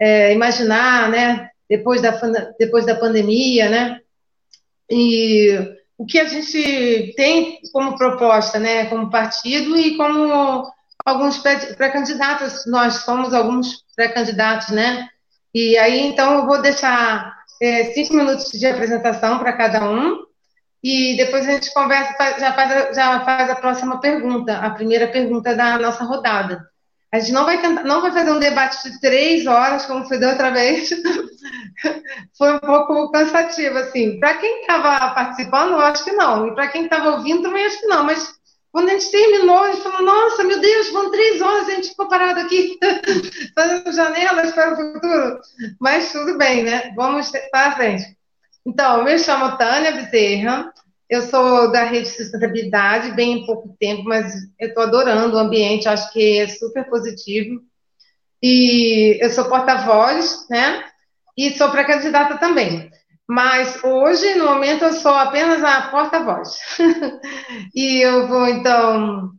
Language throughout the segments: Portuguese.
é, imaginar, né, depois da, depois da pandemia, né, e o que a gente tem como proposta, né, como partido e como alguns pré-candidatos, nós somos alguns pré-candidatos, né, e aí, então, eu vou deixar é, cinco minutos de apresentação para cada um, e depois a gente conversa, já faz, já faz a próxima pergunta, a primeira pergunta da nossa rodada. A gente não vai, tentar, não vai fazer um debate de três horas, como foi da outra vez. foi um pouco cansativo, assim. Para quem estava participando, eu acho que não. E para quem estava ouvindo, também acho que não. Mas quando a gente terminou, a gente falou, nossa, meu Deus, vão três horas, a gente ficou parado aqui, fazendo janelas para o futuro. Mas tudo bem, né? Vamos para frente. Então, eu me chamo Tânia Bezerra, eu sou da Rede Sustentabilidade, bem em pouco tempo, mas eu estou adorando o ambiente, acho que é super positivo. E eu sou porta-voz, né? E sou pré-candidata também. Mas hoje, no momento, eu sou apenas a porta-voz. e eu vou, então.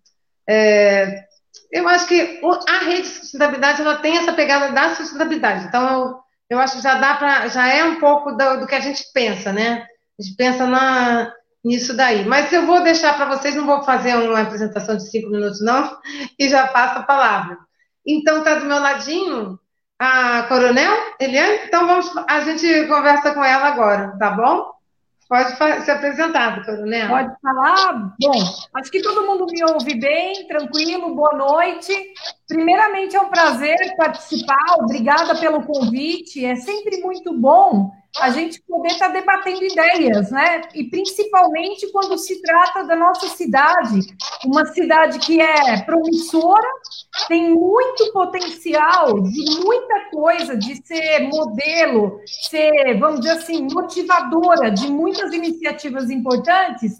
É, eu acho que a rede de sustentabilidade ela tem essa pegada da sustentabilidade. Então, eu, eu acho que já dá para. já é um pouco do, do que a gente pensa, né? A gente pensa na, nisso daí. Mas eu vou deixar para vocês, não vou fazer uma apresentação de cinco minutos, não, e já passo a palavra. Então, está do meu ladinho a Coronel Eliane, então vamos, a gente conversa com ela agora, tá bom? Pode se apresentar, Coronel. Pode falar? Bom, acho que todo mundo me ouve bem, tranquilo, boa noite. Primeiramente, é um prazer participar, obrigada pelo convite. É sempre muito bom a gente poder estar debatendo ideias, né? E principalmente quando se trata da nossa cidade, uma cidade que é promissora, tem muito potencial de muita coisa, de ser modelo, ser, vamos dizer assim, motivadora de muitas iniciativas importantes.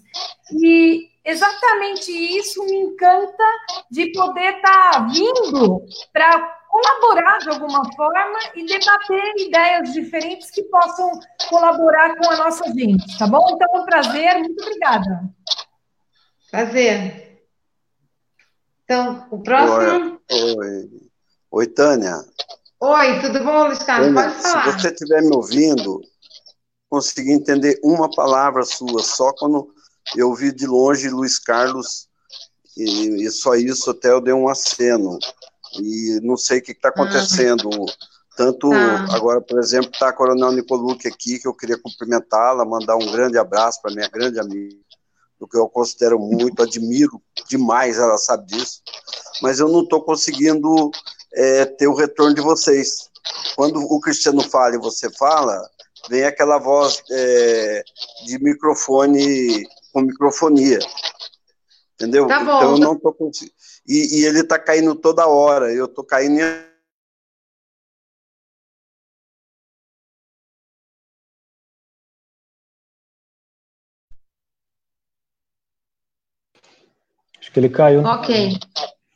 E exatamente isso me encanta de poder estar vindo para colaborar de alguma forma e debater ideias diferentes que possam colaborar com a nossa gente, tá bom? Então, é um prazer, muito obrigada. Prazer. Então, o próximo. Oi, oi. oi Tânia. Oi, tudo bom, Luiz Carlos? Tânia, Pode falar. Se você estiver me ouvindo, consegui entender uma palavra sua, só quando eu ouvi de longe Luiz Carlos, e, e só isso até eu dei um aceno e não sei o que está acontecendo. Uhum. Tanto ah. agora, por exemplo, está a Coronel Nicolucci aqui, que eu queria cumprimentá-la, mandar um grande abraço para minha grande amiga, do que eu considero muito, admiro demais, ela sabe disso, mas eu não estou conseguindo é, ter o retorno de vocês. Quando o Cristiano fala e você fala, vem aquela voz é, de microfone com microfonia. Entendeu? Tá então eu não estou conseguindo e, e ele está caindo toda hora. Eu estou caindo em Acho que ele caiu. Ok.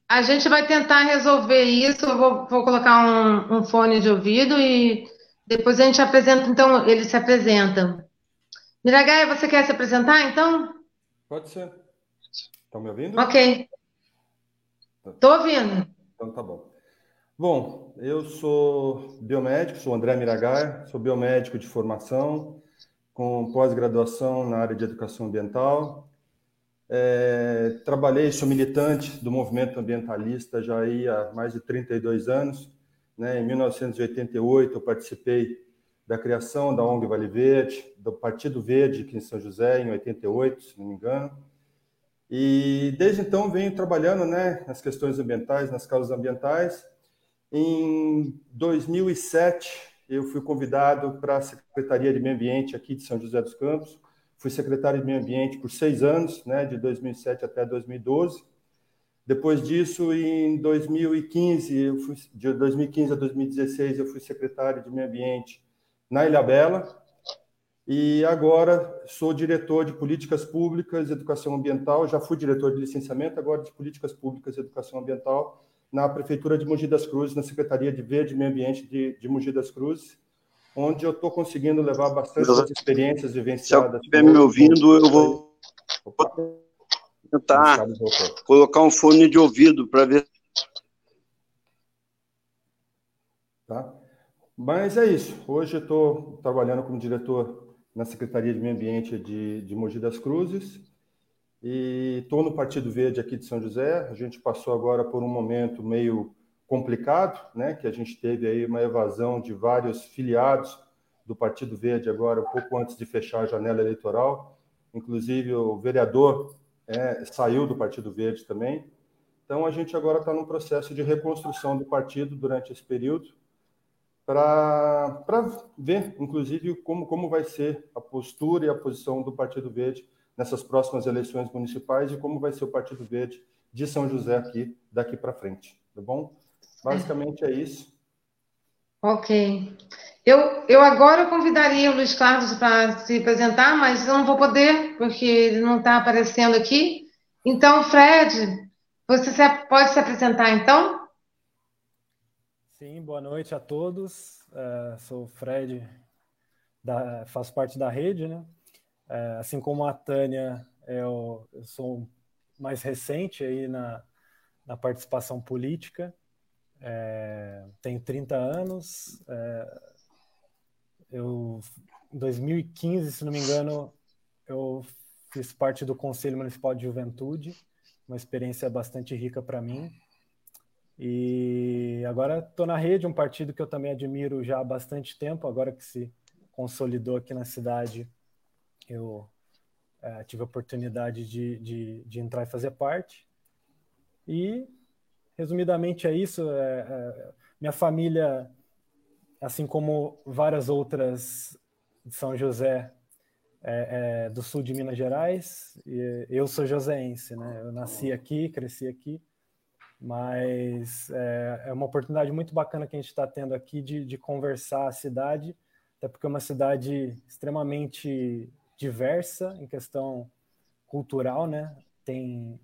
A gente vai tentar resolver isso. Eu vou, vou colocar um, um, fone de ouvido e depois a gente apresenta. Então, ele se apresenta. Miragaia, você quer se apresentar, então? Pode ser. Estão me ouvindo? Ok. Estou ouvindo. Então tá bom. Bom, eu sou biomédico, sou André Miragai, sou biomédico de formação, com pós-graduação na área de educação ambiental. É, trabalhei, sou militante do movimento ambientalista já há mais de 32 anos. Né? Em 1988, eu participei da criação da ONG Vale Verde, do Partido Verde aqui em São José, em 88, se não me engano. E desde então venho trabalhando né, nas questões ambientais, nas causas ambientais. Em 2007, eu fui convidado para a Secretaria de Meio Ambiente aqui de São José dos Campos. Fui secretário de Meio Ambiente por seis anos, né, de 2007 até 2012. Depois disso, em 2015, eu fui, de 2015 a 2016, eu fui secretário de Meio Ambiente na Ilha Bela, e agora sou diretor de políticas públicas e educação ambiental. Já fui diretor de licenciamento, agora de políticas públicas e educação ambiental na prefeitura de Mogi das Cruzes, na secretaria de Verde e Meio Ambiente de, de Mogi das Cruzes, onde eu estou conseguindo levar bastante das experiências vivenciadas. Se estiver me ouvindo, eu vou tentar colocar um fone de ouvido para ver. Tá? Mas é isso. Hoje eu estou trabalhando como diretor na Secretaria de Meio Ambiente de, de Mogi das Cruzes e estou no Partido Verde aqui de São José. A gente passou agora por um momento meio complicado, né? Que a gente teve aí uma evasão de vários filiados do Partido Verde agora, um pouco antes de fechar a janela eleitoral. Inclusive o vereador é, saiu do Partido Verde também. Então a gente agora está num processo de reconstrução do partido durante esse período para ver, inclusive, como, como vai ser a postura e a posição do Partido Verde nessas próximas eleições municipais e como vai ser o Partido Verde de São José aqui daqui para frente, tá bom? Basicamente é isso. Ok. Eu, eu agora convidaria o Luiz Carlos para se apresentar, mas eu não vou poder, porque ele não está aparecendo aqui. Então, Fred, você pode se apresentar então? Sim, boa noite a todos. Uh, sou o Fred, da, faço parte da rede, né? Uh, assim como a Tânia, eu, eu, sou mais recente aí na, na participação política. Tenho 30 anos. eu, em 2015, se não me engano, eu fiz parte do Conselho Municipal de Juventude uma experiência bastante rica para mim. E agora estou na rede, um partido que eu também admiro já há bastante tempo, agora que se consolidou aqui na cidade, eu é, tive a oportunidade de, de, de, entrar e fazer parte. E, resumidamente, é isso. É, é, minha família, assim como várias outras de São José, é, é, do sul de Minas Gerais. Eu sou joseense, né? Eu nasci aqui, cresci aqui, mas é, é uma oportunidade muito bacana que a gente está tendo aqui de, de, conversar a cidade, até porque é uma cidade extremamente diversa em questão cultural, né? Tem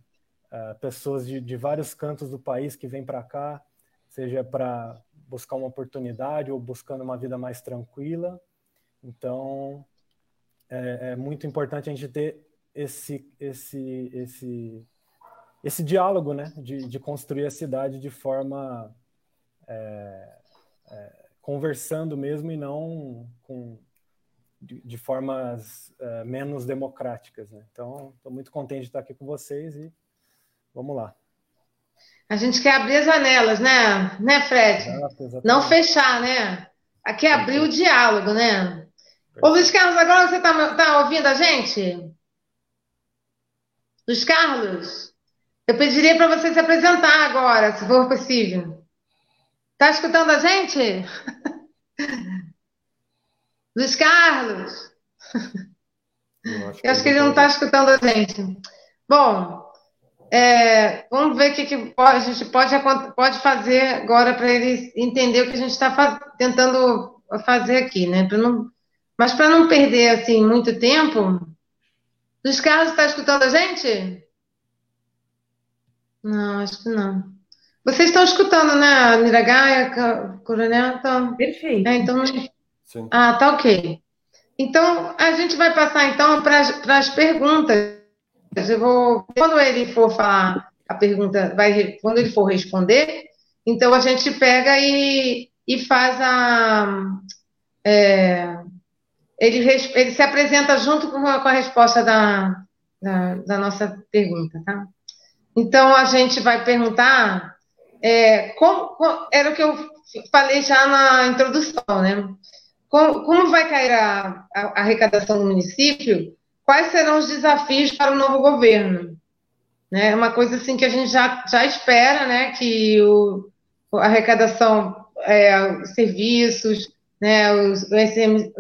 uh, pessoas de, de vários cantos do país que vêm para cá, seja para buscar uma oportunidade ou buscando uma vida mais tranquila. Então, é, é muito importante a gente ter esse, esse, esse, esse diálogo, né, de, de construir a cidade de forma é, é, conversando mesmo e não com de, de formas é, menos democráticas, né? Então, estou muito contente de estar aqui com vocês e vamos lá. A gente quer abrir as janelas, né, né, Fred? Exato, não fechar, né? Aqui é abrir o diálogo, né? Ô, Luiz Carlos, agora você está tá ouvindo a gente? Luiz Carlos, eu pediria para você se apresentar agora, se for possível. Está escutando a gente? Luiz Carlos? Eu acho que, eu acho que ele não está escutando a gente. Bom, é, vamos ver o que, que a gente pode, pode fazer agora para ele entender o que a gente está tentando fazer aqui, né? Não mas para não perder assim muito tempo, Luiz Carlos está escutando a gente? Não, acho que não. Vocês estão escutando, né, Miragaia, Coronel? Então... Perfeito. É, então... Sim. Ah, tá ok. Então, a gente vai passar então para as perguntas. Eu vou, quando ele for falar a pergunta, vai, quando ele for responder, então a gente pega e, e faz a. É, ele, ele se apresenta junto com a, com a resposta da, da, da, nossa pergunta, tá? Então, a gente vai perguntar, é, como, como, era o que eu falei já na introdução, né? Como, como vai cair a, a, a arrecadação do município? Quais serão os desafios para o novo governo? Né? Uma coisa assim que a gente já, já espera, né? Que o, a arrecadação, é, serviços, né, os,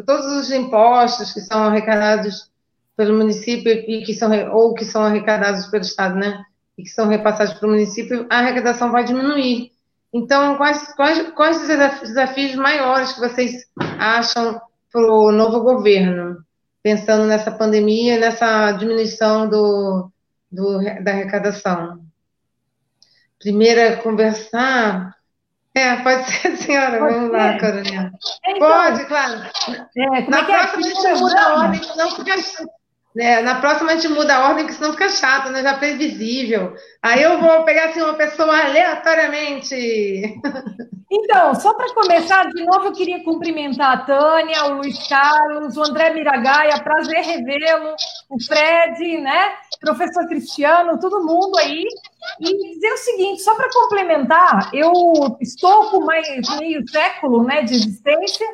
todos os impostos que são arrecadados pelo município e que são ou que são arrecadados pelo estado, né, e que são repassados para o município, a arrecadação vai diminuir. Então, quais, quais, quais os desafios maiores que vocês acham para o novo governo, pensando nessa pandemia, nessa diminuição do, do da arrecadação? Primeira conversar é, pode ser, senhora. Pode Vamos ser? lá, Carolina. Então, pode, claro. É, Na é próxima a gente muda a ordem, não porque É, na próxima a gente muda a ordem, que senão fica chato, né? Já previsível. Aí eu vou pegar assim uma pessoa aleatoriamente. Então, só para começar, de novo eu queria cumprimentar a Tânia, o Luiz Carlos, o André Miragaia, prazer revê-lo, o Fred, né? Professor Cristiano, todo mundo aí. E dizer o seguinte, só para complementar, eu estou com mais meio século né, de existência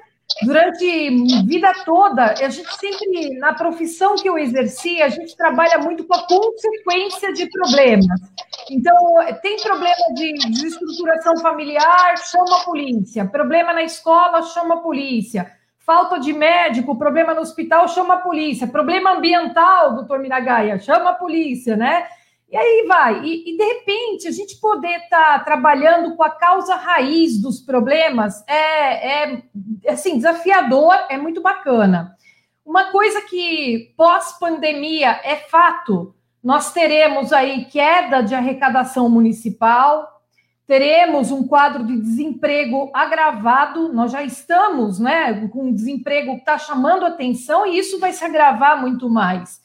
durante vida toda, a gente sempre, na profissão que eu exerci, a gente trabalha muito com a consequência de problemas. Então, tem problema de desestruturação familiar, chama a polícia. Problema na escola, chama a polícia. Falta de médico, problema no hospital, chama a polícia. Problema ambiental, doutor Miragaia, chama a polícia, né? E aí vai. E, e de repente, a gente poder estar tá trabalhando com a causa raiz dos problemas é, é assim, desafiador, é muito bacana. Uma coisa que pós-pandemia é fato, nós teremos aí queda de arrecadação municipal, teremos um quadro de desemprego agravado, nós já estamos né, com um desemprego que está chamando atenção e isso vai se agravar muito mais.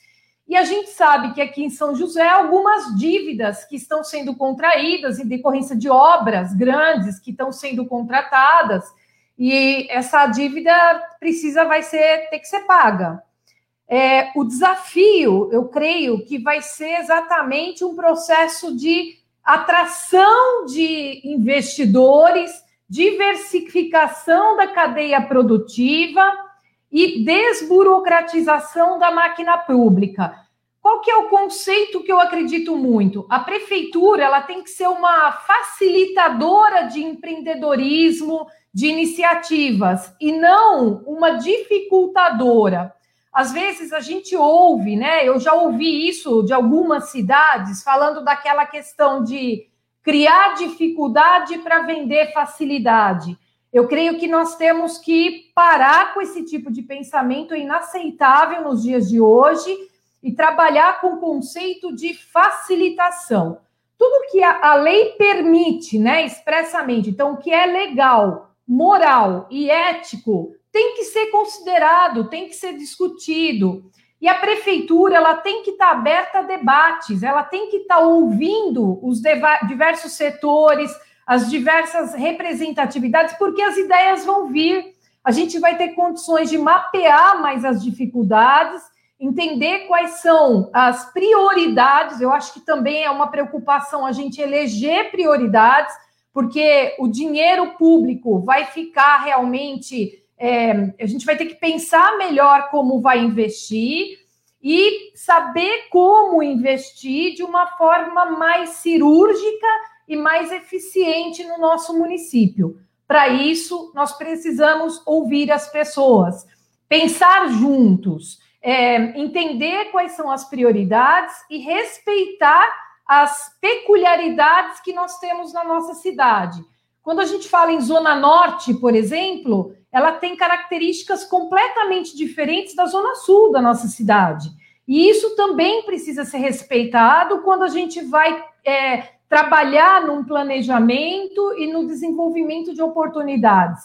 E a gente sabe que aqui em São José, algumas dívidas que estão sendo contraídas em decorrência de obras grandes que estão sendo contratadas, e essa dívida precisa, vai ser, ter que ser paga. É, o desafio, eu creio, que vai ser exatamente um processo de atração de investidores, diversificação da cadeia produtiva e desburocratização da máquina pública. Qual que é o conceito que eu acredito muito? A prefeitura ela tem que ser uma facilitadora de empreendedorismo, de iniciativas, e não uma dificultadora. Às vezes a gente ouve, né? Eu já ouvi isso de algumas cidades falando daquela questão de criar dificuldade para vender facilidade. Eu creio que nós temos que parar com esse tipo de pensamento inaceitável nos dias de hoje e trabalhar com o conceito de facilitação. Tudo que a, lei permite, né, expressamente, então o que é legal, moral e ético tem que ser considerado, tem que ser discutido. E a prefeitura ela tem que estar tá aberta a debates, ela tem que estar tá ouvindo os diversos setores, as diversas representatividades, porque as ideias vão vir. A gente vai ter condições de mapear mais as dificuldades entender quais são as prioridades. Eu acho que também é uma preocupação a gente eleger prioridades, porque o dinheiro público vai ficar realmente. É, a gente vai ter que pensar melhor como vai investir e saber como investir de uma forma mais cirúrgica e mais eficiente no nosso município. Para isso, nós precisamos ouvir as pessoas, pensar juntos é, entender quais são as prioridades e respeitar as peculiaridades que nós temos na nossa cidade. Quando a gente fala em Zona Norte, por exemplo, ela tem características completamente diferentes da Zona Sul da nossa cidade. E isso também precisa ser respeitado quando a gente vai é, trabalhar num planejamento e no desenvolvimento de oportunidades.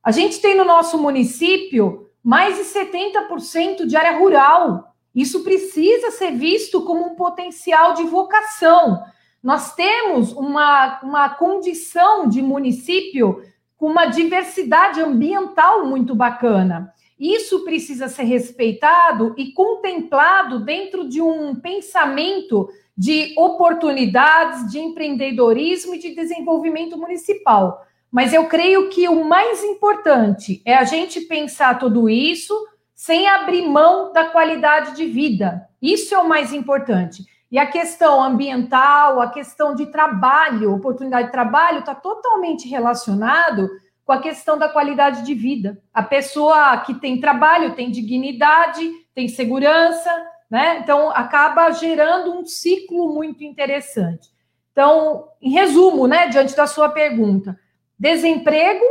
A gente tem no nosso município mais de 70% de área rural. Isso precisa ser visto como um potencial de vocação. Nós temos uma, uma condição de município com uma diversidade ambiental muito bacana. Isso precisa ser respeitado e contemplado dentro de um pensamento de oportunidades, de empreendedorismo e de desenvolvimento municipal. Mas eu creio que o mais importante é a gente pensar tudo isso sem abrir mão da qualidade de vida. Isso é o mais importante. E a questão ambiental, a questão de trabalho, oportunidade de trabalho, está totalmente relacionado com a questão da qualidade de vida. A pessoa que tem trabalho tem dignidade, tem segurança, né? Então acaba gerando um ciclo muito interessante. Então, em resumo, né, diante da sua pergunta, desemprego,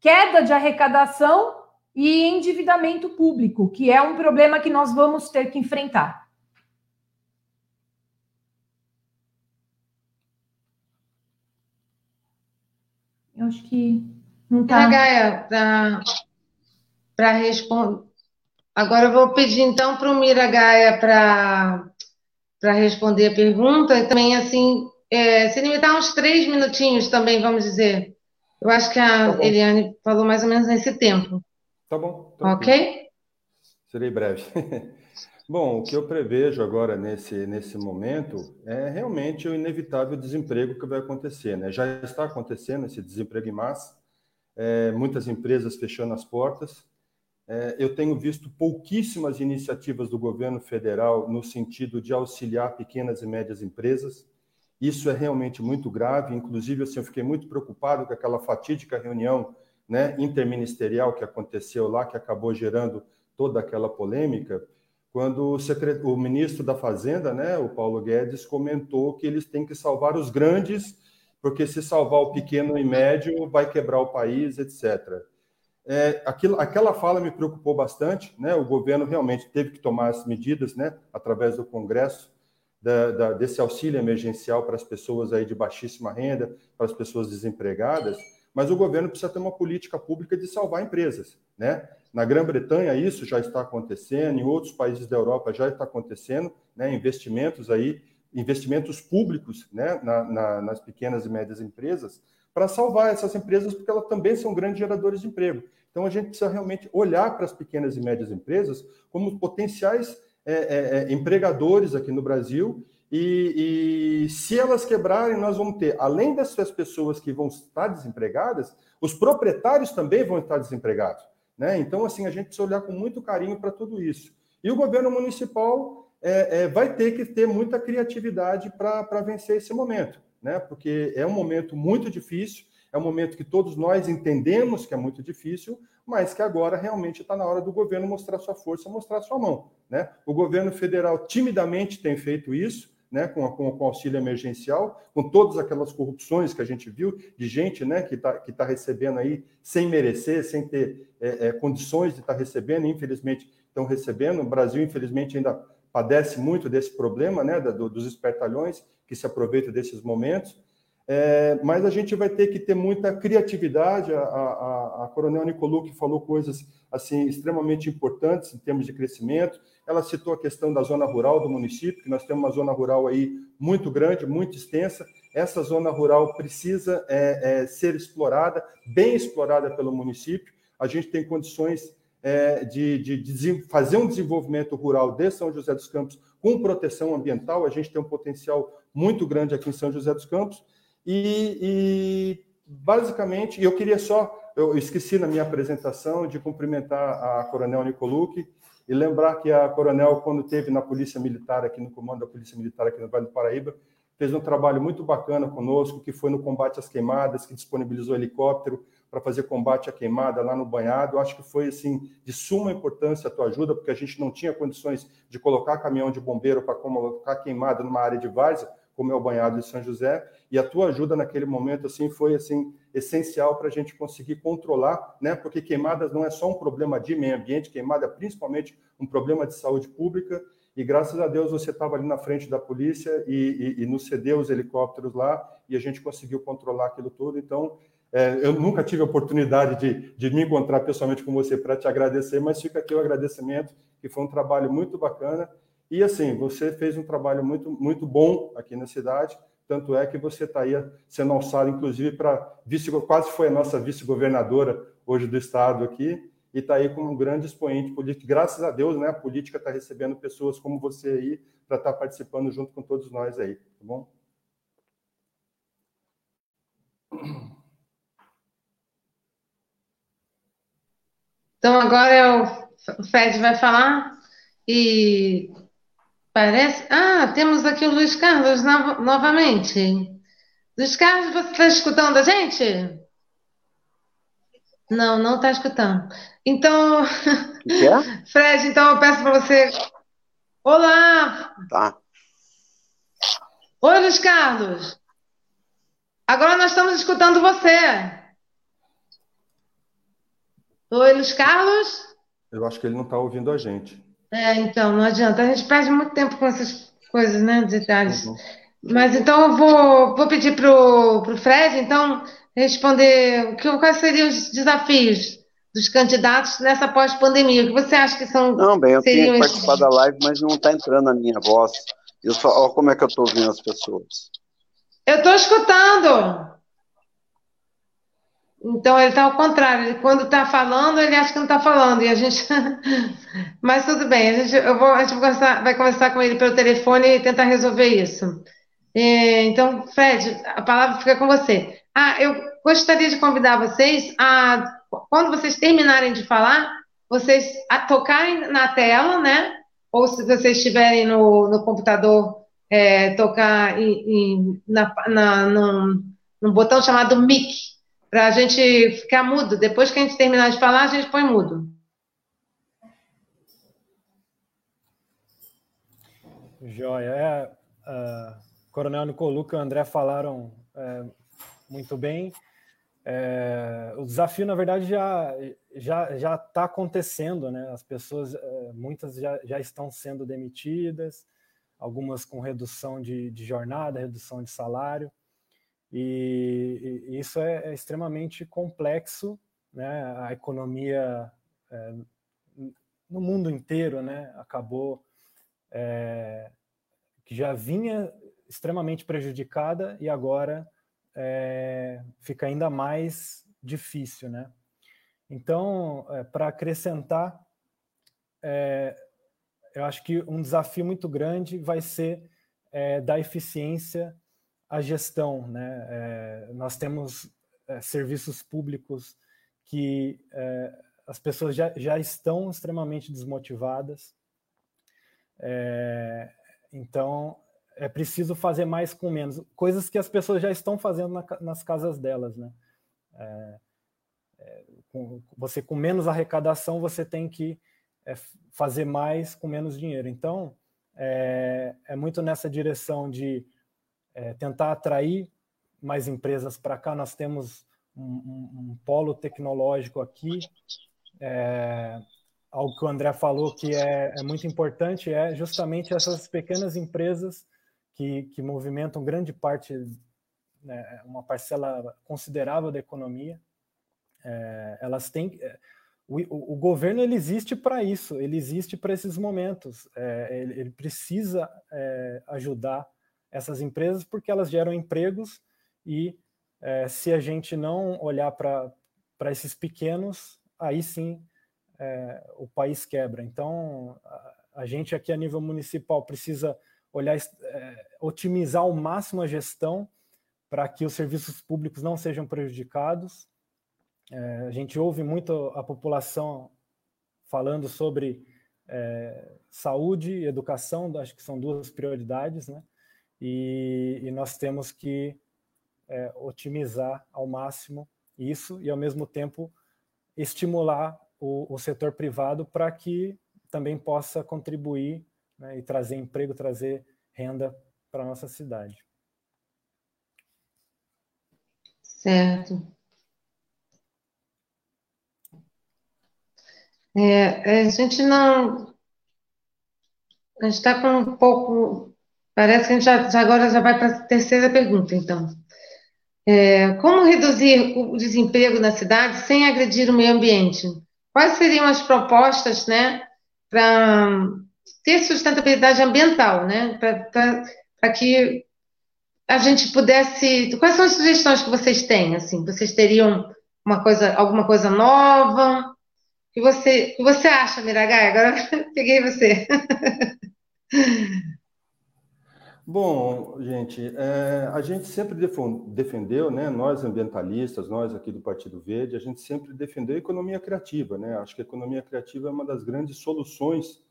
queda de arrecadação e endividamento público, que é um problema que nós vamos ter que enfrentar. Eu acho que não está. Gaia, para responder. Agora eu vou pedir então para o Mira Gaia para responder a pergunta e também assim é, se limitar uns três minutinhos também, vamos dizer. Eu acho que a tá Eliane falou mais ou menos nesse tempo. Tá bom. Ok? Serei breve. Bom, o que eu prevejo agora nesse, nesse momento é realmente o inevitável desemprego que vai acontecer. Né? Já está acontecendo esse desemprego em massa, é, muitas empresas fechando as portas. É, eu tenho visto pouquíssimas iniciativas do governo federal no sentido de auxiliar pequenas e médias empresas. Isso é realmente muito grave. Inclusive, assim, eu fiquei muito preocupado com aquela fatídica reunião né, interministerial que aconteceu lá, que acabou gerando toda aquela polêmica quando o, secret... o, ministro da Fazenda, né, o Paulo Guedes, comentou que eles têm que salvar os grandes, porque se salvar o pequeno e médio vai quebrar o país, etc. É, aquilo, aquela fala me preocupou bastante, né? O governo realmente teve que tomar as medidas, né, através do Congresso, da, da, desse auxílio emergencial para as pessoas aí de baixíssima renda, para as pessoas desempregadas, mas o governo precisa ter uma política pública de salvar empresas, né? Na Grã-Bretanha isso já está acontecendo, em outros países da Europa já está acontecendo, né? Investimentos aí, investimentos públicos, né? Na, na, nas pequenas e médias empresas para salvar essas empresas, porque elas também são grandes geradores de emprego. Então a gente precisa realmente olhar para as pequenas e médias empresas como potenciais é, é, é empregadores aqui no Brasil e, e, se elas quebrarem, nós vamos ter, além dessas pessoas que vão estar desempregadas, os proprietários também vão estar desempregados. Né? Então, assim, a gente precisa olhar com muito carinho para tudo isso. E o governo municipal é, é, vai ter que ter muita criatividade para vencer esse momento, né? porque é um momento muito difícil, é um momento que todos nós entendemos que é muito difícil, mas que agora realmente está na hora do governo mostrar sua força, mostrar sua mão. Né? O governo federal timidamente tem feito isso, né, com, a, com, o auxílio emergencial, com todas aquelas corrupções que a gente viu, de gente né, que está tá recebendo aí sem merecer, sem ter é, é, condições de estar tá recebendo, infelizmente estão recebendo. O Brasil, infelizmente, ainda padece muito desse problema né, do, dos espertalhões que se aproveitam desses momentos. É, mas a gente vai ter que ter muita criatividade. A, a, a Coronel falou coisas assim extremamente importantes em termos de crescimento. Ela citou a questão da zona rural do município, que nós temos uma zona rural aí muito grande, muito extensa. Essa zona rural precisa é, é, ser explorada, bem explorada pelo município. A gente tem condições é, de, de, de, fazer um desenvolvimento rural de São José dos Campos com proteção ambiental. A gente tem um potencial muito grande aqui em São José dos Campos. E, e basicamente, eu queria só, eu esqueci na minha apresentação de cumprimentar a Coronel Nicolucci e lembrar que a Coronel, quando teve na Polícia Militar, aqui no comando da Polícia Militar aqui no Vale do Paraíba, fez um trabalho muito bacana conosco, que foi no combate às queimadas, que disponibilizou helicóptero para fazer combate à queimada lá no banhado. Acho que foi assim de suma importância a tua ajuda, porque a gente não tinha condições de colocar caminhão de bombeiro para colocar queimada numa área de várzea, como é o banhado de São José, e a tua ajuda naquele momento assim foi assim essencial para a gente conseguir controlar, né? Porque queimadas não é só um problema de meio ambiente, queimada é principalmente um problema de saúde pública. E graças a Deus você estava ali na frente da polícia e, e, e, nos cedeu os helicópteros lá e a gente conseguiu controlar aquilo tudo. Então, é, eu nunca tive a oportunidade de, de me encontrar pessoalmente com você para te agradecer, mas fica aqui o agradecimento, que foi um trabalho muito bacana. E assim, você fez um trabalho muito, muito bom aqui na cidade. Tanto é que você está aí sendo alçado, inclusive, para vice, quase foi a nossa vice-governadora hoje do estado aqui, e está aí como um grande expoente político. Graças a Deus, né, a política está recebendo pessoas como você aí para estar tá participando junto com todos nós aí, tá bom? Então agora é o Fred vai falar e Parece. Ah, temos aqui o Luiz Carlos no... novamente. Luiz Carlos, você está escutando a gente? Não, não está escutando. Então, é? Fred, então eu peço para você. Olá! Tá. Oi, Luiz Carlos. Agora nós estamos escutando você. Oi, Luiz Carlos? Eu acho que ele não está ouvindo a gente. É, então, não adianta. A gente perde muito tempo com essas coisas, né? Detalhes. Uhum. Mas então eu vou, vou pedir para o Fred, então, responder que, quais seriam os desafios dos candidatos nessa pós-pandemia. O que você acha que são. Não, bem, eu tenho que participar da live, mas não está entrando a minha voz. Eu só, olha como é que eu estou ouvindo as pessoas. Eu estou escutando. Então ele está ao contrário. Ele, quando está falando, ele acha que não está falando. E a gente. Mas tudo bem. A gente, eu vou, a gente vai conversar, com ele pelo telefone e tentar resolver isso. É, então, Fred, a palavra fica com você. Ah, eu gostaria de convidar vocês a, quando vocês terminarem de falar, vocês a tocarem na tela, né? Ou se vocês estiverem no, no computador, é, tocar em, em, na, na, num, num botão chamado mic, para a gente ficar mudo. Depois que a gente terminar de falar, a gente põe mudo. Joia. É, uh, Coronel Nicoluca e o André falaram é, muito bem. É, o desafio, na verdade, já já já está acontecendo, né? As pessoas, é, muitas já, já estão sendo demitidas, algumas com redução de, de jornada, redução de salário, e, isso é, é, extremamente complexo, né? A economia é, no mundo inteiro, né? Acabou é, que já vinha extremamente prejudicada e agora é, fica ainda mais difícil, né? Então, é, para acrescentar, eu acho que um desafio muito grande vai ser é, da eficiência à gestão, né? É, nós temos é, serviços públicos que é, as pessoas já, já estão extremamente desmotivadas. então, é preciso fazer mais com menos, coisas que as pessoas já estão fazendo na, nas casas delas, né? É, é, com, você com menos arrecadação você tem que é, fazer mais com menos dinheiro. Então é, é muito nessa direção de é, tentar atrair mais empresas para cá. Nós temos um, um, um polo tecnológico aqui. É, algo que o André falou que é, é muito importante é justamente essas pequenas empresas que, que movimentam grande parte, né, uma parcela considerável da economia. É, elas têm. É, o, o, governo ele existe para isso, ele existe para esses momentos. É, ele, ele, precisa é, ajudar essas empresas porque elas geram empregos e é, se a gente não olhar para esses pequenos, aí sim é, o país quebra. Então, a, a gente aqui a nível municipal precisa olhar, é, otimizar ao máximo a gestão para que os serviços públicos não sejam prejudicados. É, a gente ouve muito a população falando sobre é, saúde e educação, acho que são duas prioridades, né? E, e nós temos que é, otimizar ao máximo isso e, ao mesmo tempo, estimular o, o setor privado para que também possa contribuir né, e trazer emprego, trazer renda para a nossa cidade. Certo. É, a gente não. A gente está com um pouco. Parece que a gente já, já agora já vai para a terceira pergunta, então. É, como reduzir o desemprego na cidade sem agredir o meio ambiente? Quais seriam as propostas, né, para ter sustentabilidade ambiental, né? Para que a gente pudesse. Quais são as sugestões que vocês têm? Assim, vocês teriam uma coisa, alguma coisa nova? O que você, que você acha, Miragai? Agora peguei você. Bom, gente, é, a gente sempre defendeu, né, nós ambientalistas, nós aqui do Partido Verde, a gente sempre defendeu a economia criativa, né? Acho que a economia criativa é uma das grandes soluções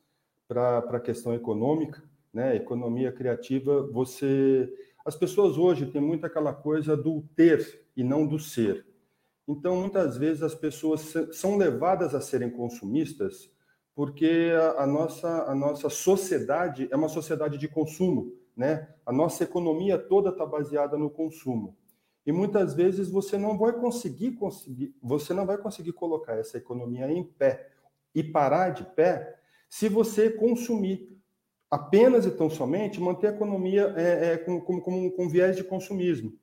para a questão econômica, né? Economia criativa, você. As pessoas hoje têm muito aquela coisa do ter e não do ser. Então, muitas vezes as pessoas são levadas a serem consumistas porque a, a nossa, a nossa sociedade é uma sociedade de consumo, né? A nossa economia toda está baseada no consumo. E muitas vezes você não vai conseguir, conseguir, você não vai conseguir colocar essa economia em pé e parar de pé se você consumir apenas e tão somente, manter a economia é, é, com, com, com, com viés de consumismo.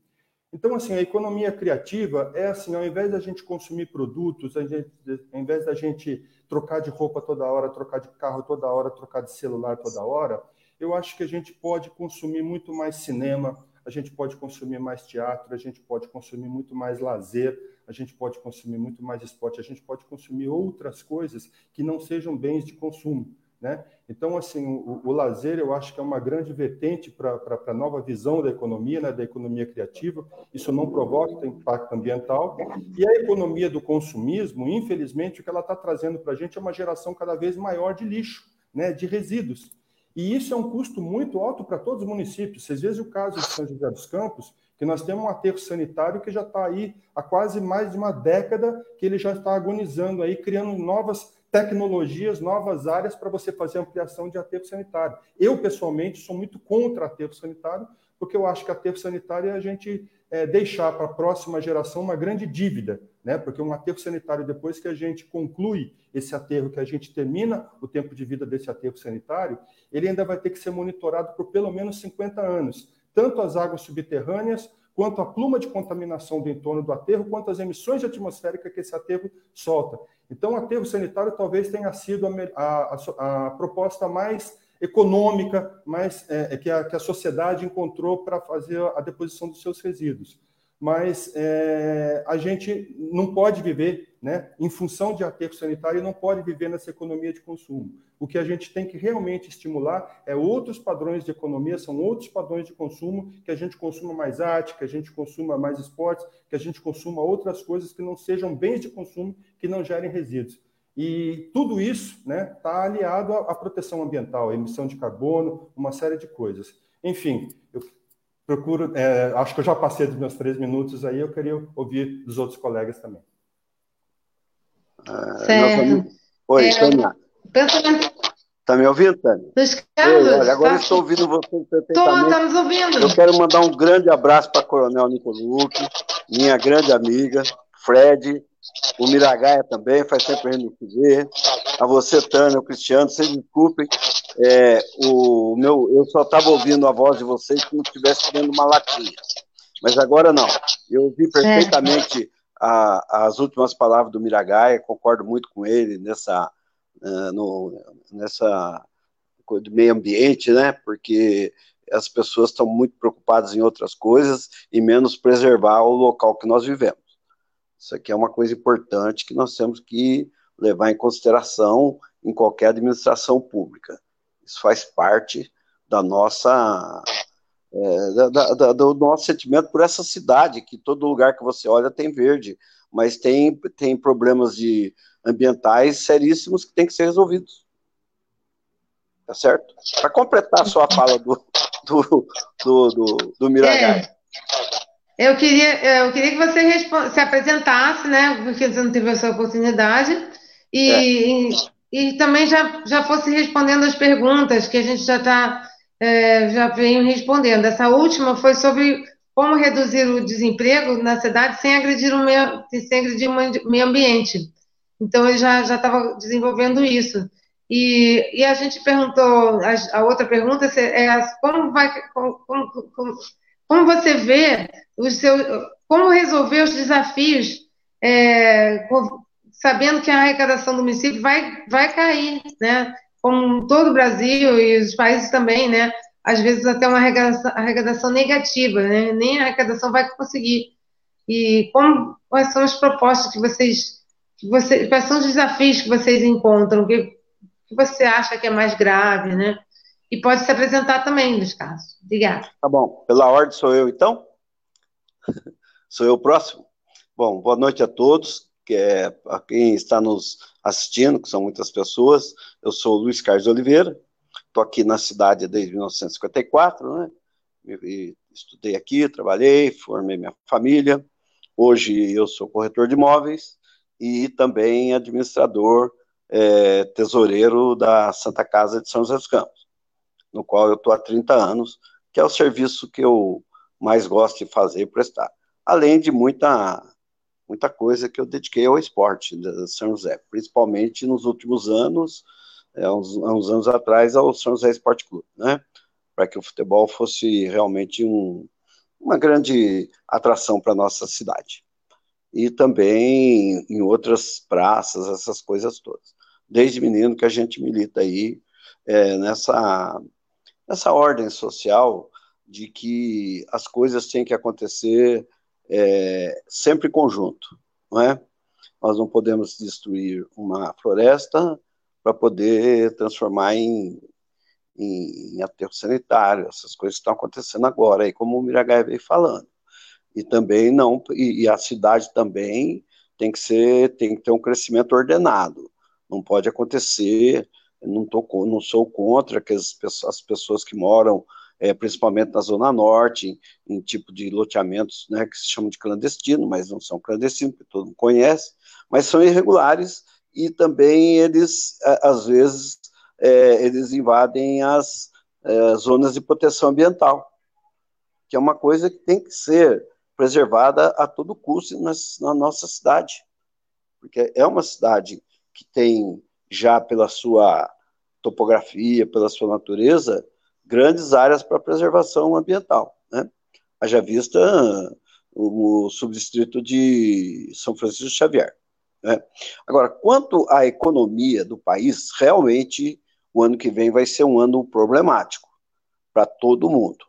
Então, assim, a economia criativa é assim, ao invés da gente consumir produtos, gente, ao invés da gente trocar de roupa toda hora, trocar de carro toda hora, trocar de celular toda hora, eu acho que a gente pode consumir muito mais cinema, a gente pode consumir mais teatro, a gente pode consumir muito mais lazer, a gente pode consumir muito mais esporte, a gente pode consumir outras coisas que não sejam bens de consumo. Né? Então, assim, o, o, lazer eu acho que é uma grande vertente para a nova visão da economia, né, da economia criativa. Isso não provoca impacto ambiental. E a economia do consumismo, infelizmente, o que ela está trazendo para a gente é uma geração cada vez maior de lixo, né, de resíduos. E isso é um custo muito alto para todos os municípios. Vocês veem o caso de São José dos Campos, que nós temos um aterro sanitário que já está aí há quase mais de uma década, que ele já está agonizando aí, criando novas tecnologias, novas áreas para você fazer ampliação de aterro sanitário. Eu, pessoalmente, sou muito contra aterro sanitário, porque eu acho que aterro sanitário é a gente é, deixar para a próxima geração uma grande dívida, né? porque um aterro sanitário, depois que a gente conclui esse aterro, que a gente termina o tempo de vida desse aterro sanitário, ele ainda vai ter que ser monitorado por pelo menos 50 anos, tanto as águas subterrâneas quanto a pluma de contaminação do entorno do aterro, quanto as emissões atmosféricas que esse aterro solta. Então, o aterro sanitário talvez tenha sido a, a, a proposta mais econômica mais, é, é, que, a, que a sociedade encontrou para fazer a deposição dos seus resíduos. Mas é, a gente não pode viver né, em função de aterro sanitário não pode viver nessa economia de consumo. O que a gente tem que realmente estimular é outros padrões de economia, são outros padrões de consumo, que a gente consuma mais arte, que a gente consuma mais esportes, que a gente consuma outras coisas que não sejam bens de consumo, que não gerem resíduos. E tudo isso está né, tá aliado à, proteção ambiental, à emissão de carbono, uma série de coisas. Enfim, eu procuro, é, acho que eu já passei dos meus três minutos aí, eu queria ouvir dos outros colegas também. Ah, certo. Oi, é, Tânia. Está me ouvindo, Tânia? Carlos, olha, agora tá... estou ouvindo você perfeitamente. estamos ouvindo. Eu quero mandar um grande abraço para a Coronel Nicolucci, minha grande amiga, Fred, o Miragaia também, faz tempo a gente não se vê. A você, Tânia, o Cristiano, vocês desculpem. É, o meu, eu só estava ouvindo a voz de vocês como se estivesse dando uma latinha. Mas agora não. Eu ouvi perfeitamente a, as últimas palavras do Miragaia, concordo muito com ele nessa, uh, no, nessa coisa do meio ambiente, né? Porque as pessoas estão muito preocupadas em outras coisas e menos preservar o local que nós vivemos. Isso aqui é uma coisa importante que nós temos que levar em consideração em qualquer administração pública. Isso faz parte da nossa é, da, da, do nosso sentimento por essa cidade, que todo lugar que você olha tem verde, mas tem, tem problemas de ambientais seríssimos que têm que ser resolvidos. Tá certo? Para completar a sua fala do, do, do, do, do Miragai. Eu queria, eu queria que você se apresentasse, né? Porque você não teve essa oportunidade. E, é. e, e, também já, já fosse respondendo as perguntas que a gente já está é, já veio respondendo. Essa última foi sobre como reduzir o desemprego na cidade sem agredir o meio, sem agredir o meio ambiente. Então ele já já estava desenvolvendo isso. E, e a gente perguntou a, a outra pergunta é como vai como, como, como você vê o seu, como resolver os desafios, é, sabendo que a arrecadação do município vai, vai cair, né? Como todo o Brasil e os países também, né? Às vezes até uma arrecadação, arrecadação negativa, né? Nem a arrecadação vai conseguir. E como, quais são as propostas que vocês, que quais são os desafios que vocês encontram? Que, que você acha que é mais grave, né? E pode se apresentar também, Luiz Carlos. Obrigada. Tá bom. Pela ordem sou eu, então? sou eu o próximo? Bom, boa noite a todos, que é, a quem está nos assistindo, que são muitas pessoas. Eu sou Luiz Carlos Oliveira, estou aqui na cidade desde 1954, né? Estudei aqui, trabalhei, formei minha família. Hoje eu sou corretor de imóveis e também administrador, é, tesoureiro da Santa Casa de São José dos Campos no qual eu estou há 30 anos, que é o serviço que eu mais gosto de fazer e prestar. Além de muita, muita coisa que eu dediquei ao esporte de São José, principalmente nos últimos anos, é, uns, uns anos atrás, ao São José Esporte Clube, né? Para que o futebol fosse realmente um, uma grande atração para a nossa cidade. E também em outras praças, essas coisas todas. Desde menino que a gente milita aí é, nessa, nessa ordem social de que as coisas têm que acontecer é, sempre conjunto, não é? Nós não podemos destruir uma floresta para poder transformar em, em, em, aterro sanitário, essas coisas estão acontecendo agora, aí, como o Miragai veio falando. E também não, e, e, a cidade também tem que ser, tem que ter um crescimento ordenado. Não pode acontecer, não, tô, não sou contra que as as pessoas que moram é, principalmente na Zona Norte, em, em, tipo de loteamentos né, que se chamam de clandestino, mas não são clandestinos, porque todo mundo conhece, mas são irregulares e também eles, às vezes, é, eles invadem as é, zonas de proteção ambiental, que é uma coisa que tem que ser preservada a todo custo na, na nossa cidade, porque é uma cidade que tem já pela sua topografia, pela sua natureza, grandes áreas para preservação ambiental. Né? Haja vista o subdistrito de São Francisco Xavier. Né? Agora, quanto à economia do país, realmente o ano que vem vai ser um ano problemático para todo mundo.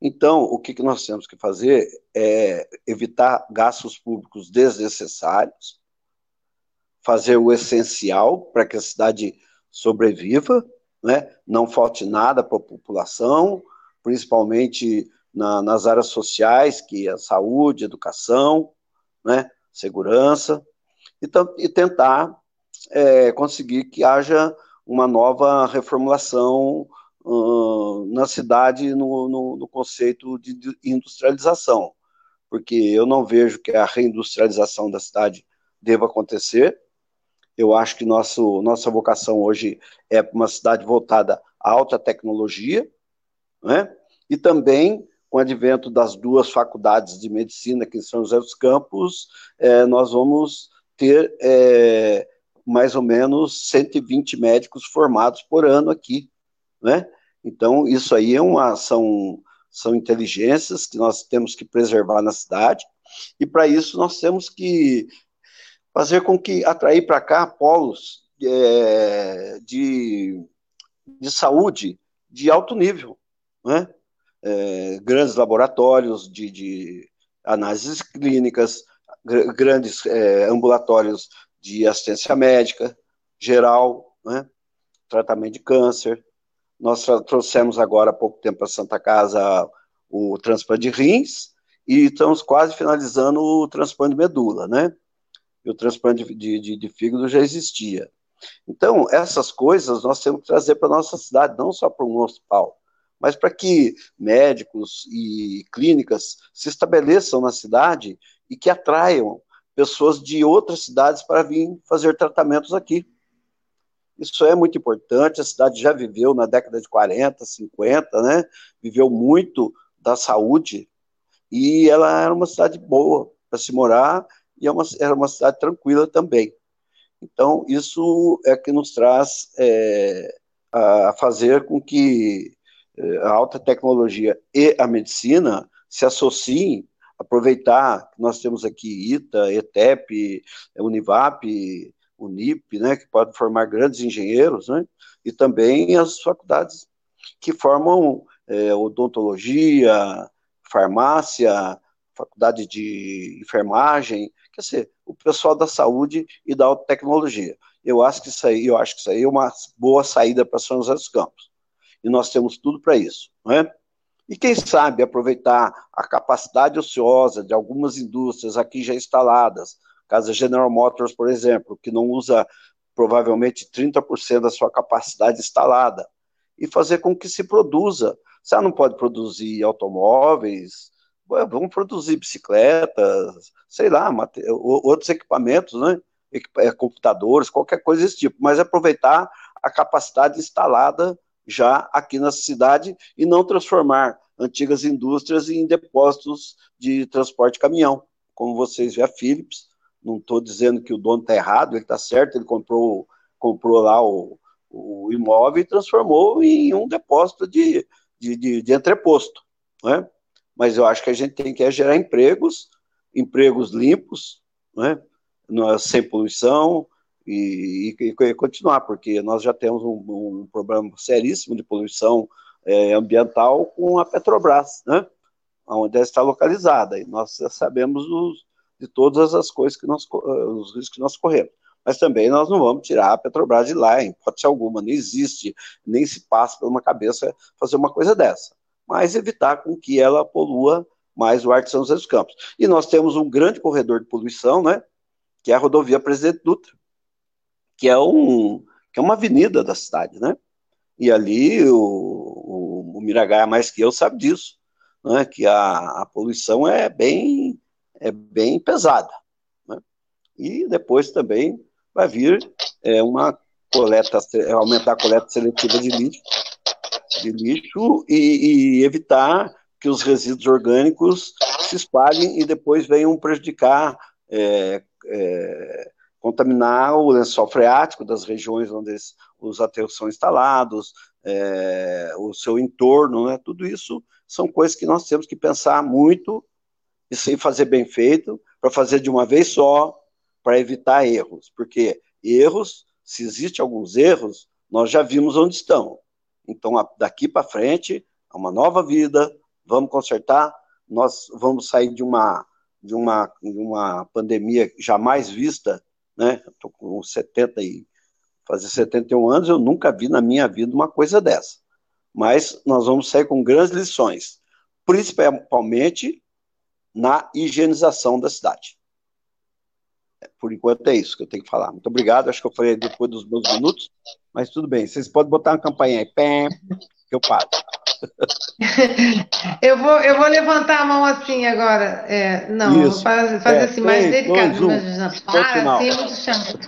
Então, o que, que nós temos que fazer é evitar gastos públicos desnecessários, fazer o essencial para que a cidade sobreviva, né? não falte nada para a população, principalmente na, nas áreas sociais, que é a saúde, educação, né? segurança, e, e tentar é, conseguir que haja uma nova reformulação uh, na cidade no, no, no conceito de, industrialização, porque eu não vejo que a reindustrialização da cidade deva acontecer, eu acho que nosso, nossa vocação hoje é uma cidade voltada à alta tecnologia, né? e também com o advento das duas faculdades de medicina aqui em São José dos Campos, é, nós vamos ter é, mais ou menos 120 médicos formados por ano aqui, né? Então, isso aí é uma, são, são inteligências que nós temos que preservar na cidade, e para isso nós temos que fazer com que atrair para cá polos é, de, de saúde de alto nível, né? É, grandes laboratórios de, de análises clínicas, gr grandes é, ambulatórios de assistência médica geral, né? tratamento de câncer. Nós trouxemos agora há pouco tempo para Santa Casa o transplante de rins e estamos quase finalizando o transplante de medula, né? E o transplante de, de, de fígado já existia. Então, essas coisas nós temos que trazer para a nossa cidade, não só para um hospital, mas para que médicos e clínicas se estabeleçam na cidade e que atraiam pessoas de outras cidades para vir fazer tratamentos aqui. Isso é muito importante, a cidade já viveu na década de 40, 50, né? Viveu muito da saúde e ela era uma cidade boa para se morar e é uma, era uma cidade tranquila também. Então, isso é que nos traz é, a fazer com que é, a alta tecnologia e a medicina se associem, aproveitar que nós temos aqui ITA, ETEP, Univap, Unip, né, que podem formar grandes engenheiros, né, e também as faculdades que formam é, odontologia, farmácia, faculdade de enfermagem, quer dizer, o pessoal da saúde e da tecnologia. Eu acho que isso aí, eu acho que isso aí é uma boa saída para São José dos Campos. E nós temos tudo para isso, não é? E quem sabe aproveitar a capacidade ociosa de algumas indústrias aqui já instaladas, casa General Motors, por exemplo, que não usa provavelmente 30% da sua capacidade instalada, e fazer com que se produza. Ela não pode produzir automóveis, vamos produzir bicicletas, sei lá, outros equipamentos, né? É, computadores, qualquer coisa desse tipo, mas aproveitar a capacidade instalada já aqui na cidade e não transformar antigas indústrias em depósitos de transporte de caminhão. Como vocês vê a Philips, não estou dizendo que o dono está errado, ele está certo, ele comprou, comprou lá o, o imóvel e transformou em um depósito de, de, de, de entreposto. Né? Mas eu acho que a gente tem que gerar empregos, empregos limpos, né? sem poluição, e, e, e, continuar, porque nós já temos um, um problema seríssimo de poluição é, ambiental com a Petrobras, né? onde ela está localizada, e nós sabemos dos, de todas as coisas que nós, os riscos que nós corremos. Mas também nós não vamos tirar a Petrobras de lá, em hipótese alguma, não existe, nem se passa por uma cabeça fazer uma coisa dessa. Mas evitar com que ela polua mais o ar de São José dos Campos. E nós temos um grande corredor de poluição, né? Que é a rodovia Presidente Dutra que é, um, que é uma avenida da cidade, né? E ali o, o, o Miragaia, mais que eu, sabe disso, né? que a, a poluição é bem, é bem pesada. Né? E depois também vai vir é, uma coleta, aumentar a coleta seletiva de lixo, de lixo e, e evitar que os resíduos orgânicos se espalhem e depois venham prejudicar é, é, contaminar o lençol freático das regiões onde os aterros são instalados, é, o seu entorno, né? tudo isso são coisas que nós temos que pensar muito e sem fazer bem feito, para fazer de uma vez só, para evitar erros, porque erros, se existem alguns erros, nós já vimos onde estão. Então, daqui para frente, é uma nova vida, vamos consertar, nós vamos sair de uma, de uma, de uma pandemia jamais vista né? Estou com 70 e fazer 71 anos, eu nunca vi na minha vida uma coisa dessa. Mas nós vamos sair com grandes lições, principalmente na higienização da cidade. Por enquanto é isso que eu tenho que falar. Muito obrigado. Acho que eu falei depois dos meus minutos, mas tudo bem. Vocês podem botar uma campanha aí, pé, que eu paro. eu, vou, eu vou levantar a mão assim agora. É, não, Isso. vou fazer, fazer é, assim, mais delicado. Dois, um. Para, assim, muito chato.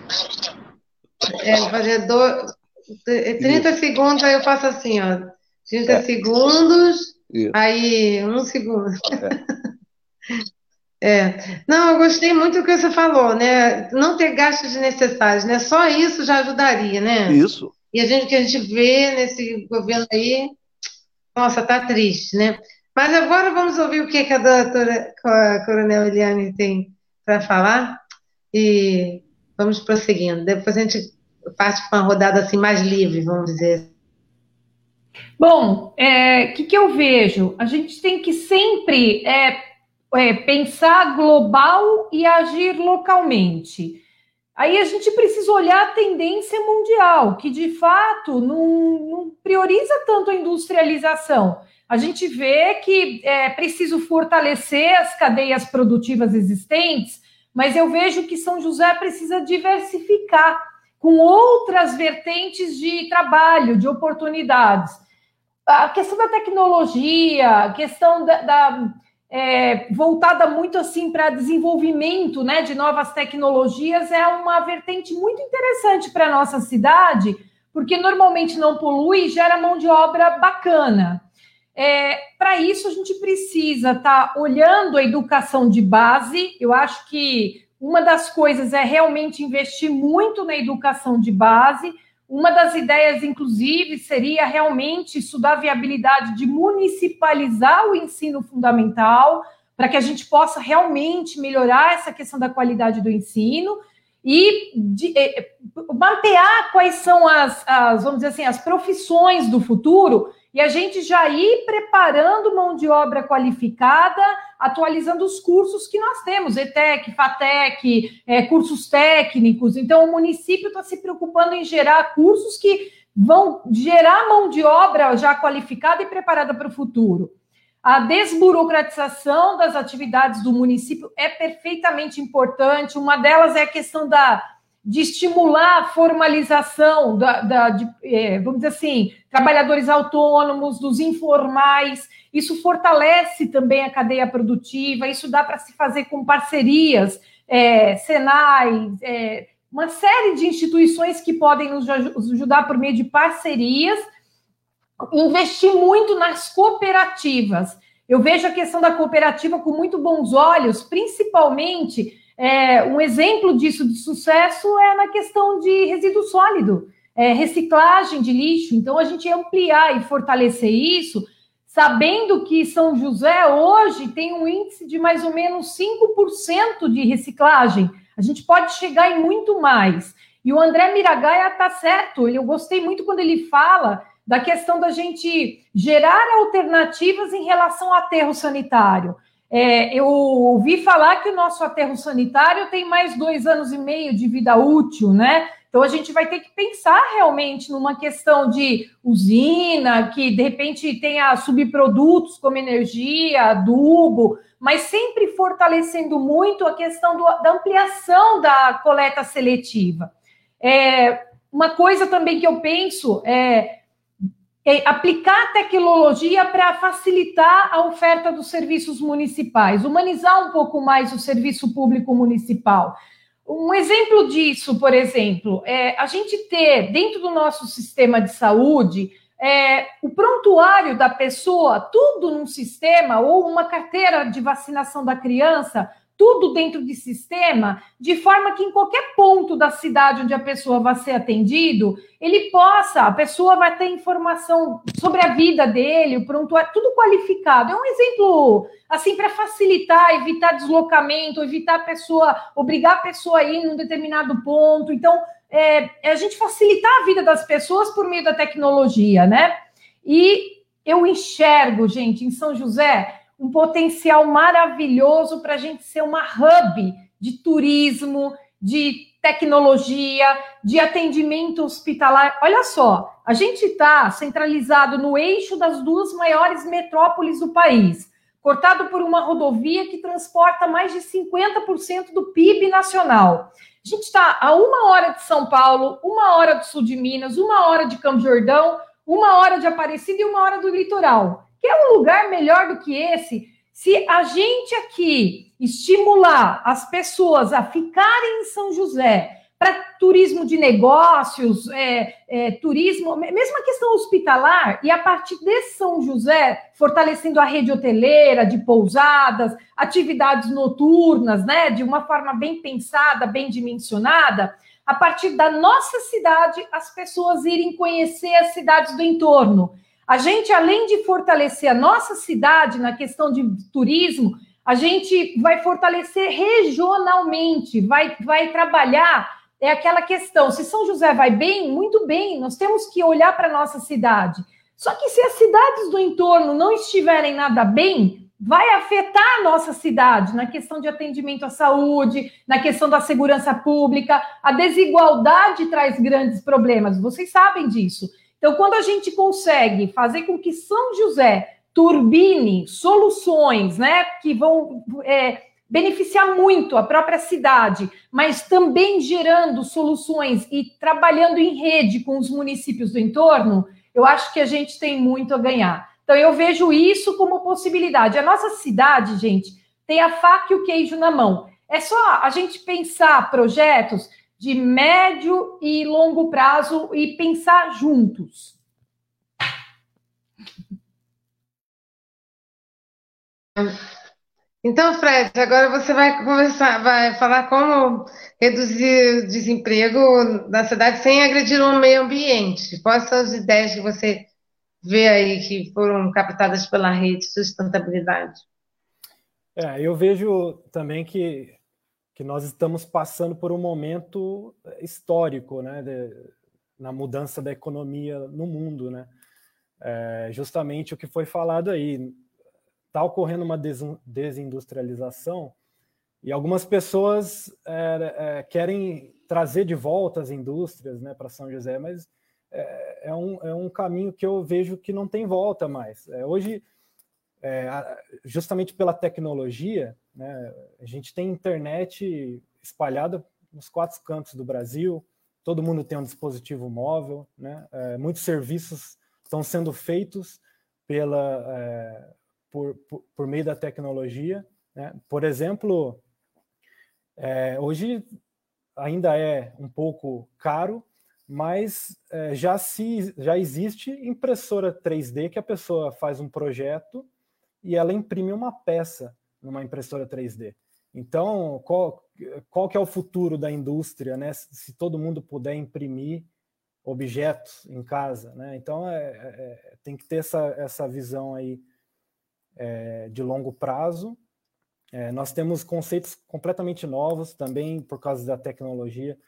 É, fazer do, 30 Isso. segundos, aí eu faço assim, ó. 30 é. segundos, Isso. aí um segundo. É. Não, eu gostei muito do que você falou, né? Não ter gastos desnecessários, né? Só isso já ajudaria, né? Isso. E a gente que a gente vê nesse governo aí, nossa, tá triste, né? Mas agora vamos ouvir o que, que a doutora a Coronel Eliane tem para falar e vamos prosseguindo. Depois a gente parte para uma rodada assim mais livre, vamos dizer. Bom, o é, que, que eu vejo? A gente tem que sempre é, é, pensar global e agir localmente. Aí a gente precisa olhar a tendência mundial, que de fato não, não prioriza tanto a industrialização. A gente vê que é preciso fortalecer as cadeias produtivas existentes, mas eu vejo que São José precisa diversificar com outras vertentes de trabalho, de oportunidades. A questão da tecnologia, a questão da, da é, voltada muito assim para desenvolvimento né, de novas tecnologias é uma vertente muito interessante para a nossa cidade, porque normalmente não polui e gera mão de obra bacana. É, para isso, a gente precisa estar tá olhando a educação de base. Eu acho que uma das coisas é realmente investir muito na educação de base uma das ideias, inclusive, seria realmente estudar a viabilidade de municipalizar o ensino fundamental, para que a gente possa realmente melhorar essa questão da qualidade do ensino e de, é, mapear quais são as, as, vamos dizer assim, as profissões do futuro e a gente já ir preparando mão de obra qualificada, atualizando os cursos que nós temos, ETEC, FATEC, é, cursos técnicos. Então, o município está se preocupando em gerar cursos que vão gerar mão de obra já qualificada e preparada para o futuro. A desburocratização das atividades do município é perfeitamente importante. Uma delas é a questão da de estimular a formalização da, da de, é, vamos dizer assim, trabalhadores autônomos, dos informais. Isso fortalece também a cadeia produtiva. Isso dá para se fazer com parcerias, é, Senai, é, uma série de instituições que podem nos ajudar por meio de parcerias. Investir muito nas cooperativas. Eu vejo a questão da cooperativa com muito bons olhos, principalmente é, um exemplo disso de sucesso é na questão de resíduo sólido, é, reciclagem de lixo. Então, a gente ampliar e fortalecer isso sabendo que São José hoje tem um índice de mais ou menos 5% de reciclagem. A gente pode chegar em muito mais. E o André Miragaia está certo, eu gostei muito quando ele fala da questão da gente gerar alternativas em relação ao aterro sanitário. É, eu ouvi falar que o nosso aterro sanitário tem mais dois anos e meio de vida útil, né? Então a gente vai ter que pensar realmente numa questão de usina, que de repente tenha subprodutos como energia, adubo, mas sempre fortalecendo muito a questão do, da ampliação da coleta seletiva. É, uma coisa também que eu penso é aplicar tecnologia para facilitar a oferta dos serviços municipais, humanizar um pouco mais o serviço público municipal. Um exemplo disso, por exemplo, é a gente ter dentro do nosso sistema de saúde é, o prontuário da pessoa, tudo num sistema, ou uma carteira de vacinação da criança, tudo dentro de sistema, de forma que em qualquer ponto da cidade onde a pessoa vai ser atendido, ele possa, a pessoa vai ter informação sobre a vida dele, o prontuário, tudo qualificado. É um exemplo, assim, para facilitar, evitar deslocamento, evitar a pessoa, obrigar a pessoa a ir num determinado ponto. Então, é, é a gente facilitar a vida das pessoas por meio da tecnologia, né? E eu enxergo, gente, em São José, um potencial maravilhoso para a gente ser uma hub de turismo, de tecnologia, de atendimento hospitalar. Olha só, a gente está centralizado no eixo das duas maiores metrópoles do país, cortado por uma rodovia que transporta mais de 50% do PIB nacional. A gente está a uma hora de São Paulo, uma hora do sul de Minas, uma hora de Campo Jordão, uma hora de Aparecida e uma hora do litoral. Quer um lugar melhor do que esse? Se a gente aqui estimular as pessoas a ficarem em São José para turismo de negócios, é, é, turismo, mesmo a questão hospitalar, e a partir de São José, fortalecendo a rede hoteleira, de pousadas, atividades noturnas, né, de uma forma bem pensada, bem dimensionada, a partir da nossa cidade, as pessoas irem conhecer as cidades do entorno. A gente, além de fortalecer a nossa cidade na questão de turismo, a gente vai fortalecer regionalmente, vai, vai trabalhar. É aquela questão: se São José vai bem, muito bem, nós temos que olhar para a nossa cidade. Só que se as cidades do entorno não estiverem nada bem, vai afetar a nossa cidade na questão de atendimento à saúde, na questão da segurança pública. A desigualdade traz grandes problemas, vocês sabem disso. Então, quando a gente consegue fazer com que São José turbine soluções né, que vão é, beneficiar muito a própria cidade, mas também gerando soluções e trabalhando em rede com os municípios do entorno, eu acho que a gente tem muito a ganhar. Então, eu vejo isso como possibilidade. A nossa cidade, gente, tem a faca e o queijo na mão. É só a gente pensar projetos de médio e longo prazo e pensar juntos. Então, Fred, agora você vai conversar, vai falar como reduzir o desemprego na cidade sem agredir o meio ambiente. Quais são as ideias que você vê aí que foram captadas pela rede de sustentabilidade? É, eu vejo também que que nós estamos passando por um momento histórico, né, de, na mudança da economia no mundo, né? É, justamente o que foi falado aí, está ocorrendo uma desindustrialização e algumas pessoas é, é, querem trazer de volta as indústrias, né, para São José, mas é, um, é um caminho que eu vejo que não tem volta mais. Hoje, justamente pela tecnologia, né? A gente tem internet espalhada nos quatro cantos do Brasil, todo mundo tem um dispositivo móvel, né? É, muitos serviços estão sendo feitos pela, é, por, por, por, meio da tecnologia. Né? Por exemplo, é, hoje ainda é um pouco caro, mas é, já, se, já existe impressora 3D que a pessoa faz um projeto e ela imprime uma peça numa impressora 3D. Então, qual, qual que é o futuro da indústria, né? Se todo mundo puder imprimir objetos em casa, né? Então é, é, tem que ter essa, essa visão aí é, de longo prazo. É, nós temos conceitos completamente novos também por causa da tecnologia,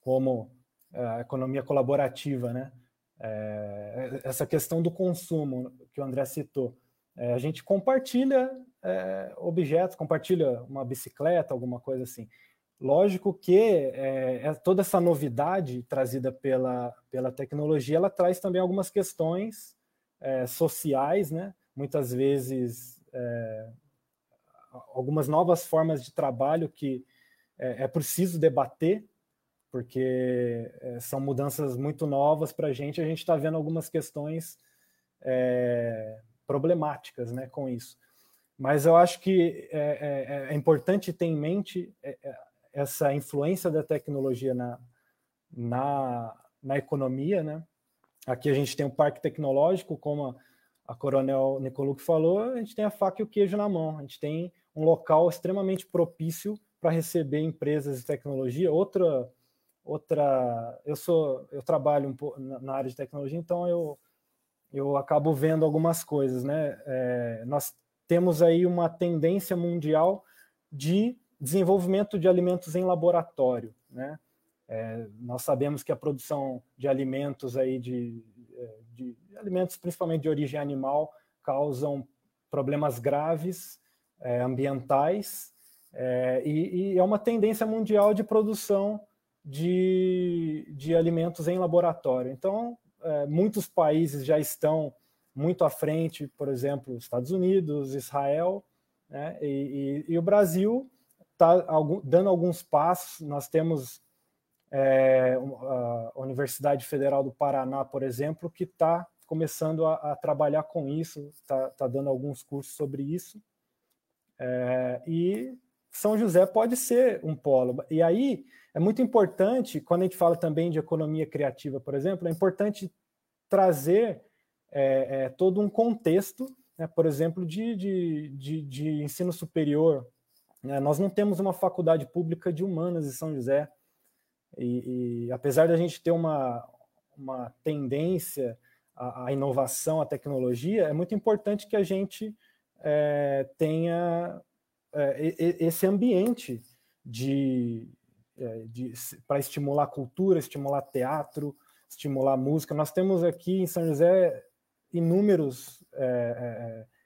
como é, a economia colaborativa, né? É, essa questão do consumo que o André citou. É, a gente compartilha objetos, compartilha uma bicicleta, alguma coisa assim. Lógico que é, é, toda essa novidade trazida pela, pela tecnologia, ela traz também algumas questões é, sociais, né? muitas vezes é, algumas novas formas de trabalho que é, é preciso debater, porque é, são mudanças muito novas para a gente, a gente está vendo algumas questões problemáticas né, com isso. Mas eu acho que é, é, é importante ter em mente essa influência da tecnologia na, na, na economia, né? Aqui a gente tem um parque tecnológico, como a, a Coronel Nicoluk falou, a gente tem a faca e o queijo na mão, a gente tem um local extremamente propício para receber empresas de tecnologia. Outra, outra, eu sou, eu trabalho um pouco na área de tecnologia, então eu eu acabo vendo algumas coisas, né? É, nós temos aí uma tendência mundial de desenvolvimento de alimentos em laboratório. Né? É, nós sabemos que a produção de alimentos aí de, é, de, alimentos principalmente de origem animal causam problemas graves é, ambientais é, e, e, é uma tendência mundial de produção de, de alimentos em laboratório. Então, é, muitos países já estão muito à frente, por exemplo, Estados Unidos, Israel, né? e, e, e o Brasil está dando alguns passos. Nós temos é, a Universidade Federal do Paraná, por exemplo, que está começando a, a, trabalhar com isso, está tá dando alguns cursos sobre isso. É, e São José pode ser um polo. E aí é muito importante, quando a gente fala também de economia criativa, por exemplo, é importante trazer é, é todo um contexto, né, por exemplo, de, de, de, de ensino superior, né? Nós não temos uma faculdade pública de humanas em São José. E, e apesar da gente ter uma, uma tendência à, à, inovação, à tecnologia, é muito importante que a gente é, tenha é, esse ambiente de, é, de para estimular cultura, estimular teatro, estimular música. Nós temos aqui em São José inúmeros é, é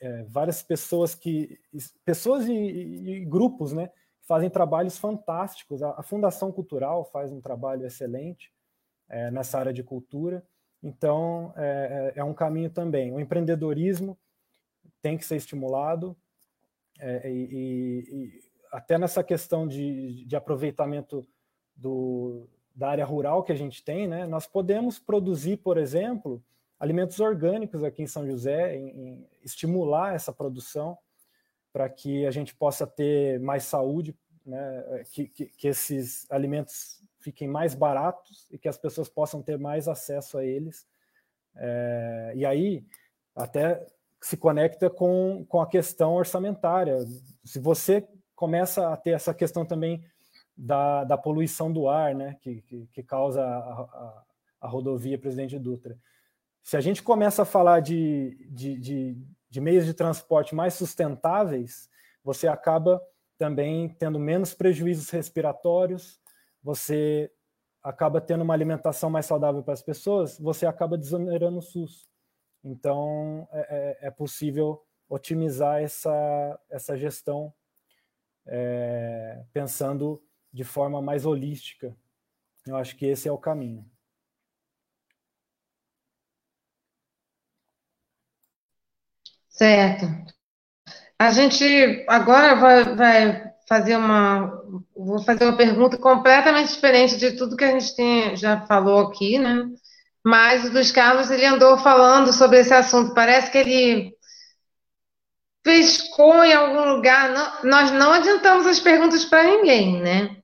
é, várias pessoas que pessoas e, e, grupos, né, fazem trabalhos fantásticos. A, a, Fundação Cultural faz um trabalho excelente é, nessa área de cultura. Então é, é, é um caminho também. O empreendedorismo tem que ser estimulado é, e, e, até nessa questão de, de aproveitamento do, da área rural que a gente tem, né, nós podemos produzir, por exemplo, alimentos orgânicos aqui em São José, em, em estimular essa produção para que a gente possa ter mais saúde, né, que, que, que, esses alimentos fiquem mais baratos e que as pessoas possam ter mais acesso a eles. É, e aí, até se conecta com, com a questão orçamentária. Se você começa a ter essa questão também da, da poluição do ar, né, que, que, que causa a, a, a rodovia Presidente Dutra. Se a gente começa a falar de, de, de, de meios de transporte mais sustentáveis, você acaba também tendo menos prejuízos respiratórios, você acaba tendo uma alimentação mais saudável para as pessoas, você acaba desonerando o SUS. Então, é, é, é possível otimizar essa, essa gestão é, pensando de forma mais holística. Eu acho que esse é o caminho. Certo. A gente agora vai, vai fazer uma. Vou fazer uma pergunta completamente diferente de tudo que a gente tem, já falou aqui, né? Mas o dos Carlos, ele andou falando sobre esse assunto. Parece que ele pescou em algum lugar. Não, nós não adiantamos as perguntas para ninguém, né?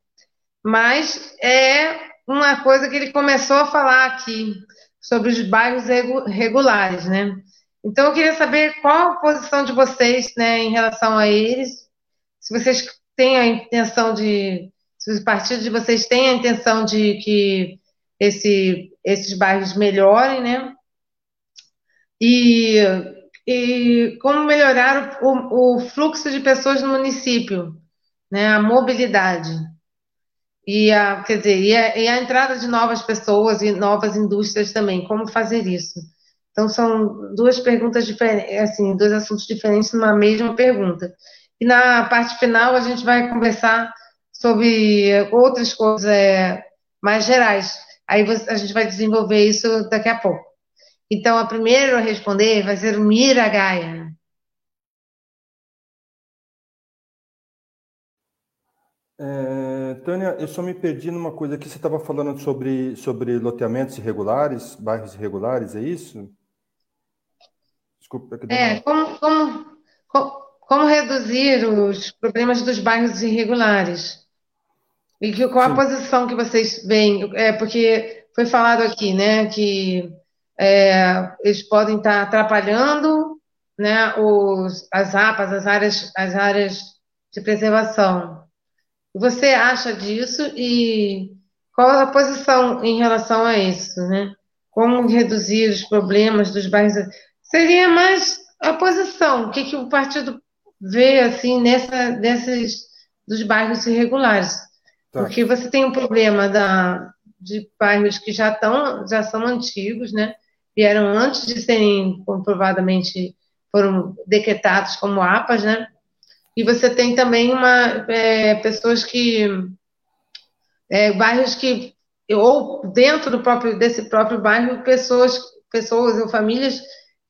Mas é uma coisa que ele começou a falar aqui sobre os bairros regulares, né? Então, eu queria saber qual a posição de vocês né, em relação a eles, se vocês têm a intenção de, se os partidos de vocês têm a intenção de que esse, esses bairros melhorem, né? E, e como melhorar o, o fluxo de pessoas no município, né? A mobilidade. E a, quer dizer, e a, e a entrada de novas pessoas e novas indústrias também, como fazer isso? Então, são duas perguntas diferentes, assim, dois assuntos diferentes numa mesma pergunta. E na parte final, a gente vai conversar sobre outras coisas é, mais gerais. Aí você, a gente vai desenvolver isso daqui a pouco. Então, a primeira a responder vai ser o Mira Gaia. É, Tânia, eu só me perdi numa coisa aqui. Você estava falando sobre, sobre loteamentos irregulares, bairros irregulares, é isso? Desculpa. É, como, como, como reduzir os problemas dos bairros irregulares? E que, qual a Sim. posição que vocês veem? É, porque foi falado aqui, né, que é, eles podem estar atrapalhando né, os, as APAs, as áreas, as áreas de preservação. Você acha disso e qual a posição em relação a isso, né? Como reduzir os problemas dos bairros? Seria mais a posição, o que, que o partido vê assim nessa, desses dos bairros irregulares. Tá. Porque você tem um problema da, de bairros que já estão, já são antigos, né? Vieram antes de serem comprovadamente foram decretados como APAs, né? E você tem também uma, é, pessoas que. É, bairros que. Ou dentro do próprio, desse próprio bairro, pessoas, pessoas ou famílias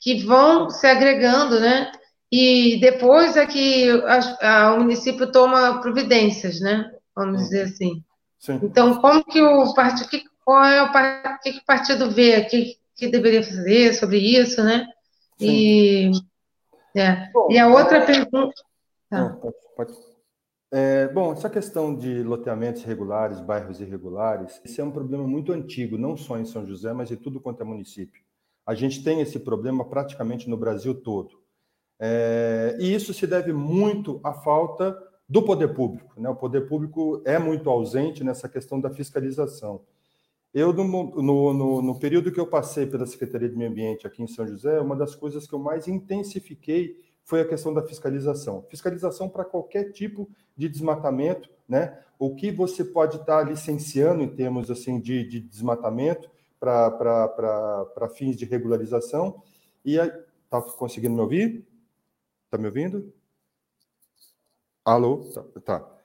que vão se agregando, né? E depois é que a, a, o município toma providências, né? Vamos dizer assim. Sim. Então, como que o partido. Que, qual é o, que, que o partido vê? O que, que deveria fazer sobre isso, né? E, é. Bom, e a outra é... pergunta. Tá. Não, pode, pode. É, bom, essa questão de loteamentos irregulares, bairros irregulares, esse é um problema muito antigo, não só em São José, mas em tudo quanto é município. A gente tem esse problema praticamente no Brasil todo. É, e isso se deve muito à falta do poder público. Né? O poder público é muito ausente nessa questão da fiscalização. Eu, no, no, no, no, período que eu passei pela Secretaria de Meio Ambiente aqui em São José, uma das coisas que eu mais intensifiquei foi a questão da fiscalização. Fiscalização para qualquer tipo de desmatamento, né? O que você pode estar licenciando em termos assim de, de desmatamento para fins de regularização. E está conseguindo me ouvir? Está me ouvindo? Alô? Tá. Tá,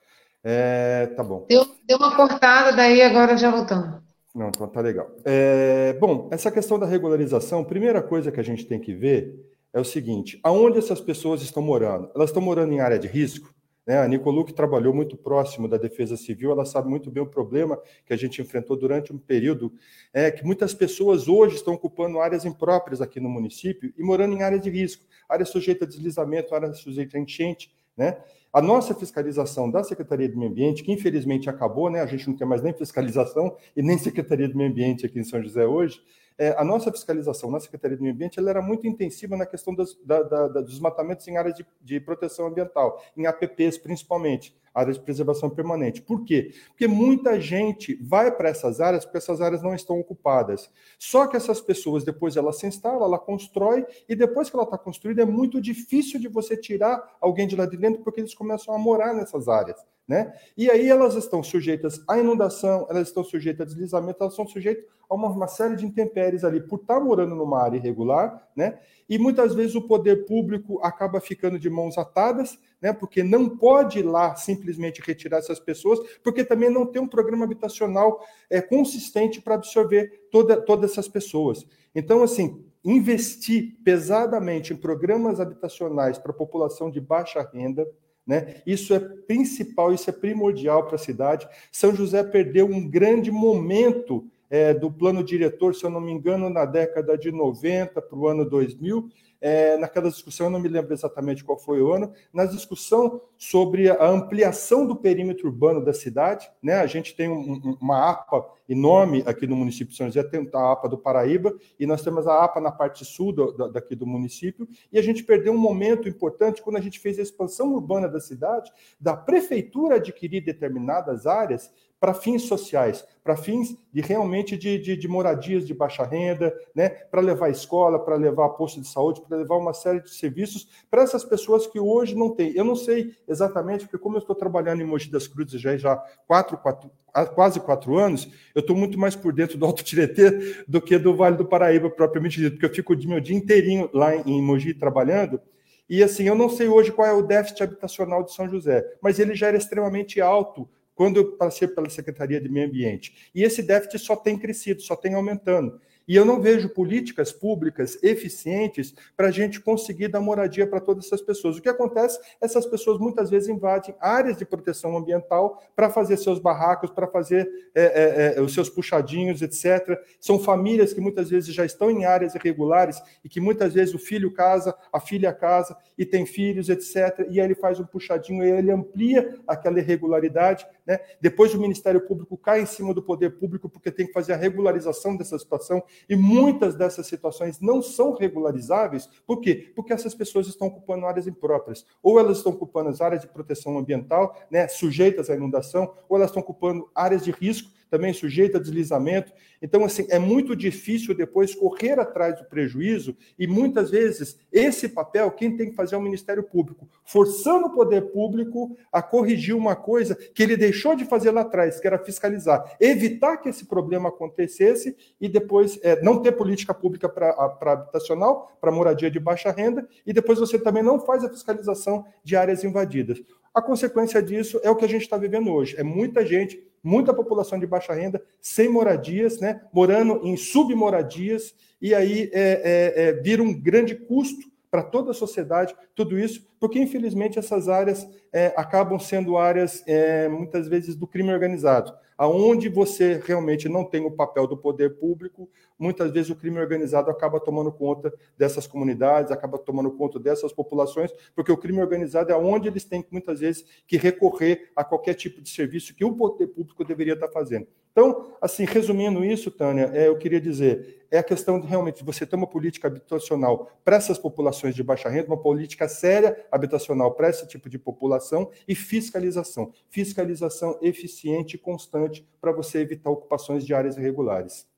é, tá bom. Deu, deu uma cortada, daí agora já voltando. Não, então tá legal. É, bom, essa questão da regularização, primeira coisa que a gente tem que ver é o seguinte: aonde essas pessoas estão morando? Elas estão morando em área de risco? Né? A que trabalhou muito próximo da Defesa Civil, ela sabe muito bem o problema que a gente enfrentou durante um período, é que muitas pessoas hoje estão ocupando áreas impróprias aqui no município e morando em áreas de risco, área sujeita a deslizamento, área sujeita a enchente, né? A nossa fiscalização da Secretaria do Meio Ambiente, que infelizmente acabou, né? A gente não tem mais nem fiscalização e nem Secretaria do Meio Ambiente aqui em São José hoje, é, a nossa fiscalização na Secretaria do Meio Ambiente ela era muito intensiva na questão das, da, da, dos desmatamentos em áreas de, de, proteção ambiental, em APPs principalmente, áreas de preservação permanente. Por quê? Porque muita gente vai para essas áreas porque essas áreas não estão ocupadas. Só que essas pessoas, depois ela se instala, ela constrói, e depois que ela está construída, é muito difícil de você tirar alguém de lá de dentro porque eles começam a morar nessas áreas. Né? E aí elas estão sujeitas à inundação, elas estão sujeitas a deslizamento, elas são sujeitas a uma, uma, série de intempéries ali por estar morando numa área irregular, né? E muitas vezes o poder público acaba ficando de mãos atadas, né? Porque não pode ir lá simplesmente retirar essas pessoas, porque também não tem um programa habitacional é, consistente para absorver toda, todas essas pessoas. Então, assim, investir pesadamente em programas habitacionais para a população de baixa renda, né? Isso é principal, isso é primordial para a cidade. São José perdeu um grande momento é, do plano diretor, se eu não me engano, na década de 90 para o ano 2000, é, naquela discussão, eu não me lembro exatamente qual foi o ano, na discussão sobre a ampliação do perímetro urbano da cidade, né? A gente tem um, uma APA enorme aqui no município de São José, tem a APA do Paraíba, e nós temos a APA na parte sul do, daqui do município, e a gente perdeu um momento importante quando a gente fez a expansão urbana da cidade, da prefeitura adquirir determinadas áreas para fins sociais, para fins de realmente de, de, de, moradias de baixa renda, né, para levar escola, para levar posto de saúde, para levar uma série de serviços para essas pessoas que hoje não têm. Eu não sei exatamente, porque como eu estou trabalhando em Mogi das Cruzes já já quatro, quatro, quase quatro anos, eu estou muito mais por dentro do Alto Tietê do que do Vale do Paraíba propriamente dito, porque eu fico o meu dia inteirinho lá em Mogi trabalhando. E assim, eu não sei hoje qual é o déficit habitacional de São José, mas ele já era extremamente alto quando eu passei pela Secretaria de Meio Ambiente. E esse déficit só tem crescido, só tem aumentando. E eu não vejo políticas públicas eficientes para a gente conseguir dar moradia para todas essas pessoas. O que acontece? Essas pessoas muitas vezes invadem áreas de proteção ambiental para fazer seus barracos, para fazer é, é, é, os seus puxadinhos, etc. São famílias que muitas vezes já estão em áreas irregulares e que muitas vezes o filho casa, a filha casa e tem filhos, etc. E aí ele faz um puxadinho e ele amplia aquela irregularidade. Né? Depois o Ministério Público cai em cima do poder público porque tem que fazer a regularização dessa situação e muitas dessas situações não são regularizáveis. Por quê? Porque essas pessoas estão ocupando áreas impróprias. Ou elas estão ocupando as áreas de proteção ambiental, né, sujeitas à inundação, ou elas estão ocupando áreas de risco também sujeito a deslizamento. Então, assim, é muito difícil depois correr atrás do prejuízo e muitas vezes esse papel quem tem que fazer é o Ministério Público, forçando o poder público a corrigir uma coisa que ele deixou de fazer lá atrás, que era fiscalizar, evitar que esse problema acontecesse e depois é, não ter política pública para habitacional, para moradia de baixa renda, e depois você também não faz a fiscalização de áreas invadidas. A consequência disso é o que a gente está vivendo hoje. É muita gente, muita população de baixa renda, sem moradias, né, morando em submoradias, e aí é, é, é, vira um grande custo para toda a sociedade, tudo isso, porque infelizmente essas áreas é, acabam sendo áreas é, muitas vezes do crime organizado, aonde você realmente não tem o papel do poder público, muitas vezes o crime organizado acaba tomando conta dessas comunidades, acaba tomando conta dessas populações, porque o crime organizado é onde eles têm muitas vezes que recorrer a qualquer tipo de serviço que o poder público deveria estar fazendo. Então, assim, resumindo isso, Tânia, é, eu queria dizer, é a questão de realmente você ter uma política habitacional para essas populações de baixa renda, uma política séria habitacional para esse tipo de população e fiscalização. Fiscalização eficiente e constante para você evitar ocupações de áreas irregulares.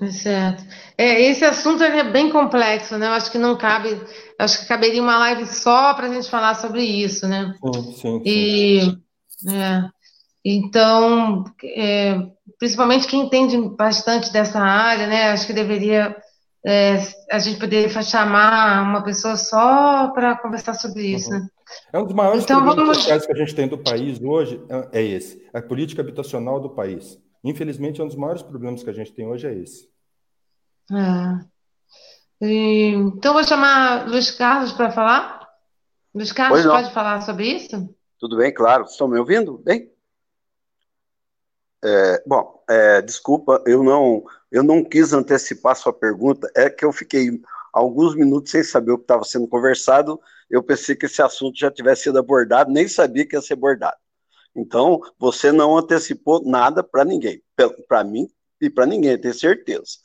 É certo. É, esse assunto é bem complexo, né? Eu acho que não cabe, acho que caberia uma live só para a gente falar sobre isso, né? Sim, sim. sim. E, é, então, é, principalmente quem entende bastante dessa área, né? Acho que deveria é, a gente poderia chamar uma pessoa só para conversar sobre isso, uhum. né? É um dos maiores então, problemas vamos... que a gente tem do país hoje é, é esse, a política habitacional do país. Infelizmente, um dos maiores problemas que a gente tem hoje é esse. É. Então, vou chamar Luiz Carlos para falar. Luiz Carlos, pode falar sobre isso? Tudo bem, claro. Estão me ouvindo? Bem? É, bom, é, desculpa, eu não, eu não quis antecipar sua pergunta, é que eu fiquei alguns minutos sem saber o que estava sendo conversado, eu pensei que esse assunto já tivesse sido abordado, nem sabia que ia ser abordado. Então, você não antecipou nada para ninguém, para mim e para ninguém, tenho certeza,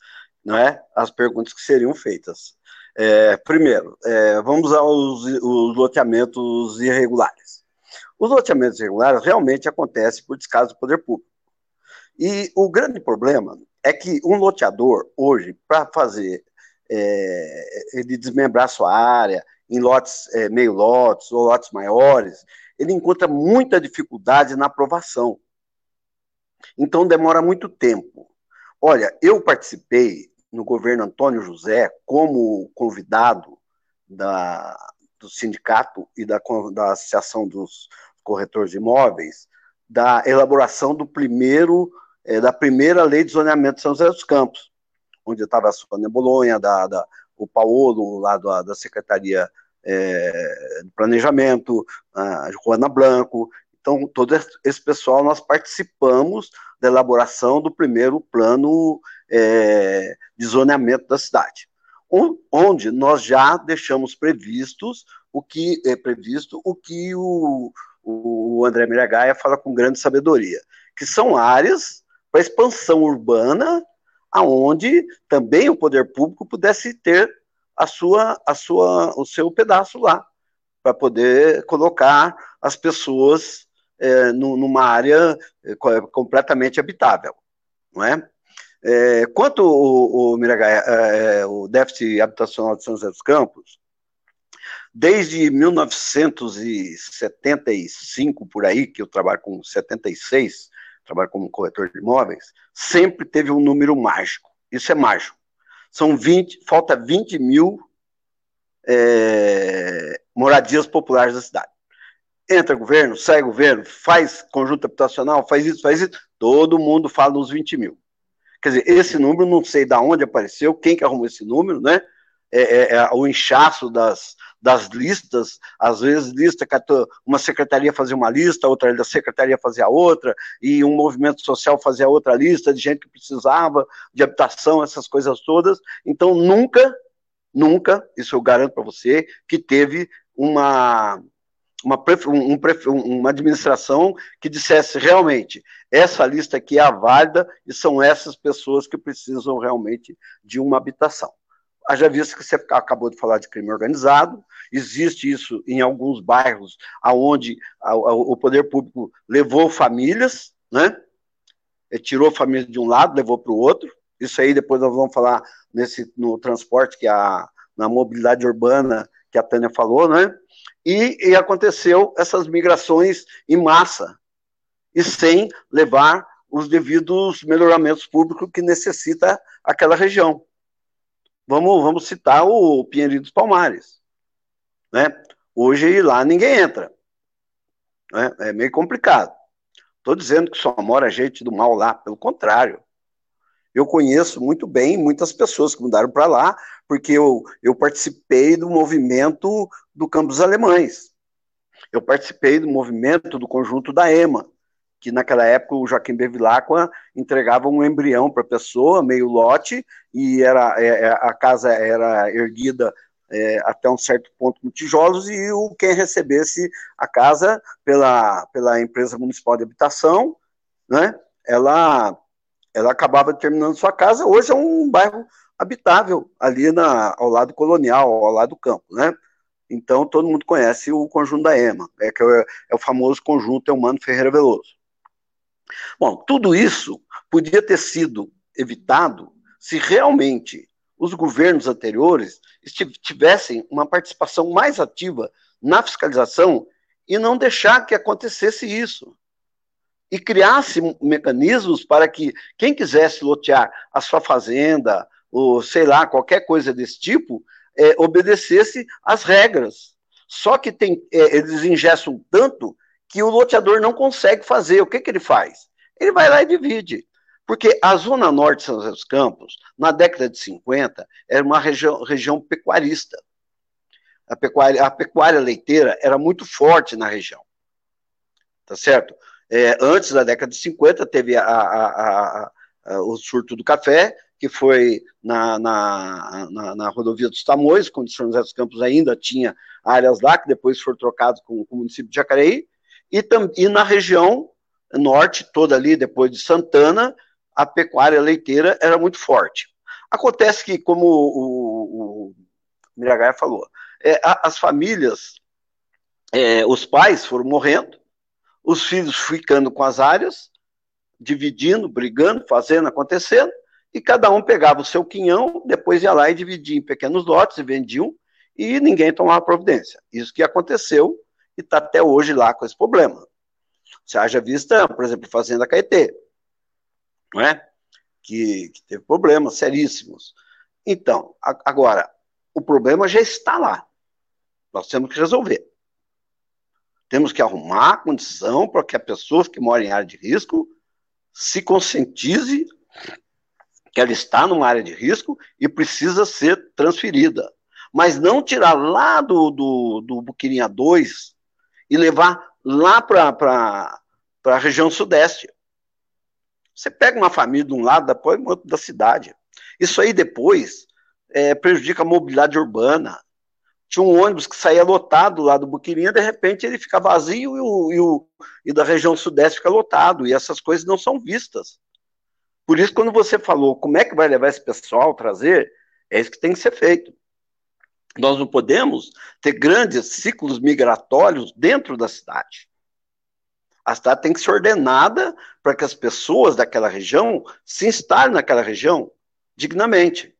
não é? As perguntas que seriam feitas. É, primeiro, é, vamos aos os loteamentos irregulares. Os loteamentos irregulares realmente acontecem por descaso do poder público. E o grande problema é que um loteador, hoje, para fazer é, ele desmembrar sua área em lotes, é, meio lotes ou lotes maiores, ele encontra muita dificuldade na aprovação. Então demora muito tempo. Olha, eu participei no governo Antônio José como convidado da, do sindicato e da, da Associação dos Corretores de Imóveis da elaboração do primeiro é, da primeira lei de zoneamento de São José dos Campos, onde estava a Sônia Bolonha, da, da, o Paulo, lá da, da Secretaria é, Planejamento, a Joana Blanco. Então, todo esse pessoal, nós participamos da elaboração do primeiro plano é, de zoneamento da cidade, onde nós já deixamos previstos o que é previsto, o que o, o André Miragaia fala com grande sabedoria, que são áreas para expansão urbana, aonde também o poder público pudesse ter a sua, a sua, o seu pedaço lá, para poder colocar as pessoas é, numa área é, completamente habitável, não é? é quanto o, o, Miragaia, é, o déficit habitacional de São José dos Campos, desde 1975 por aí, que eu trabalho com 76, trabalho como corretor de imóveis, sempre teve um número mágico. Isso é mágico. São 20, falta 20 mil é, moradias populares da cidade. Entra governo, sai governo, faz conjunto habitacional, faz isso, faz isso, todo mundo fala dos 20 mil. Quer dizer, esse número não sei de onde apareceu, quem que arrumou esse número, né? É, é, é o inchaço das, das listas, às vezes lista, uma secretaria fazia uma lista, outra da secretaria fazia outra, e um movimento social fazia outra lista de gente que precisava de habitação, essas coisas todas. Então, nunca, nunca, isso eu garanto para você, que teve uma, uma, um, uma administração que dissesse realmente essa lista aqui é a válida e são essas pessoas que precisam realmente de uma habitação. Haja visto que você acabou de falar de crime organizado, existe isso em alguns bairros onde o poder público levou famílias, né? tirou a família de um lado, levou para o outro. Isso aí depois nós vamos falar nesse, no transporte, que é a, na mobilidade urbana, que a Tânia falou, né? E, e aconteceu essas migrações em massa, e sem levar os devidos melhoramentos públicos que necessita aquela região. Vamos, vamos citar o Pinheirinho dos Palmares. Né? Hoje lá ninguém entra. Né? É meio complicado. Estou dizendo que só mora gente do mal lá, pelo contrário. Eu conheço muito bem muitas pessoas que mudaram para lá, porque eu, eu participei do movimento do Campos Alemães. Eu participei do movimento do conjunto da EMA, que naquela época o Joaquim Bevilacqua entregava um embrião para a pessoa, meio lote, e era, é, é, a casa era erguida é, até um certo ponto com tijolos, e o, quem recebesse a casa pela, pela empresa municipal de habitação, né, ela, ela acabava terminando sua casa, hoje é um bairro habitável, ali na, ao lado colonial, ao lado do campo, né, então todo mundo conhece o conjunto da EMA, é, que é, é o famoso conjunto Eumano Ferreira Veloso. Bom, tudo isso podia ter sido evitado se realmente os governos anteriores tivessem uma participação mais ativa na fiscalização e não deixar que acontecesse isso. E criasse mecanismos para que quem quisesse lotear a sua fazenda, ou sei lá, qualquer coisa desse tipo, é, obedecesse às regras. Só que tem, é, eles ingessam tanto que o loteador não consegue fazer. O que, que ele faz? Ele vai lá e divide. Porque a Zona Norte de São José dos Campos, na década de 50, era uma região, região pecuarista. A pecuária, a pecuária leiteira era muito forte na região. Tá certo? É, antes da década de 50, teve a, a, a, o surto do café, que foi na, na, na, na, rodovia dos Tamoios, quando São José dos Campos ainda tinha áreas lá, que depois foram trocadas com, com o município de Jacareí, e, e na região norte, toda ali, depois de Santana, a pecuária leiteira era muito forte. Acontece que, como o, o Miragaia falou, é, as famílias, é, os pais foram morrendo, os filhos ficando com as áreas, dividindo, brigando, fazendo, acontecendo, e cada um pegava o seu quinhão, depois ia lá e dividia em pequenos lotes e vendiam, e ninguém tomava providência. Isso que aconteceu e está até hoje lá com esse problema. Se haja vista, por exemplo, Fazenda Caetê, não é? Que, que teve problemas seríssimos. Então, a, agora, o problema já está lá. Nós temos que resolver. Temos que arrumar a condição para que a pessoa que mora em área de risco se conscientize que ela está numa área de risco e precisa ser transferida. Mas não tirar lá do, do, do Buquirinha 2 e levar lá para a região sudeste. Você pega uma família de um lado, depois outro da cidade. Isso aí depois é, prejudica a mobilidade urbana. Tinha um ônibus que saía lotado lá do Buquirinha, de repente ele fica vazio e, o, e, o, e da região sudeste fica lotado. E essas coisas não são vistas. Por isso, quando você falou como é que vai levar esse pessoal, trazer, é isso que tem que ser feito. Nós não podemos ter grandes ciclos migratórios dentro da cidade. A cidade tem que ser ordenada para que as pessoas daquela região se instalem naquela região dignamente.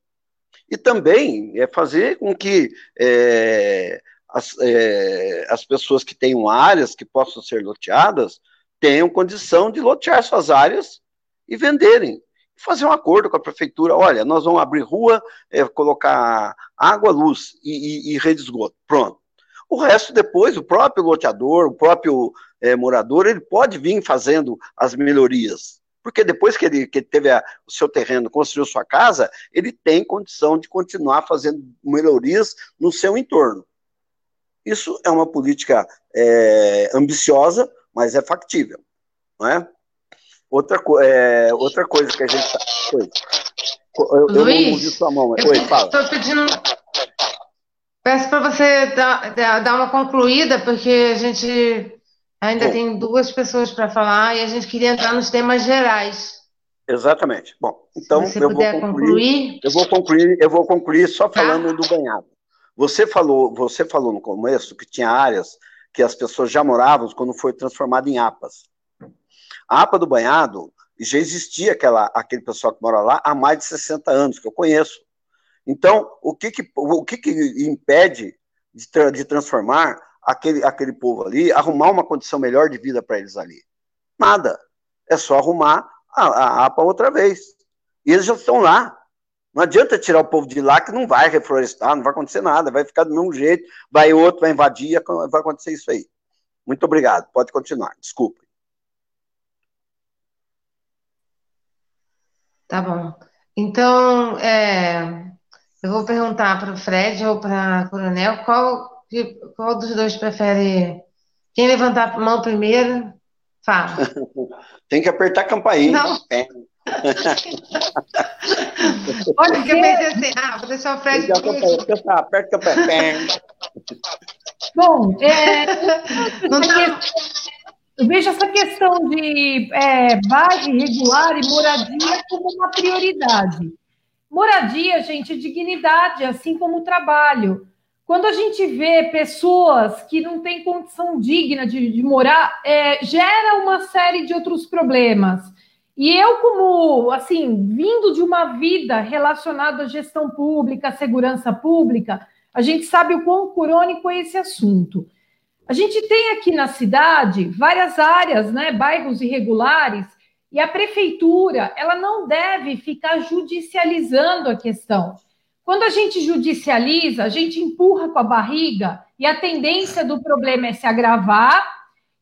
E também é fazer com que é, as, é, as pessoas que tenham áreas que possam ser loteadas tenham condição de lotear suas áreas e venderem. Fazer um acordo com a prefeitura, olha, nós vamos abrir rua, é, colocar água, luz e, e, e rede de esgoto. Pronto. O resto depois, o próprio loteador, o próprio é, morador, ele pode vir fazendo as melhorias. Porque depois que ele, que ele teve a, o seu terreno, construiu sua casa, ele tem condição de continuar fazendo melhorias no seu entorno. Isso é uma política é, ambiciosa, mas é factível, não é? Outra, é, outra coisa que a gente. Oi. Eu, Luiz, eu não ouvi sua mão. Oi, fala. Estou pedindo. Peço para você dar, dar uma concluída, porque a gente ainda Bom, tem duas pessoas para falar e a gente queria entrar nos temas gerais. Exatamente. Bom, então eu vou concluir, concluir, Eu vou concluir, eu vou concluir só tá. falando do ganhado. Você falou, você falou no começo que tinha áreas que as pessoas já moravam quando foi transformado em APAs. A APA do Banhado já existia aquela, aquele pessoal que mora lá há mais de 60 anos, que eu conheço. Então, o que, que, o que, que impede de, tra de transformar aquele, aquele povo ali, arrumar uma condição melhor de vida para eles ali? Nada. É só arrumar a, a APA outra vez. E eles já estão lá. Não adianta tirar o povo de lá que não vai reflorestar, não vai acontecer nada, vai ficar do mesmo jeito, vai outro, vai invadir, vai acontecer isso aí. Muito obrigado, pode continuar, desculpe. Tá bom. Então, é, eu vou perguntar para o Fred ou para o Coronel qual, qual dos dois prefere. Quem levantar a mão primeiro, fala. Tem que apertar a campainha. Não. É. Olha, que eu pensei assim, ah, vou deixar o Fred. Aperta a campainha. Bom, é, não tá... eu vejo essa questão de é, base regular e moradia como uma prioridade. Moradia, gente, é dignidade, assim como o trabalho. Quando a gente vê pessoas que não têm condição digna de, de morar, é, gera uma série de outros problemas. E eu, como, assim, vindo de uma vida relacionada à gestão pública, à segurança pública, a gente sabe o quão crônico é esse assunto. A gente tem aqui na cidade várias áreas, né, bairros irregulares, e a prefeitura, ela não deve ficar judicializando a questão. Quando a gente judicializa, a gente empurra com a barriga e a tendência do problema é se agravar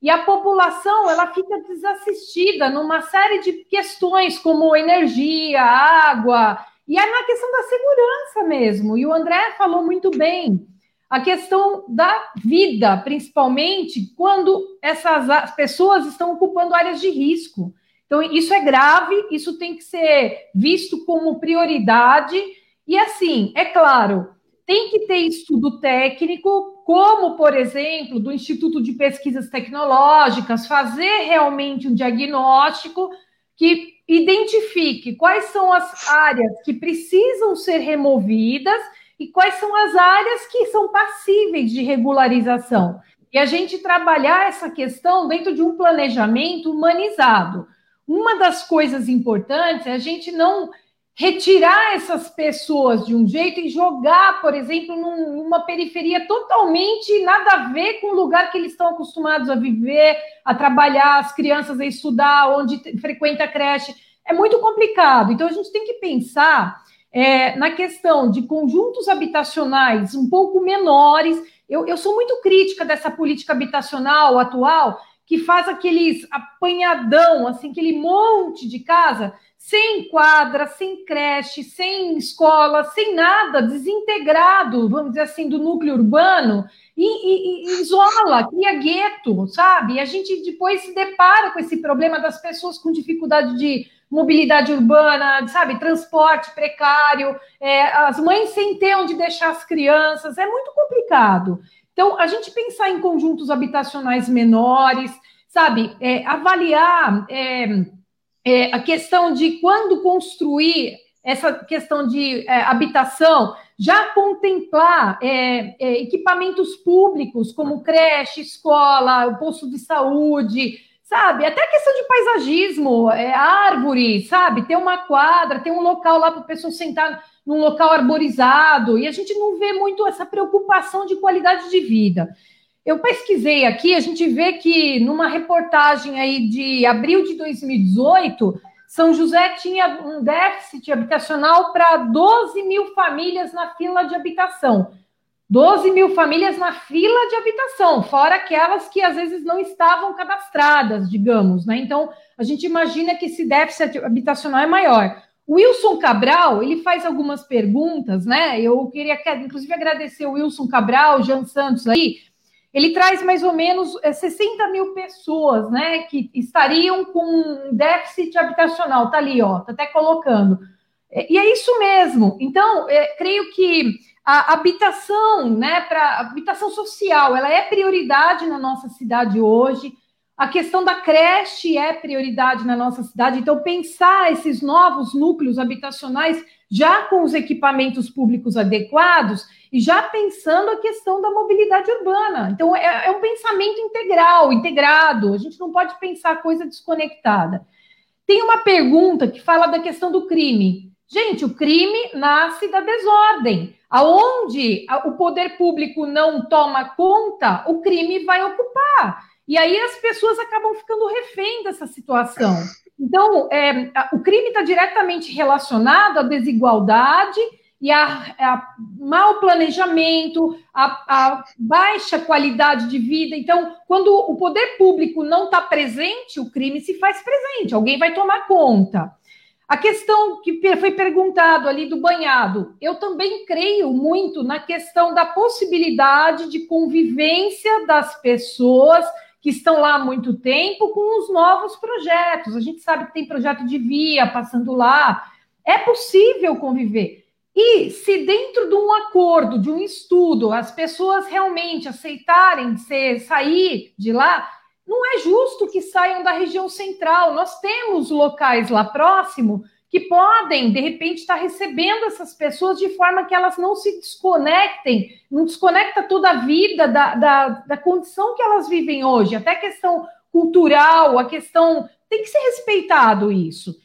e a população ela fica desassistida numa série de questões como energia, água e é na questão da segurança mesmo. E o André falou muito bem a questão da vida, principalmente quando essas pessoas estão ocupando áreas de risco. Então, isso é grave, isso tem que ser visto como prioridade. E assim, é claro, tem que ter estudo técnico, como, por exemplo, do Instituto de Pesquisas Tecnológicas, fazer realmente um diagnóstico que identifique quais são as áreas que precisam ser removidas e quais são as áreas que são passíveis de regularização. E a gente trabalhar essa questão dentro de um planejamento humanizado. Uma das coisas importantes é a gente não retirar essas pessoas de um jeito e jogar, por exemplo, numa periferia totalmente nada a ver com o lugar que eles estão acostumados a viver, a trabalhar, as crianças a estudar, onde frequenta a creche. É muito complicado. Então, a gente tem que pensar é, na questão de conjuntos habitacionais um pouco menores. Eu, eu sou muito crítica dessa política habitacional atual, que faz aqueles apanhadão, assim, aquele monte de casa, sem quadra, sem creche, sem escola, sem nada, desintegrado, vamos dizer assim, do núcleo urbano, e, e, e isola, cria gueto, sabe? E a gente depois se depara com esse problema das pessoas com dificuldade de mobilidade urbana, sabe, transporte precário, é, as mães sem ter onde deixar as crianças, é muito complicado. Então, a gente pensar em conjuntos habitacionais menores, sabe, é, avaliar é, é, a questão de quando construir essa questão de é, habitação, já contemplar é, equipamentos públicos como creche, escola, posto de saúde, sabe? Até questão de paisagismo, é, árvore, sabe? Ter uma quadra, ter um local lá para a pessoa sentar num local arborizado, e a gente não vê muito essa preocupação de qualidade de vida. Eu pesquisei aqui, a gente vê que numa reportagem aí de abril de 2018, São José tinha um déficit habitacional para 12 mil famílias na fila de habitação. 12 mil famílias na fila de habitação, fora aquelas que às vezes não estavam cadastradas, digamos, né? Então, a gente imagina que esse déficit habitacional é maior. O Wilson Cabral, ele faz algumas perguntas, né? Eu queria, inclusive, agradecer o Wilson Cabral, o Jean Santos aí. Ele traz mais ou menos 60 é, mil pessoas, né, que estariam com déficit habitacional. Tá ali, ó, tá até colocando. E é isso mesmo. Então, é, creio que a habitação, né, para habitação social, ela é prioridade na nossa cidade hoje. A questão da creche é prioridade na nossa cidade. Então, pensar esses novos núcleos habitacionais já com os equipamentos públicos adequados e já pensando a questão da mobilidade urbana. Então, é, é um pensamento integral, integrado. A gente não pode pensar coisa desconectada. Tem uma pergunta que fala da questão do crime. Gente, o crime nasce da desordem. Aonde o poder público não toma conta, o crime vai ocupar. E aí as pessoas acabam ficando refém dessa situação. Então, é, o crime está diretamente relacionado à desigualdade e a, a mau planejamento, a, a, baixa qualidade de vida. Então, quando o poder público não está presente, o crime se faz presente, alguém vai tomar conta. A questão que foi perguntado ali do banhado, eu também creio muito na questão da possibilidade de convivência das pessoas que estão lá há muito tempo com os novos projetos. A gente sabe que tem projeto de via passando lá. É possível conviver. E se dentro de um acordo, de um estudo, as pessoas realmente aceitarem ser, sair de lá, não é justo que saiam da região central. Nós temos locais lá próximo que podem, de repente, estar recebendo essas pessoas de forma que elas não se desconectem, não desconecta toda a vida da, da, da condição que elas vivem hoje, até a questão cultural, a questão. Tem que ser respeitado isso.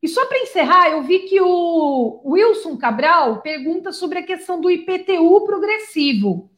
E só para encerrar, eu vi que o Wilson Cabral pergunta sobre a questão do IPTU progressivo.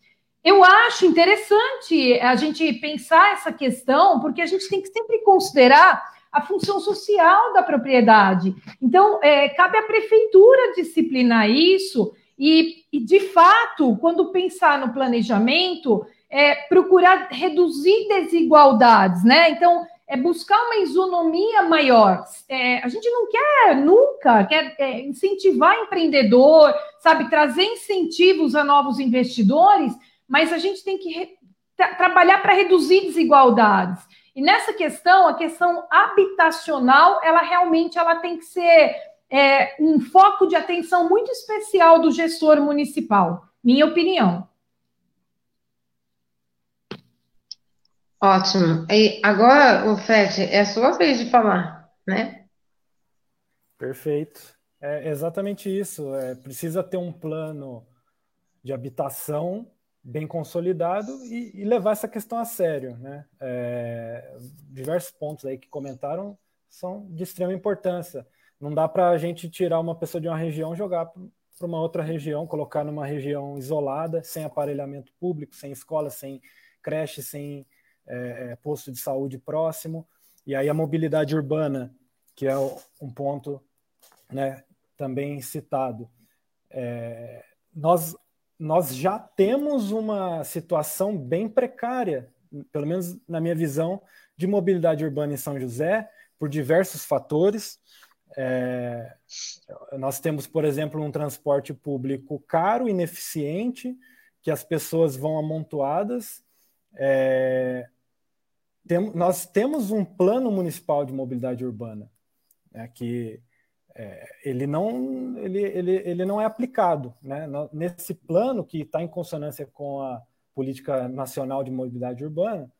Eu acho interessante a gente pensar essa questão, porque a gente tem que sempre considerar a função social da propriedade. Então, é, cabe à prefeitura disciplinar isso e, e, de fato, quando pensar no planejamento, é, procurar reduzir desigualdades, né? Então, é buscar uma isonomia maior. É, a gente não quer nunca quer é, incentivar empreendedor, sabe, trazer incentivos a novos investidores, mas a gente tem que tra trabalhar para reduzir desigualdades. E nessa questão, a questão habitacional, ela realmente ela tem que ser é, um foco de atenção muito especial do gestor municipal, minha opinião. Ótimo. E agora, o Fred, é a sua vez de falar, né? Perfeito. É exatamente isso. É, precisa ter um plano de habitação bem consolidado e, e, levar essa questão a sério. Né? É, diversos pontos aí que comentaram são de extrema importância. Não dá para a gente tirar uma pessoa de uma região jogar para uma outra região, colocar numa região isolada, sem aparelhamento público, sem escola, sem creche, sem é, é posto de saúde próximo. E aí a mobilidade urbana, que é um ponto né, também citado. É, nós nós já temos uma situação bem precária, pelo menos na minha visão, de mobilidade urbana em São José, por diversos fatores. É, nós temos, por exemplo, um transporte público caro, ineficiente, que as pessoas vão amontoadas. É, tem, nós temos um plano municipal de mobilidade urbana, né, que é, ele, não, ele, ele, ele não é aplicado. Né? Nesse plano, que está em consonância com a Política Nacional de Mobilidade Urbana,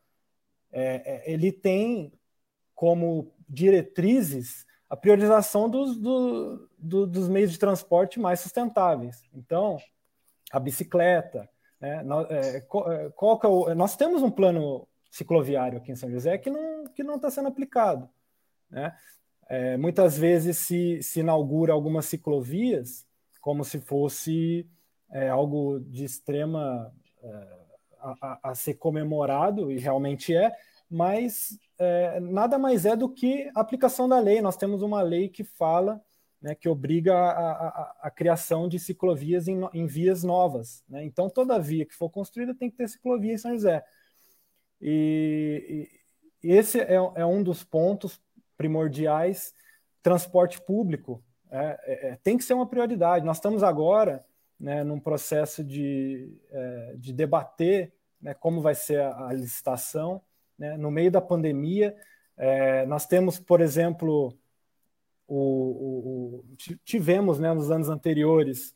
é, é, ele tem como diretrizes a priorização dos, do, do, dos meios de transporte mais sustentáveis. Então, a bicicleta, né? nós, é, qual, é, qual é o, nós temos um plano cicloviário aqui em São José que não que não está sendo aplicado, né? É, muitas vezes se, se inaugura algumas ciclovias como se fosse é, algo de extrema é, a, a, ser comemorado e realmente é, mas é, nada mais é do que a aplicação da lei. Nós temos uma lei que fala, né, que obriga a, a, a criação de ciclovias em, em vias novas. Né? Então, toda via que for construída tem que ter ciclovia em São José. E, e esse é, é, um dos pontos primordiais. Transporte público é, é, é, tem que ser uma prioridade. Nós estamos agora né, num processo de, é, de debater né, como vai ser a, a licitação. Né? No meio da pandemia, é, nós temos, por exemplo, o, o, o, tivemos né, nos anos anteriores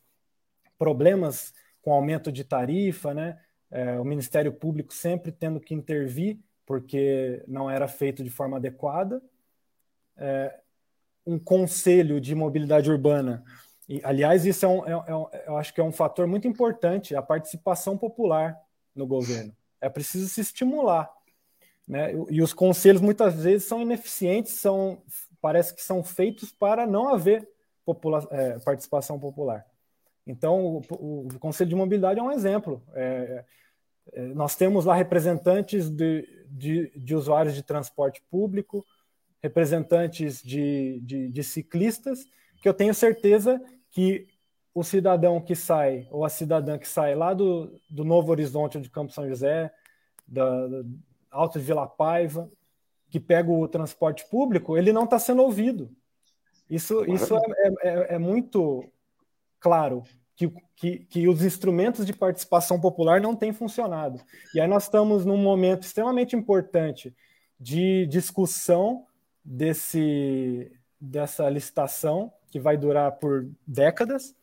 problemas com aumento de tarifa, né? É, o Ministério Público sempre tendo que intervir porque não era feito de forma adequada. É, um conselho de mobilidade urbana. E, aliás, isso é um, é, é, eu acho que é um fator muito importante, a participação popular no governo. É preciso se estimular. Né? E os conselhos muitas vezes são ineficientes, são, parece que são feitos para não haver popula é, participação popular. Então, o, o, Conselho de Mobilidade é um exemplo. É, é, nós temos lá representantes de, de, de, usuários de transporte público, representantes de, de, de ciclistas, que eu tenho certeza que o cidadão que sai, ou a cidadã que sai lá do, do Novo Horizonte, de Campo São José, da, da Alto de Vila Paiva, que pega o transporte público, ele não está sendo ouvido. Isso, isso é, é, é, é muito claro, que, que, que, os instrumentos de participação popular não têm funcionado. E aí nós estamos num momento extremamente importante de discussão desse, dessa licitação, que vai durar por décadas,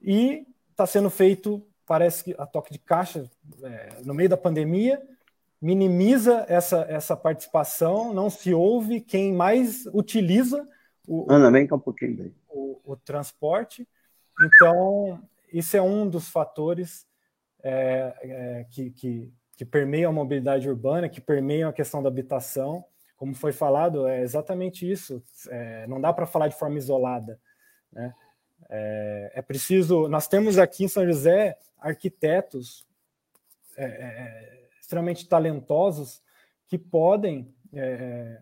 e está sendo feito, parece que a toque de caixa, é, no meio da pandemia, minimiza essa, essa participação, não se ouve quem mais utiliza o, Ana, vem cá um pouquinho o, o, transporte. Então, isso é um dos fatores é, é, que, que, que permeiam a mobilidade urbana, que permeiam a questão da habitação. Como foi falado, é exatamente isso. É, não dá para falar de forma isolada. Né? É, é, preciso. Nós temos aqui em São José arquitetos é, é, extremamente talentosos que podem é,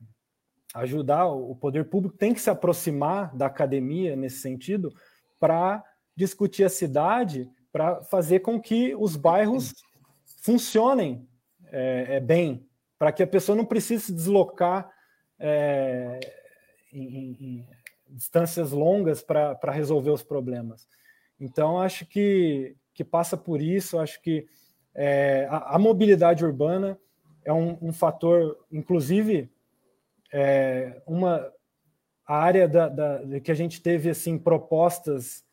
ajudar. O poder público tem que se aproximar da academia nesse sentido para discutir a cidade, para fazer com que os bairros funcionem é, é bem, para que a pessoa não precise se deslocar em, em, distâncias longas para resolver os problemas. Então, acho que, que passa por isso, acho que é, a, a, mobilidade urbana é um, um fator, inclusive, é, uma área da, da, que a gente teve assim propostas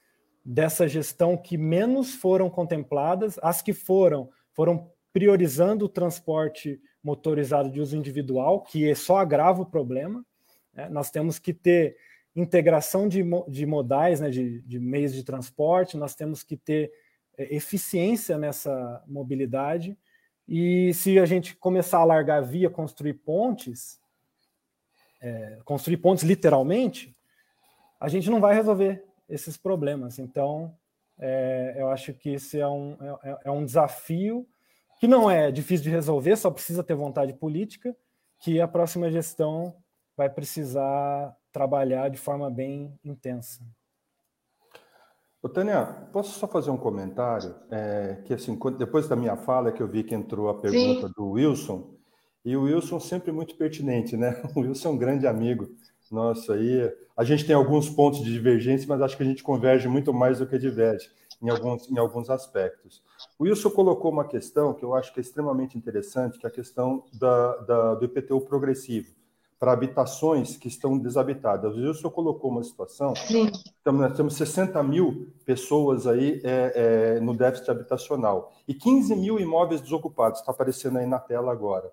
dessa gestão que menos foram contempladas, as que foram, foram priorizando o transporte motorizado de uso individual, que só agrava o problema. Né? Nós temos que ter integração de, de modais, né, de, de meios de transporte, nós temos que ter é, eficiência nessa mobilidade. E se a gente começar a largar via, construir pontes, é, construir pontes literalmente, a gente não vai resolver esses problemas. Então, é, eu acho que esse é um, é, é um desafio que não é difícil de resolver, só precisa ter vontade política, que a próxima gestão vai precisar trabalhar de forma bem intensa. Ô, Tânia, posso só fazer um comentário? É, que assim, depois da minha fala, que eu vi que entrou a pergunta Sim. do Wilson, e o Wilson sempre muito pertinente, né? O Wilson é um grande amigo nosso aí. A gente tem alguns pontos de divergência, mas acho que a gente converge muito mais do que diverge em alguns, em alguns aspectos. O Wilson colocou uma questão que eu acho que é extremamente interessante, que é a questão da, da do IPTU progressivo para habitações que estão desabitadas. O senhor colocou uma situação, Sim. Então, nós temos 60 mil pessoas aí é, é, no déficit habitacional e 15 mil imóveis desocupados, está aparecendo aí na tela agora.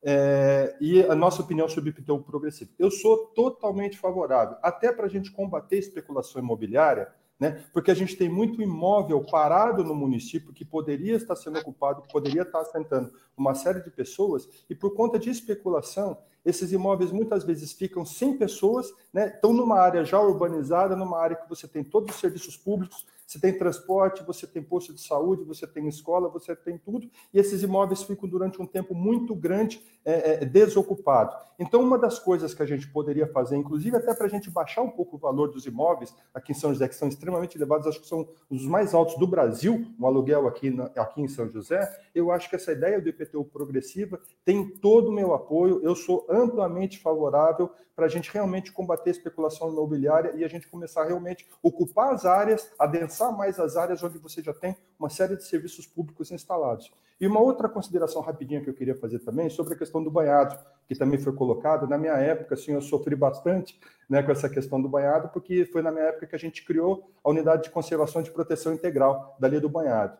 É, e a nossa opinião sobre o IPTU progressivo. Eu sou totalmente favorável, até para a gente combater especulação imobiliária, né? Porque a gente tem muito imóvel parado no município que poderia estar sendo ocupado, que poderia estar assentando uma série de pessoas, e por conta de especulação, esses imóveis muitas vezes ficam sem pessoas, né? Estão numa área já urbanizada, numa área que você tem todos os serviços públicos, você tem transporte, você tem posto de saúde, você tem escola, você tem tudo, e esses imóveis ficam durante um tempo muito grande é, é, desocupados. Então, uma das coisas que a gente poderia fazer, inclusive até para a gente baixar um pouco o valor dos imóveis aqui em São José, que são extremamente elevados, acho que são os mais altos do Brasil, um aluguel aqui, na, aqui em São José, eu acho que essa ideia do IPTU progressiva tem todo o meu apoio, eu sou amplamente favorável para a gente realmente combater a especulação imobiliária e a gente começar realmente ocupar as áreas, adensar mais as áreas onde você já tem uma série de serviços públicos instalados. E uma outra consideração rapidinha que eu queria fazer também sobre a questão do banhado, que também foi colocado. Na minha época, assim, eu sofri bastante né, com essa questão do banhado, porque foi na minha época que a gente criou a unidade de conservação de proteção integral da Lei do Banhado.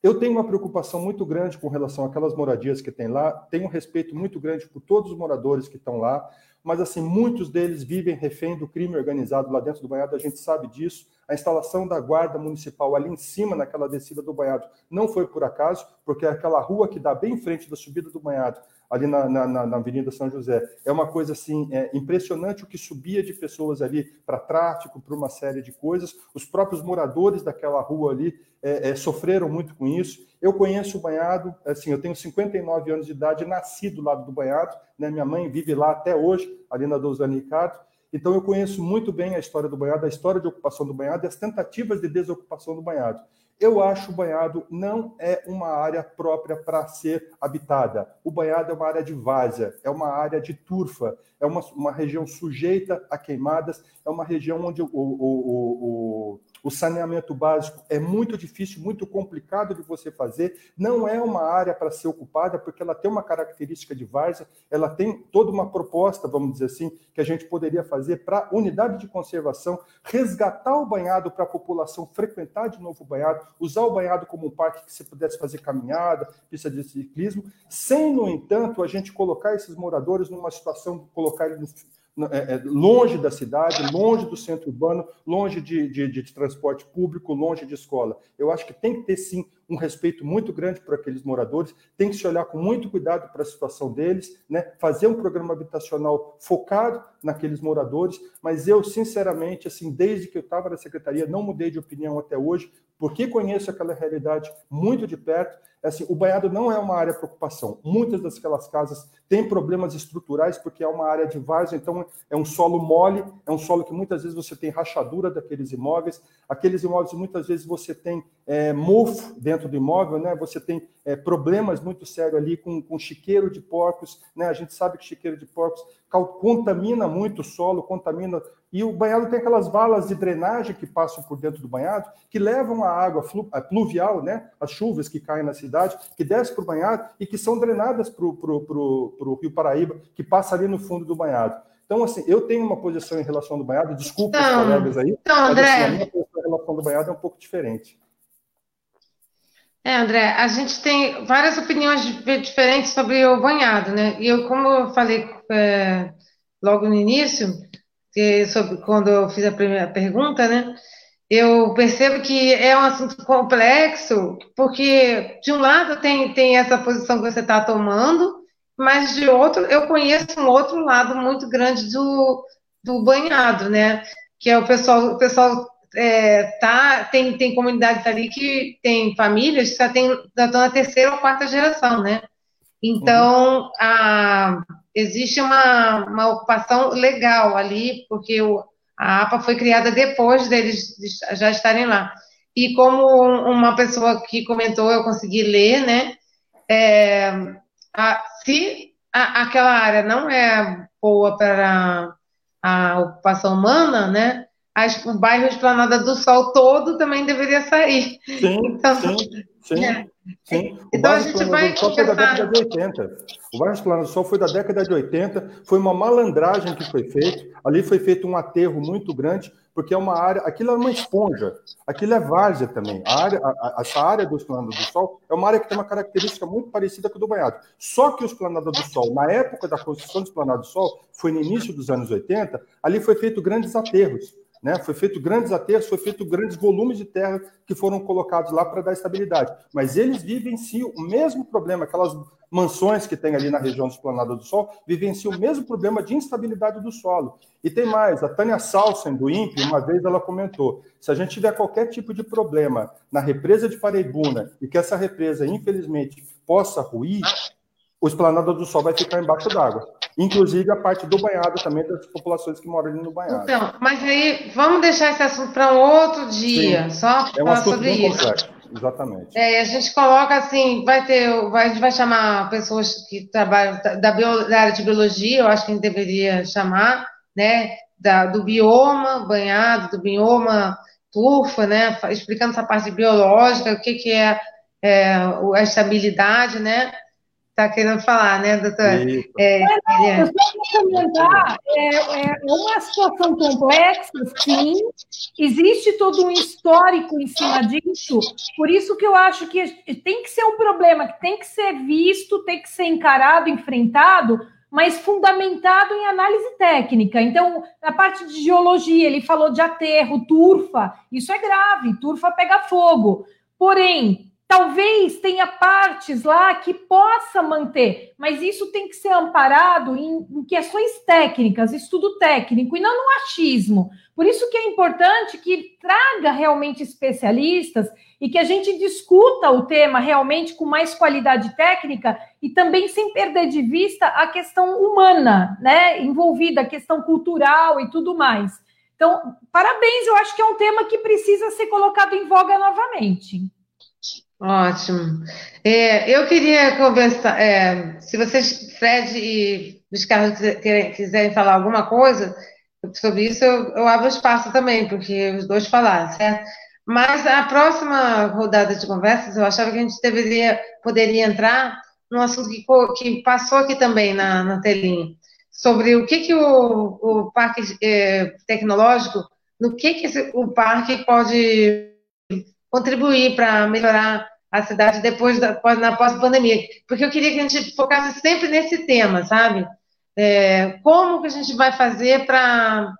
Eu tenho uma preocupação muito grande com relação àquelas moradias que tem lá, tenho um respeito muito grande por todos os moradores que estão lá, mas assim, muitos deles vivem refém do crime organizado lá dentro do banhado, a gente sabe disso. A instalação da guarda municipal ali em cima, naquela descida do banhado, não foi por acaso, porque é aquela rua que dá bem em frente da subida do banhado, ali na, na, na Avenida São José, é uma coisa assim, é impressionante o que subia de pessoas ali para tráfico, para uma série de coisas. Os próprios moradores daquela rua ali é, é, sofreram muito com isso. Eu conheço o Banhado, assim, eu tenho 59 anos de idade, nasci do lado do Banhado, né? Minha mãe vive lá até hoje, ali na Douzane Ricardo. Então eu conheço muito bem a história do Banhado, a história de ocupação do Banhado e as tentativas de desocupação do Banhado. Eu acho o Banhado não é uma área própria para ser habitada. O Banhado é uma área de várzea, é uma área de turfa, é uma, uma região sujeita a queimadas, é uma região onde o, o, o, o saneamento básico é muito difícil, muito complicado de você fazer. Não é uma área para ser ocupada, porque ela tem uma característica de várzea, ela tem toda uma proposta, vamos dizer assim, que a gente poderia fazer para unidade de conservação, resgatar o banhado para a população frequentar de novo o banhado, usar o banhado como um parque que você pudesse fazer caminhada, pista de ciclismo, sem, no entanto, a gente colocar esses moradores numa situação, colocar eles no longe da cidade, longe do centro urbano, longe de, de, de, transporte público, longe de escola. Eu acho que tem que ter, sim, um respeito muito grande por aqueles moradores, tem que se olhar com muito cuidado para a situação deles, né? fazer um programa habitacional focado naqueles moradores, mas eu, sinceramente, assim, desde que eu estava na secretaria, não mudei de opinião até hoje, porque conheço aquela realidade muito de perto, assim, o banhado não é uma área de preocupação. Muitas daquelas casas têm problemas estruturais porque é uma área de várzea, então é um solo mole, é um solo que muitas vezes você tem rachadura daqueles imóveis, aqueles imóveis muitas vezes você tem é, mofo dentro do imóvel, né? Você tem é, problemas muito sérios ali com, com chiqueiro de porcos, né? A gente sabe que chiqueiro de porcos contamina muito o solo, contamina. E o banhado tem aquelas valas de drenagem que passam por dentro do banhado, que levam a água pluvial, né? As chuvas que caem na cidade, que descem para o banhado e que são drenadas para o Rio Paraíba, que passa ali no fundo do banhado. Então, assim, eu tenho uma posição em relação ao banhado, desculpa então, os colegas aí, então, André... mas assim, a minha posição em relação ao banhado é um pouco diferente. É, André, a gente tem várias opiniões diferentes sobre o banhado, né? E eu, como eu falei é, logo no início, que sobre, quando eu fiz a primeira pergunta, né? Eu percebo que é um assunto complexo, porque de um lado tem, tem essa posição que você está tomando, mas de outro eu conheço um outro lado muito grande do, do banhado, né? Que é o pessoal, o pessoal é, tá, tem, tem comunidades ali que tem famílias que já, estão na terceira ou quarta geração, né? Então, uhum. a, existe uma, uma ocupação legal ali, porque o, a APA foi criada depois deles já estarem lá. E como uma pessoa que comentou, eu consegui ler, né? É, a, se a, aquela área não é boa para a ocupação humana, né? Acho o bairro Esplanada do Sol todo também deveria sair. Sim, então, sim, sim. É. sim. O então a gente vai do Sol foi da década de 80. O bairro Esplanada do Sol foi da década de 80, foi uma malandragem que foi feita. Ali foi feito um aterro muito grande, porque é uma área, aquilo é uma esponja, aquilo é várzea também. A área, a, a, essa área do Esplanada do Sol é uma área que tem uma característica muito parecida com a do Banhado. Só que o Esplanada do Sol, na época da construção do Esplanada do Sol, foi no início dos anos 80, ali foi feito grandes aterros Né? Foi feito grandes aterros, foi feito grandes volumes de terra que foram colocados lá para dar estabilidade. Mas eles vivenciam o mesmo problema, aquelas mansões que tem ali na região do Esplanada do Sol, vivenciam o mesmo problema de instabilidade do solo. E tem mais, a Tânia Salsen, do INPE, uma vez ela comentou, se a gente tiver qualquer tipo de problema na represa de Pareibuna e que essa represa, infelizmente, possa ruir, o Esplanada do Sol vai ficar embaixo d'água. Inclusive a parte do banhado também, das populações que moram ali no banhado. Então, mas aí, vamos deixar esse assunto para um outro dia, Sim. só é um falar sobre isso. Complexo. Exatamente. É, a gente coloca assim, vai ter, vai, a gente vai chamar pessoas que trabalham da, bio, da área de biologia, eu acho que a gente deveria chamar, né, da, do bioma banhado, do bioma turfa, né, explicando essa parte biológica, o que, que é, é a estabilidade, né, está querendo falar, né, doutora? É, é, eu só comentar, é, é uma situação complexa, sim, existe todo um histórico em cima disso, por isso que eu acho que tem que ser um problema que tem que ser visto, tem que ser encarado, enfrentado, mas fundamentado em análise técnica. Então, na parte de geologia, ele falou de aterro, turfa, isso é grave, turfa pega fogo. Porém, Talvez tenha partes lá que possa manter, mas isso tem que ser amparado em, em, questões técnicas, estudo técnico, e não no achismo. Por isso que é importante que traga realmente especialistas e que a gente discuta o tema realmente com mais qualidade técnica e também sem perder de vista a questão humana, né? Envolvida, a questão cultural e tudo mais. Então, parabéns, eu acho que é um tema que precisa ser colocado em voga novamente. Ótimo. É, eu queria conversar, é, se vocês, Fred e Luiz Carlos, quiserem falar alguma coisa sobre isso, eu, eu abro espaço também, porque os dois falaram, certo? Mas a próxima rodada de conversas, eu achava que a gente deveria, poderia entrar num assunto que, que passou aqui também na, na telinha, sobre o que, que o, o parque é, tecnológico, no que, que esse, o parque pode contribuir para melhorar a cidade depois da na pós-pandemia. Porque eu queria que a gente focasse sempre nesse tema, sabe? É, como que a gente vai fazer para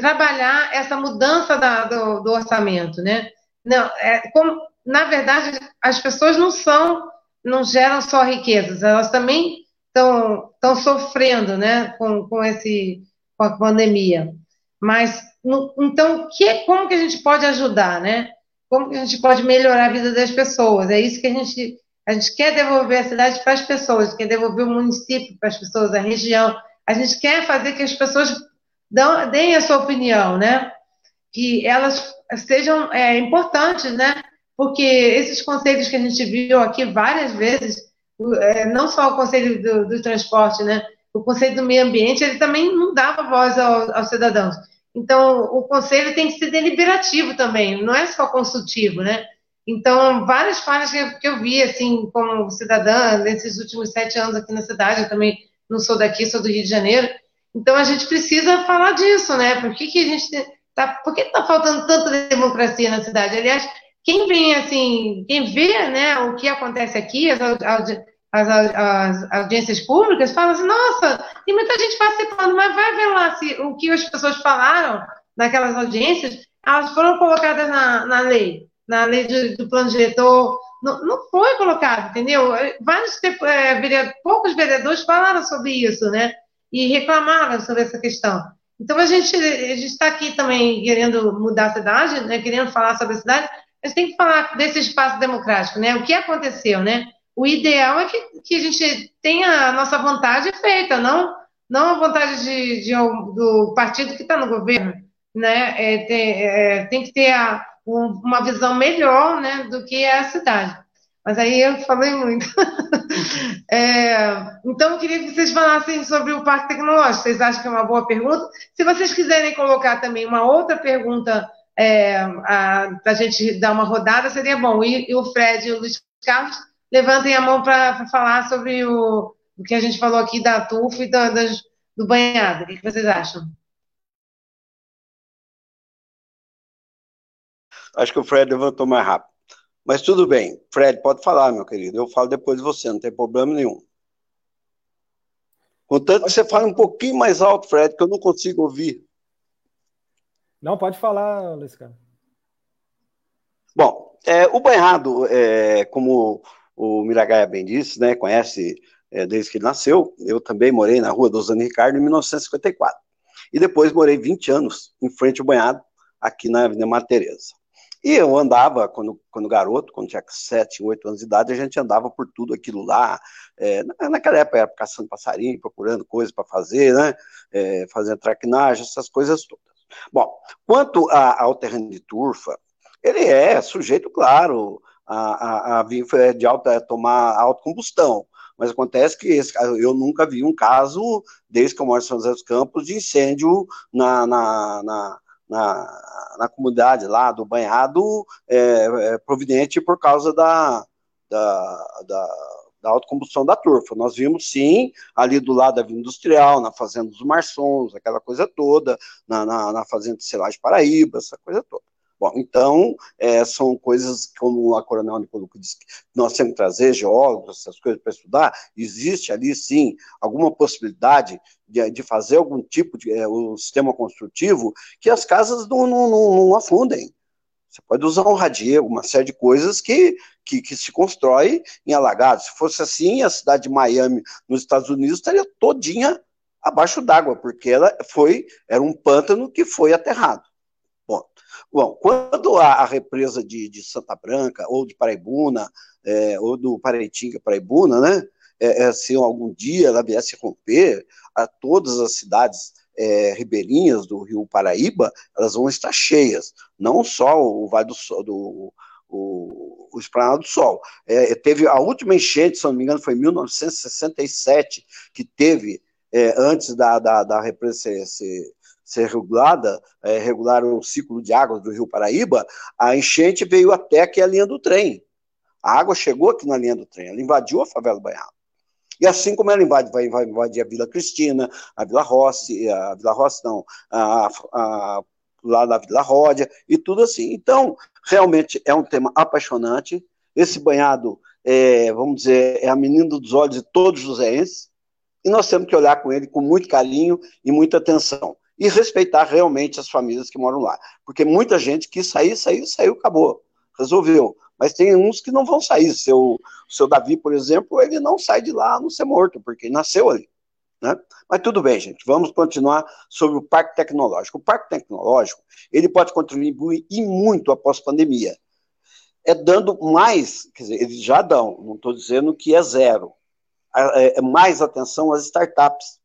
trabalhar essa mudança da, do, do, orçamento, né? Não, é, como, na verdade, as pessoas não são, não geram só riquezas, elas também estão sofrendo, né, com, com, esse, com a pandemia. Mas, no, então, que, como que a gente pode ajudar, né? como que a gente pode melhorar a vida das pessoas. É isso que a gente, a gente quer devolver a cidade para as pessoas, quer devolver o município para as pessoas, a região. A gente quer fazer que as pessoas dão, deem a sua opinião, né? Que elas sejam é, importantes, né? Porque esses conselhos que a gente viu aqui várias vezes, é, não só o conselho do, do, transporte, né? O conselho do meio ambiente, ele também não dava voz ao, aos cidadãos. Então, o conselho tem que ser deliberativo também, não é só consultivo, né? Então, várias falhas que eu vi, assim, como cidadã, nesses últimos sete anos aqui na cidade, eu também não sou daqui, sou do Rio de Janeiro. Então, a gente precisa falar disso, né? Por que, que a gente tá, por que está faltando tanta democracia na cidade? Aliás, quem vem, assim, quem vê, né, o que acontece aqui, as, as, as, audiências públicas, falam assim, nossa, tem muita gente participando, mas vai ver lá se o que as pessoas falaram naquelas audiências, elas foram colocadas na, na lei, na lei do, do plano diretor, não, não foi colocado, entendeu? Vários, é, vereadores, poucos vereadores falaram sobre isso, né? E reclamaram sobre essa questão. Então, a gente está aqui também querendo mudar a cidade, né? querendo falar sobre a cidade, gente tem que falar desse espaço democrático, né? O que aconteceu, né? O ideal é que, que a gente tenha a nossa vontade feita, não, não a vontade de, de do partido que está no governo. Né? É, tem, é, tem que ter a, um, uma visão melhor né, do que é a cidade. Mas aí eu falei muito. é, então, eu queria que vocês falassem sobre o Parque Tecnológico. Vocês acham que é uma boa pergunta? Se vocês quiserem colocar também uma outra pergunta é, para a gente dar uma rodada, seria bom. E, e o Fred e o Luiz Carlos levantem a mão para falar sobre o, o que a gente falou aqui da tufa e da, das, do banhado. O que, vocês acham? Acho que o Fred levantou mais rápido. Mas tudo bem. Fred, pode falar, meu querido. Eu falo depois de você, não tem problema nenhum. Contanto que você fale um pouquinho mais alto, Fred, que eu não consigo ouvir. Não, pode falar, Luiz Carlos. Bom, é, o banhado, é, como o Miragaia bem disse, né, conhece é, desde que ele nasceu, eu também morei na rua Dosane Ricardo em 1954. E depois morei 20 anos em frente ao banhado, aqui na Avenida Maria Tereza. E eu andava, quando, quando garoto, quando tinha 7, 8 anos de idade, a gente andava por tudo aquilo lá. É, naquela época era caçando passarinho, procurando coisas para fazer, né? É, fazendo traquinagem, essas coisas todas. Bom, quanto a, ao terreno de turfa, ele é sujeito, claro, a, a, a de alta, a tomar autocombustão. Mas acontece que esse, eu nunca vi um caso, desde que eu moro em São José dos Campos, de incêndio na, na, na, na, na comunidade lá do banhado, é, é, providente por causa da, da, da, da autocombustão da turfa. Nós vimos, sim, ali do lado da Vila Industrial, na Fazenda dos Marçons, aquela coisa toda, na, na, na Fazenda de Selagem Paraíba, essa coisa toda. Bom, então, é, são coisas, como a Coronel Nicoluco disse, nós temos que trazer geólogos, essas coisas para estudar, existe ali, sim, alguma possibilidade de, de fazer algum tipo de é, um sistema construtivo que as casas não, não, não, afundem. Você pode usar um radier, uma série de coisas que, que, que, se constrói em alagados. Se fosse assim, a cidade de Miami, nos Estados Unidos, estaria todinha abaixo d'água, porque ela foi, era um pântano que foi aterrado. Bom, quando a, a represa de, de, Santa Branca, ou de Paraibuna, é, ou do Paraitinga Paraibuna, né, é, é, se algum dia ela viesse romper, a todas as cidades é, ribeirinhas do Rio Paraíba, elas vão estar cheias, não só o Vale do Sol, do, o, o Esplanado do Sol. É, teve a última enchente, se não me engano, foi em 1967, que teve, é, antes da, da, da represa ser, ser, ser regulada, é, regular o ciclo de águas do Rio Paraíba, a enchente veio até aqui a linha do trem. A água chegou aqui na linha do trem, ela invadiu a favela do Banhado. E assim como ela invade, vai, invadir a Vila Cristina, a Vila Rossi, a Vila Rossi não, a, a, lá da Vila Ródia, e tudo assim. Então, realmente é um tema apaixonante. Esse banhado, é, vamos dizer, é a menina dos olhos de todos os joseenses, e nós temos que olhar com ele com muito carinho e muita atenção e respeitar realmente as famílias que moram lá. Porque muita gente quis sair, saiu, saiu, acabou, resolveu. Mas tem uns que não vão sair. Seu, seu Davi, por exemplo, ele não sai de lá a não ser morto, porque nasceu ali. Né? Mas tudo bem, gente, vamos continuar sobre o Parque Tecnológico. O Parque Tecnológico, ele pode contribuir e muito após pandemia. É dando mais, quer dizer, eles já dão, não estou dizendo que é zero, é, é mais atenção às startups.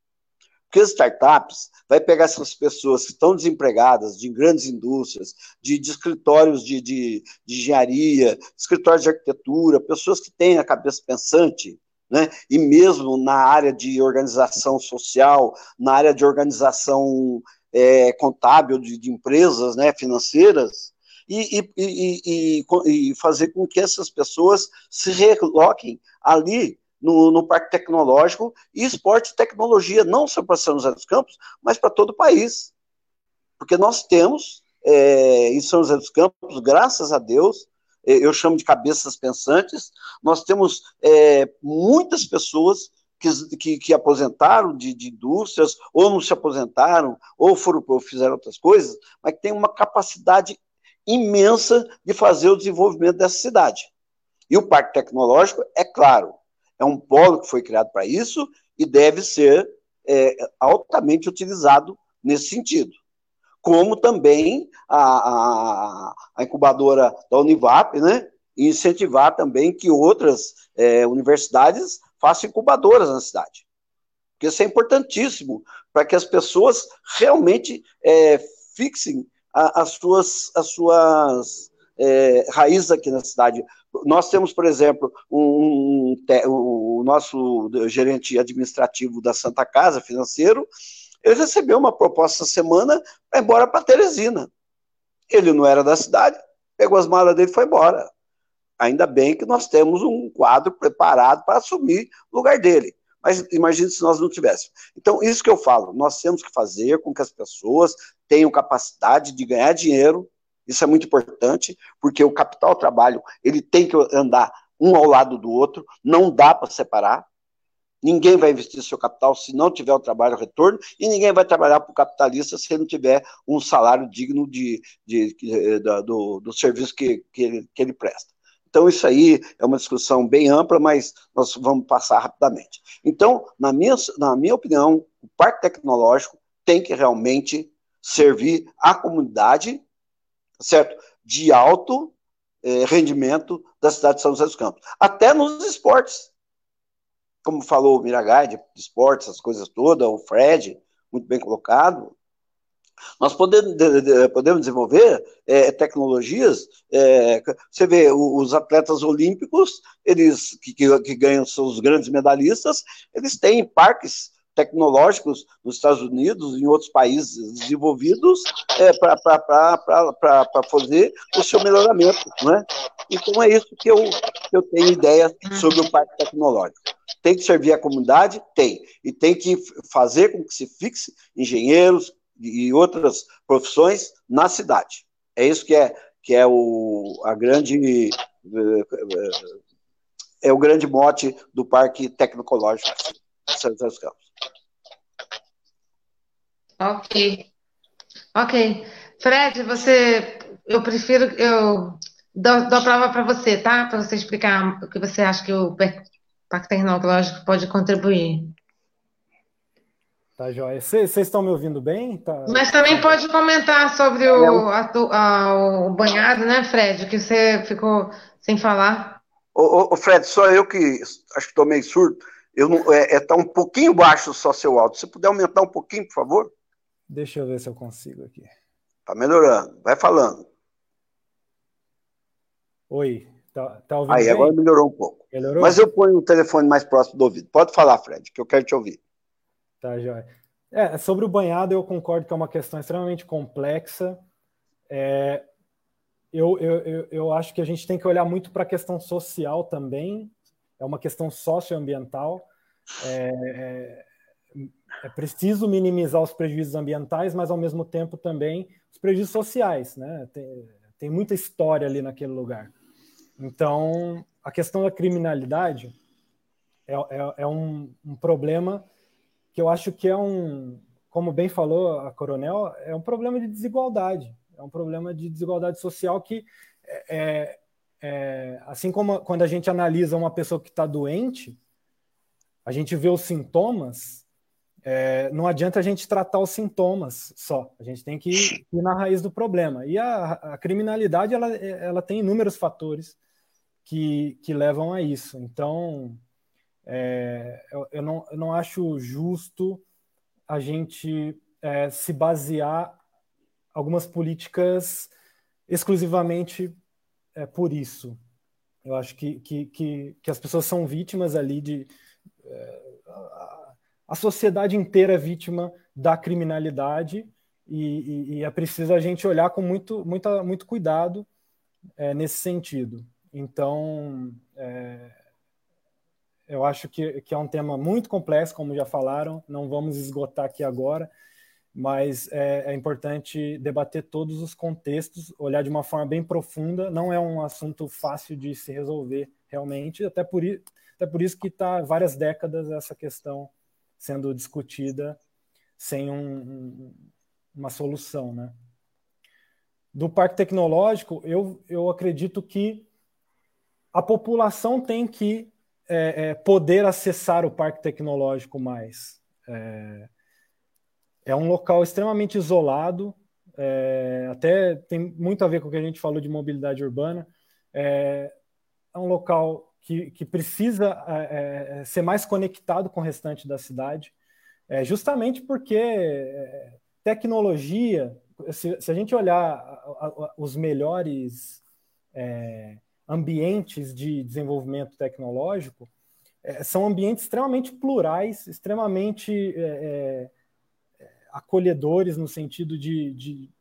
Porque as startups vai pegar essas pessoas que estão desempregadas de grandes indústrias, de, de escritórios de, de, de, engenharia, escritórios de arquitetura, pessoas que têm a cabeça pensante, né? e mesmo na área de organização social, na área de organização é, contábil de, de, empresas né, financeiras, e, e, e, e, fazer com que essas pessoas se reloquem ali no, no Parque Tecnológico e esporte e tecnologia, não só para São José dos Campos, mas para todo o país. Porque nós temos, é, em São José dos Campos, graças a Deus, é, eu chamo de cabeças pensantes, nós temos é, muitas pessoas que, que, que, aposentaram de, de, indústrias, ou não se aposentaram, ou foram ou fizeram outras coisas, mas que têm uma capacidade imensa de fazer o desenvolvimento dessa cidade. E o Parque Tecnológico, é claro, é um polo que foi criado para isso e deve ser é, altamente utilizado nesse sentido. Como também a, a, a incubadora da Univap, né? Incentivar também que outras é, universidades façam incubadoras na cidade. Porque isso é importantíssimo para que as pessoas realmente é, fixem a, as suas, as suas é, raízes aqui na cidade. Nós temos, por exemplo, um, um, o nosso gerente administrativo da Santa Casa, financeiro, ele recebeu uma proposta semana para ir embora para Teresina. Ele não era da cidade, pegou as malas dele e foi embora. Ainda bem que nós temos um quadro preparado para assumir o lugar dele. Mas imagine se nós não tivéssemos. Então, isso que eu falo, nós temos que fazer com que as pessoas tenham capacidade de ganhar dinheiro isso é muito importante, porque o capital trabalho ele tem que andar um ao lado do outro, não dá para separar. Ninguém vai investir seu capital se não tiver o trabalho retorno, e ninguém vai trabalhar para o capitalista se não tiver um salário digno de, de, de, de do, do, serviço que, que, ele, que ele presta. Então, isso aí é uma discussão bem ampla, mas nós vamos passar rapidamente. Então, na minha, na minha opinião, o parque tecnológico tem que realmente servir à comunidade, certo? De alto eh, rendimento da cidade de São José dos Campos. Até nos esportes como falou o Miragai, de, esportes, essas coisas todas, o Fred, muito bem colocado, nós podemos, de, de, podemos desenvolver é, tecnologias. É, você vê os atletas olímpicos, eles que, que, ganham seus grandes medalhistas, eles têm parques tecnológicos nos Estados Unidos e em outros países desenvolvidos é, para fazer o seu melhoramento. Né? Então é isso que eu, eu tenho ideia sobre o parque tecnológico. Tem que servir a comunidade? Tem. E tem que fazer com que se fixe engenheiros e outras profissões na cidade. É isso que é, que é o, a grande é o grande mote do Parque Tecnológico de São José dos Campos. Ok. Ok. Fred, você. Eu prefiro. Eu dou, dou a prova para você, tá? Para você explicar o que você acha que o Parque Tecnológico pode contribuir. Tá, joia. Vocês estão me ouvindo bem? Tá... Mas também pode comentar sobre o, a, a, o banhado, né, Fred? Que você ficou sem falar. Ô, ô, Fred, só eu que acho que estou meio surdo. Eu não, é, é, tá um pouquinho baixo só seu áudio. Se puder aumentar um pouquinho, por favor. Deixa eu ver se eu consigo aqui. Tá melhorando. Vai falando. Oi, tá, tá ouvindo Aí, bem? agora melhorou um pouco. Melhorou? Mas eu ponho o telefone mais próximo do ouvido. Pode falar, Fred, que eu quero te ouvir. Tá, joia. É, sobre o banhado, eu concordo que é uma questão extremamente complexa. É, eu, eu, eu, eu acho que a gente tem que olhar muito para a questão social também. É uma questão socioambiental. É, é, é preciso minimizar os prejuízos ambientais, mas ao mesmo tempo também os prejuízos sociais, né? Tem, tem muita história ali naquele lugar. Então, a questão da criminalidade é, é, é um, um, problema que eu acho que é um, como bem falou a Coronel, é um problema de desigualdade. É um problema de desigualdade social que é, é, é assim como quando a gente analisa uma pessoa que está doente, a gente vê os sintomas é, não adianta a gente tratar os sintomas só, a gente tem que ir, na raiz do problema. E a, a, criminalidade ela, ela tem inúmeros fatores que, que levam a isso. Então, é, eu, eu, não, eu não acho justo a gente é, se basear algumas políticas exclusivamente é, por isso. Eu acho que, que, que, que, as pessoas são vítimas ali de. A sociedade inteira é vítima da criminalidade e, e, e é preciso a gente olhar com muito, muito, muito cuidado é, nesse sentido. Então, é, eu acho que, que é um tema muito complexo, como já falaram, não vamos esgotar aqui agora, mas é, é, importante debater todos os contextos, olhar de uma forma bem profunda. Não é um assunto fácil de se resolver realmente, até por, até por isso que está várias décadas essa questão sendo discutida sem um, um, uma solução, né? Do parque tecnológico, eu, eu acredito que a população tem que é, é, poder acessar o parque tecnológico mais. É, é um local extremamente isolado, é, até tem muito a ver com o que a gente falou de mobilidade urbana. É, é um local que, que precisa é, é, ser mais conectado com o restante da cidade, é, justamente porque é, tecnologia, se, se, a gente olhar os melhores é, ambientes de desenvolvimento tecnológico, é, são ambientes extremamente plurais, extremamente acolhedores no sentido de, de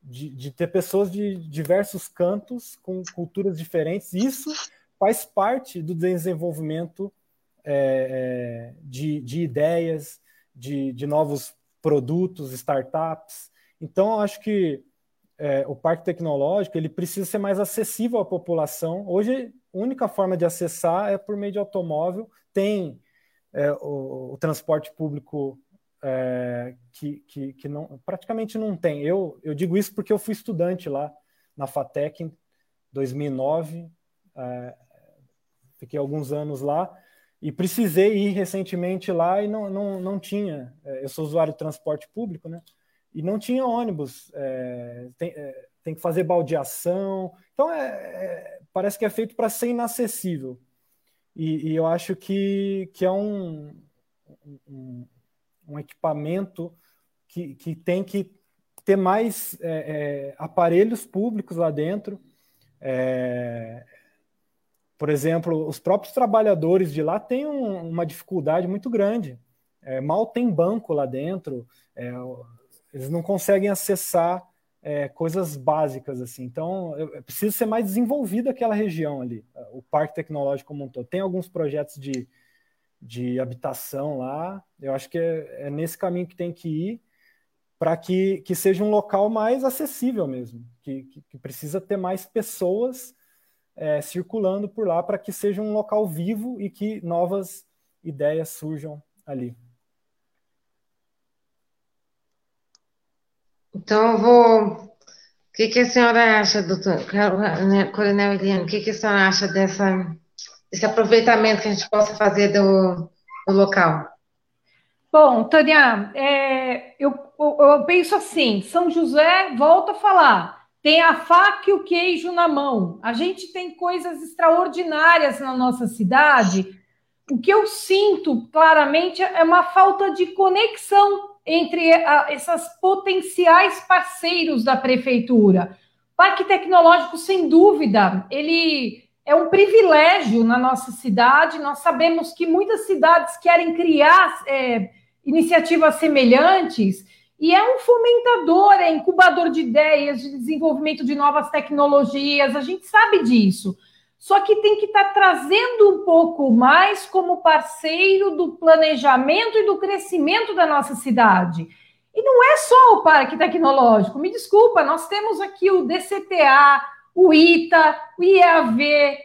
de, de, ter pessoas de diversos cantos, com culturas diferentes. Isso faz parte do desenvolvimento é, é, de, de, ideias, de, de, novos produtos, startups. Então, acho que é, o parque tecnológico ele precisa ser mais acessível à população. Hoje, a única forma de acessar é por meio de automóvel. Tem é, o, o, transporte público é, que, que, que não, praticamente não tem. Eu, eu digo isso porque eu fui estudante lá na FATEC em 2009, é, fiquei alguns anos lá e precisei ir recentemente lá e não, não, não tinha. É, eu sou usuário de transporte público, né? E não tinha ônibus. É, tem, é, tem que fazer baldeação. Então, é, é parece que é feito para ser inacessível. E, e, eu acho que, que é um, um, um equipamento que, que tem que ter mais é, aparelhos públicos lá dentro. É, por exemplo, os próprios trabalhadores de lá têm um, uma dificuldade muito grande. É, mal tem banco lá dentro, é, eles não conseguem acessar é, coisas básicas assim. Então, precisa ser mais desenvolvida aquela região ali, o parque tecnológico como um todo. Tem alguns projetos de, de habitação lá. Eu acho que é, é nesse caminho que tem que ir para que, que seja um local mais acessível mesmo, que, que, que precisa ter mais pessoas é, circulando por lá para que seja um local vivo e que novas ideias surjam ali. Então, eu vou. O que, que a senhora acha, doutor Coronel Eliane? O que, que a senhora acha dessa, desse aproveitamento que a gente possa fazer do, do local? Bom, Tânia, é, eu, eu, eu penso assim: São José, volta a falar, tem a faca e o queijo na mão. A gente tem coisas extraordinárias na nossa cidade. O que eu sinto claramente é uma falta de conexão entre essas potenciais parceiros da prefeitura. Parque Tecnológico, sem dúvida, ele é um privilégio na nossa cidade. Nós sabemos que muitas cidades querem criar é, iniciativas semelhantes e é um fomentador, é incubador de ideias, de desenvolvimento de novas tecnologias. A gente sabe disso só que tem que estar tá trazendo um pouco mais como parceiro do planejamento e do crescimento da nossa cidade. E não é só o Parque Tecnológico, me desculpa, nós temos aqui o DCTA, o ITA, o IAV,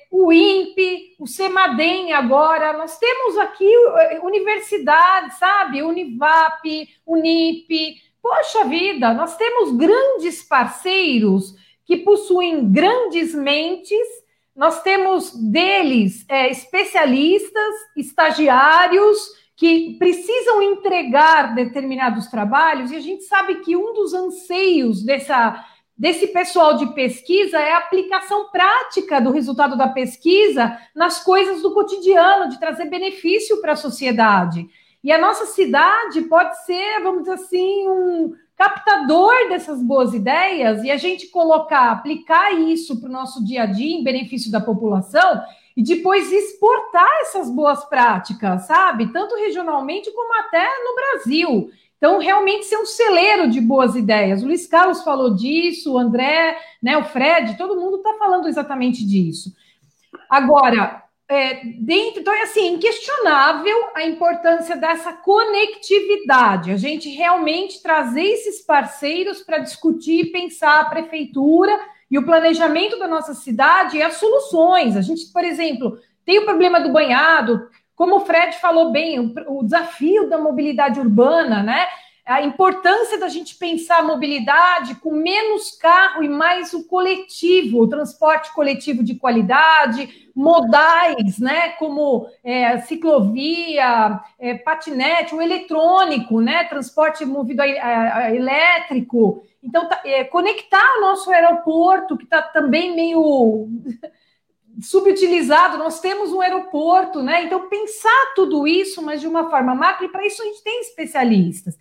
o INPE, o CEMADEM agora, nós temos aqui eh, universidades, sabe? Univap, Unip. Poxa vida, nós temos grandes parceiros que possuem grandes mentes nós temos deles é, especialistas, estagiários, que precisam entregar determinados trabalhos, e a gente sabe que um dos anseios dessa, desse pessoal de pesquisa é a aplicação prática do resultado da pesquisa nas coisas do cotidiano, de trazer benefício para a sociedade. E a nossa cidade pode ser, vamos dizer assim, um, captador dessas boas ideias e a gente colocar, aplicar isso para o nosso dia a dia em benefício da população e depois exportar essas boas práticas, sabe? Tanto regionalmente como até no Brasil. Então, realmente ser um celeiro de boas ideias. O Luiz Carlos falou disso, o André, né, o Fred, todo mundo está falando exatamente disso. Agora, é, dentro, então é assim, inquestionável a importância dessa conectividade, a gente realmente trazer esses parceiros para discutir e pensar a prefeitura e o planejamento da nossa cidade e as soluções. A gente, por exemplo, tem o problema do banhado, como o Fred falou bem, o, o desafio da mobilidade urbana, né? a importância da gente pensar a mobilidade com menos carro e mais o coletivo, o transporte coletivo de qualidade, modais, né, como é, ciclovia, é, patinete, o eletrônico, né, transporte movido a, a, a elétrico. Então, tá, é, conectar o nosso aeroporto, que está também meio subutilizado, nós temos um aeroporto, né? Então, pensar tudo isso, mas de uma forma macro, e para isso a gente tem especialistas.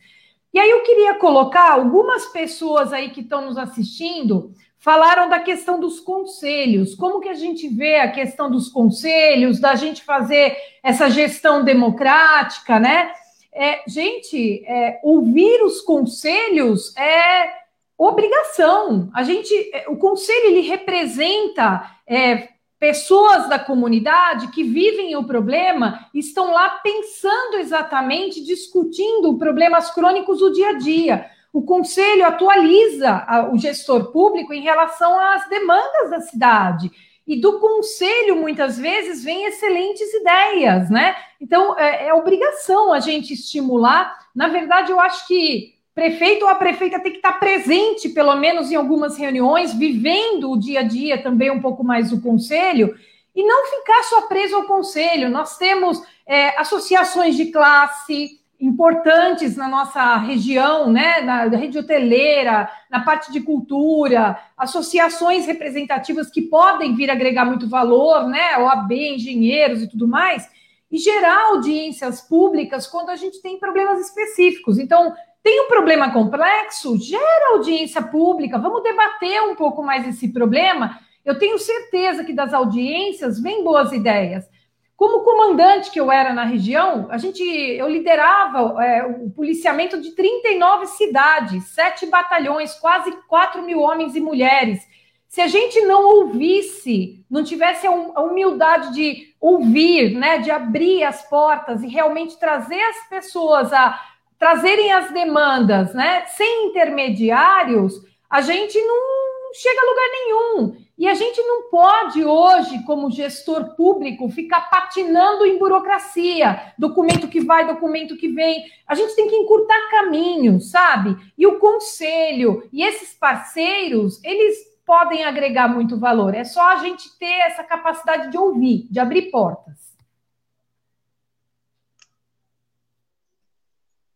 E aí eu queria colocar algumas pessoas aí que estão nos assistindo falaram da questão dos conselhos. Como que a gente vê a questão dos conselhos, da gente fazer essa gestão democrática, né? É, gente, é, ouvir os conselhos é obrigação. A gente, é, o conselho ele representa é, pessoas da comunidade que vivem o problema estão lá pensando exatamente, discutindo problemas crônicos do dia a dia. O conselho atualiza o gestor público em relação às demandas da cidade. E do conselho, muitas vezes, vêm excelentes ideias, né? Então, é, é obrigação a gente estimular. Na verdade, eu acho que prefeito ou a prefeita tem que estar presente, pelo menos em algumas reuniões, vivendo o dia a dia também um pouco mais do conselho, e não ficar só preso ao conselho. Nós temos é, associações de classe importantes na nossa região, né, na rede hoteleira, na parte de cultura, associações representativas que podem vir agregar muito valor, né, OAB, engenheiros e tudo mais, e gerar audiências públicas quando a gente tem problemas específicos. Então, tem um problema complexo, gera audiência pública, vamos debater um pouco mais esse problema. Eu tenho certeza que das audiências vêm boas ideias. Como comandante que eu era na região, a gente, eu liderava é, o policiamento de 39 cidades, sete batalhões, quase 4 mil homens e mulheres. Se a gente não ouvisse, não tivesse a humildade de ouvir, né, de abrir as portas e realmente trazer as pessoas a trazerem as demandas, né, sem intermediários, a gente não chega a lugar nenhum. E a gente não pode hoje, como gestor público, ficar patinando em burocracia, documento que vai, documento que vem. A gente tem que encurtar caminhos, sabe? E o conselho e esses parceiros, eles podem agregar muito valor. É só a gente ter essa capacidade de ouvir, de abrir portas.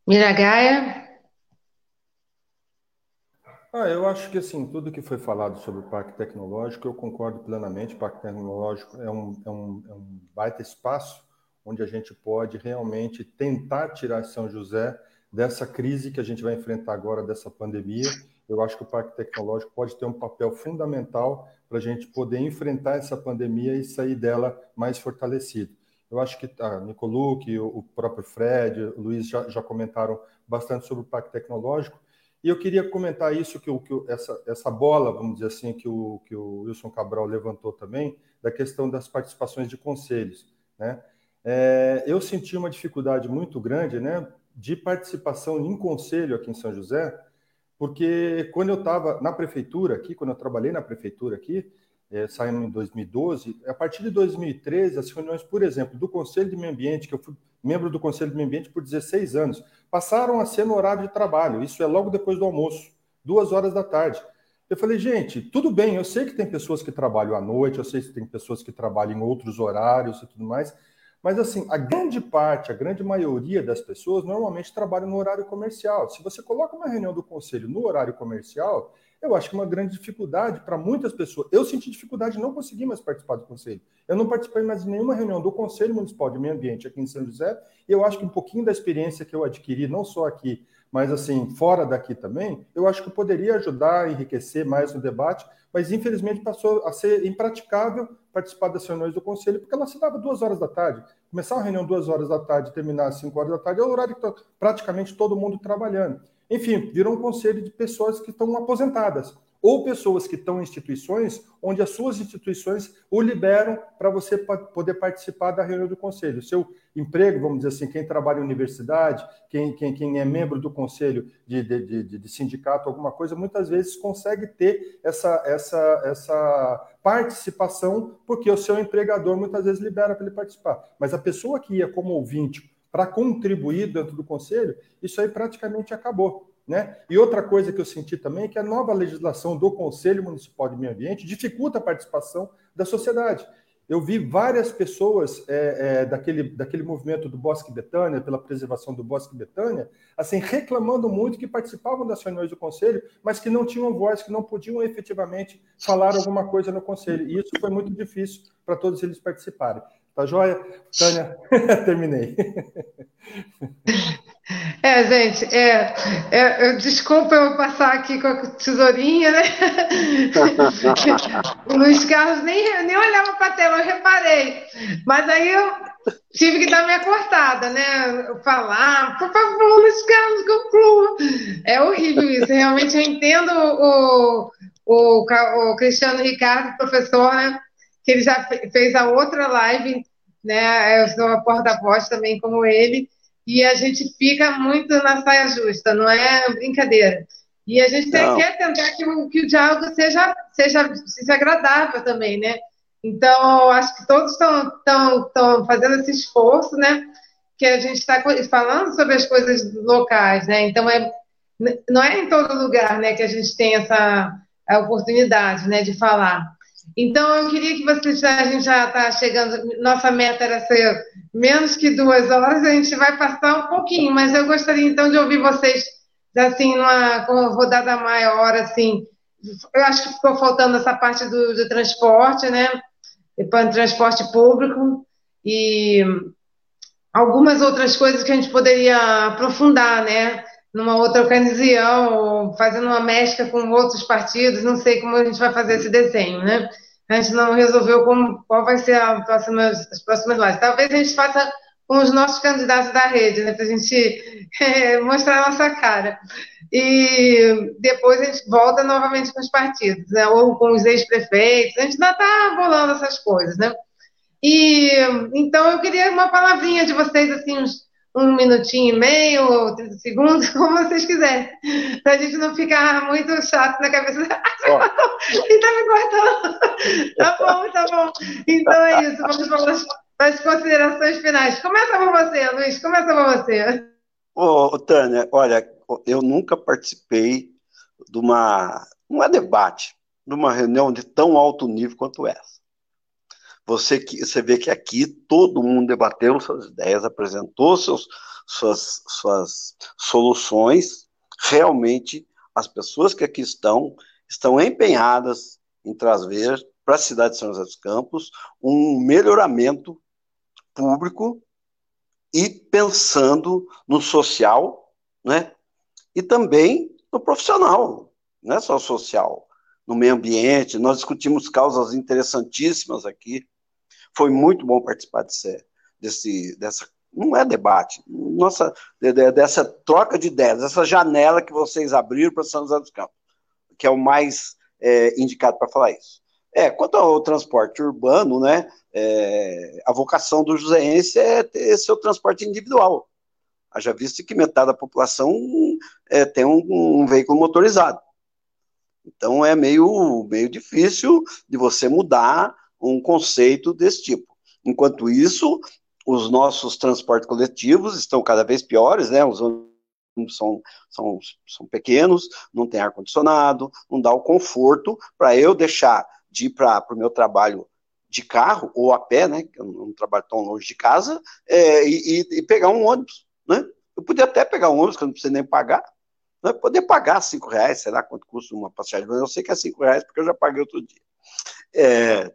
Miragaia. Ah, eu acho que assim, tudo que foi falado sobre o Parque Tecnológico, eu concordo plenamente. O Parque Tecnológico é um, é um, é um baita espaço onde a gente pode realmente tentar tirar São José dessa crise que a gente vai enfrentar agora, dessa pandemia. Eu acho que o Parque Tecnológico pode ter um papel fundamental para a gente poder enfrentar essa pandemia e sair dela mais fortalecido. Eu acho que a Nicoluque, o próprio Fred, o Luiz já, já comentaram bastante sobre o Parque Tecnológico. E eu queria comentar isso, que, que essa, essa bola, vamos dizer assim, que o, que o Wilson Cabral levantou também, da questão das participações de conselhos. Né? É, eu senti uma dificuldade muito grande né, de participação em conselho aqui em São José, porque quando eu estava na prefeitura aqui, quando eu trabalhei na prefeitura aqui, é, saímos em 2012, a partir de 2013, as reuniões, por exemplo, do Conselho de Meio Ambiente, que eu fui membro do Conselho de Meio Ambiente por 16 anos, passaram a ser no horário de trabalho, isso é logo depois do almoço, duas horas da tarde. Eu falei, gente, tudo bem, eu sei que tem pessoas que trabalham à noite, eu sei que tem pessoas que trabalham em outros horários e tudo mais, mas assim, a grande parte, a grande maioria das pessoas normalmente trabalham no horário comercial. Se você coloca uma reunião do conselho no horário comercial, eu acho que é uma grande dificuldade para muitas pessoas. Eu senti dificuldade de não conseguir mais participar do conselho. Eu não participei mais de nenhuma reunião do Conselho Municipal de Meio Ambiente aqui em São José, e eu acho que um pouquinho da experiência que eu adquiri, não só aqui, mas assim, fora daqui também, eu acho que poderia ajudar a enriquecer mais o debate, mas infelizmente passou a ser impraticável participar das reuniões do Conselho, porque ela se dava duas horas da tarde. Começar a reunião duas horas da tarde, terminar às cinco horas da tarde, é o horário que está praticamente todo mundo trabalhando. Enfim, virou um conselho de pessoas que estão aposentadas ou pessoas que estão em instituições onde as suas instituições o liberam para você poder participar da reunião do conselho. Seu emprego, vamos dizer assim, quem trabalha em universidade, quem, quem, quem é membro do conselho de, de, de, de sindicato, alguma coisa, muitas vezes consegue ter essa, essa, essa participação, porque o seu empregador muitas vezes libera para ele participar. Mas a pessoa que ia como ouvinte para contribuir dentro do conselho, isso aí praticamente acabou. Né? E outra coisa que eu senti também é que a nova legislação do Conselho Municipal de Meio Ambiente dificulta a participação da sociedade. Eu vi várias pessoas é, é, daquele, daquele movimento do Bosque Betânia, pela preservação do Bosque Betânia, assim, reclamando muito que participavam das reuniões do Conselho, mas que não tinham voz, que não podiam efetivamente falar alguma coisa no Conselho. E isso foi muito difícil para todos eles participarem. Tá joia? Tânia, terminei. É, gente, é, é, eu, desculpa eu passar aqui com a tesourinha, né? o Luiz Carlos nem, nem olhava para a tela, eu reparei. Mas aí eu tive que dar minha cortada, né? Falar, por favor, Luiz Carlos, conclua. É horrível isso, realmente eu entendo o, o, o Cristiano Ricardo, professor, né? Que ele já fez a outra live, né? Eu sou a porta-voz também como ele, e a gente fica muito na saia justa, não é brincadeira. E a gente não. quer tentar que o, que o diálogo seja, seja, seja agradável também, né? Então, acho que todos estão fazendo esse esforço, né? Que a gente está falando sobre as coisas locais, né? Então, é, não é em todo lugar, né, que a gente tem essa oportunidade, né, de falar. Então, eu queria que vocês, a gente já está chegando, nossa meta era ser menos que duas horas, a gente vai passar um pouquinho, mas eu gostaria então de ouvir vocês, assim, numa rodada maior, assim, eu acho que ficou faltando essa parte do, do transporte, né, para transporte público, e algumas outras coisas que a gente poderia aprofundar, né, numa outra ocasião, fazendo uma mescla com outros partidos, não sei como a gente vai fazer esse desenho, né? A gente não resolveu como, qual vai ser próxima, as próximas lives. Talvez a gente faça com os nossos candidatos da rede, né, para a gente é, mostrar a nossa cara. E depois a gente volta novamente com os partidos, né, ou com os ex-prefeitos, a gente ainda está rolando essas coisas, né? E então eu queria uma palavrinha de vocês, assim, uns um minutinho e meio, ou 30 segundos, como vocês quiserem. Para a gente não ficar muito chato na cabeça. e tá me cortando. tá bom, tá bom. Então é isso, vamos para as considerações finais. Começa com você, Luiz, começa com você. Ô, Tânia, olha, eu nunca participei de uma, não é debate, de uma reunião de tão alto nível quanto essa. Você, você vê que aqui todo mundo debateu suas ideias, apresentou seus, suas, suas soluções. Realmente, as pessoas que aqui estão, estão empenhadas em trazer para a cidade de São José dos Campos um melhoramento público e pensando no social, né? E também no profissional, não é só social, no meio ambiente. Nós discutimos causas interessantíssimas aqui. Foi muito bom participar desse, desse, dessa. Não é debate, nossa, dessa troca de ideias, dessa janela que vocês abriram para São José dos Campos, que é o mais é, indicado para falar isso. É, quanto ao transporte urbano, né, é, a vocação do joseense é ter seu transporte individual. Haja visto que metade da população é, tem um, um, veículo motorizado. Então é meio, meio difícil de você mudar um conceito desse tipo. Enquanto isso, os nossos transportes coletivos estão cada vez piores, né? Os são, são, são pequenos, não tem ar-condicionado, não dá o conforto para eu deixar de ir para o meu trabalho de carro ou a pé, né? Eu não trabalho tão longe de casa, é, e, e, pegar um ônibus, né? Eu podia até pegar um ônibus que eu não preciso nem pagar, né? Poder pagar cinco reais, sei lá quanto custa uma passagem, eu sei que é cinco reais porque eu já paguei outro dia. É,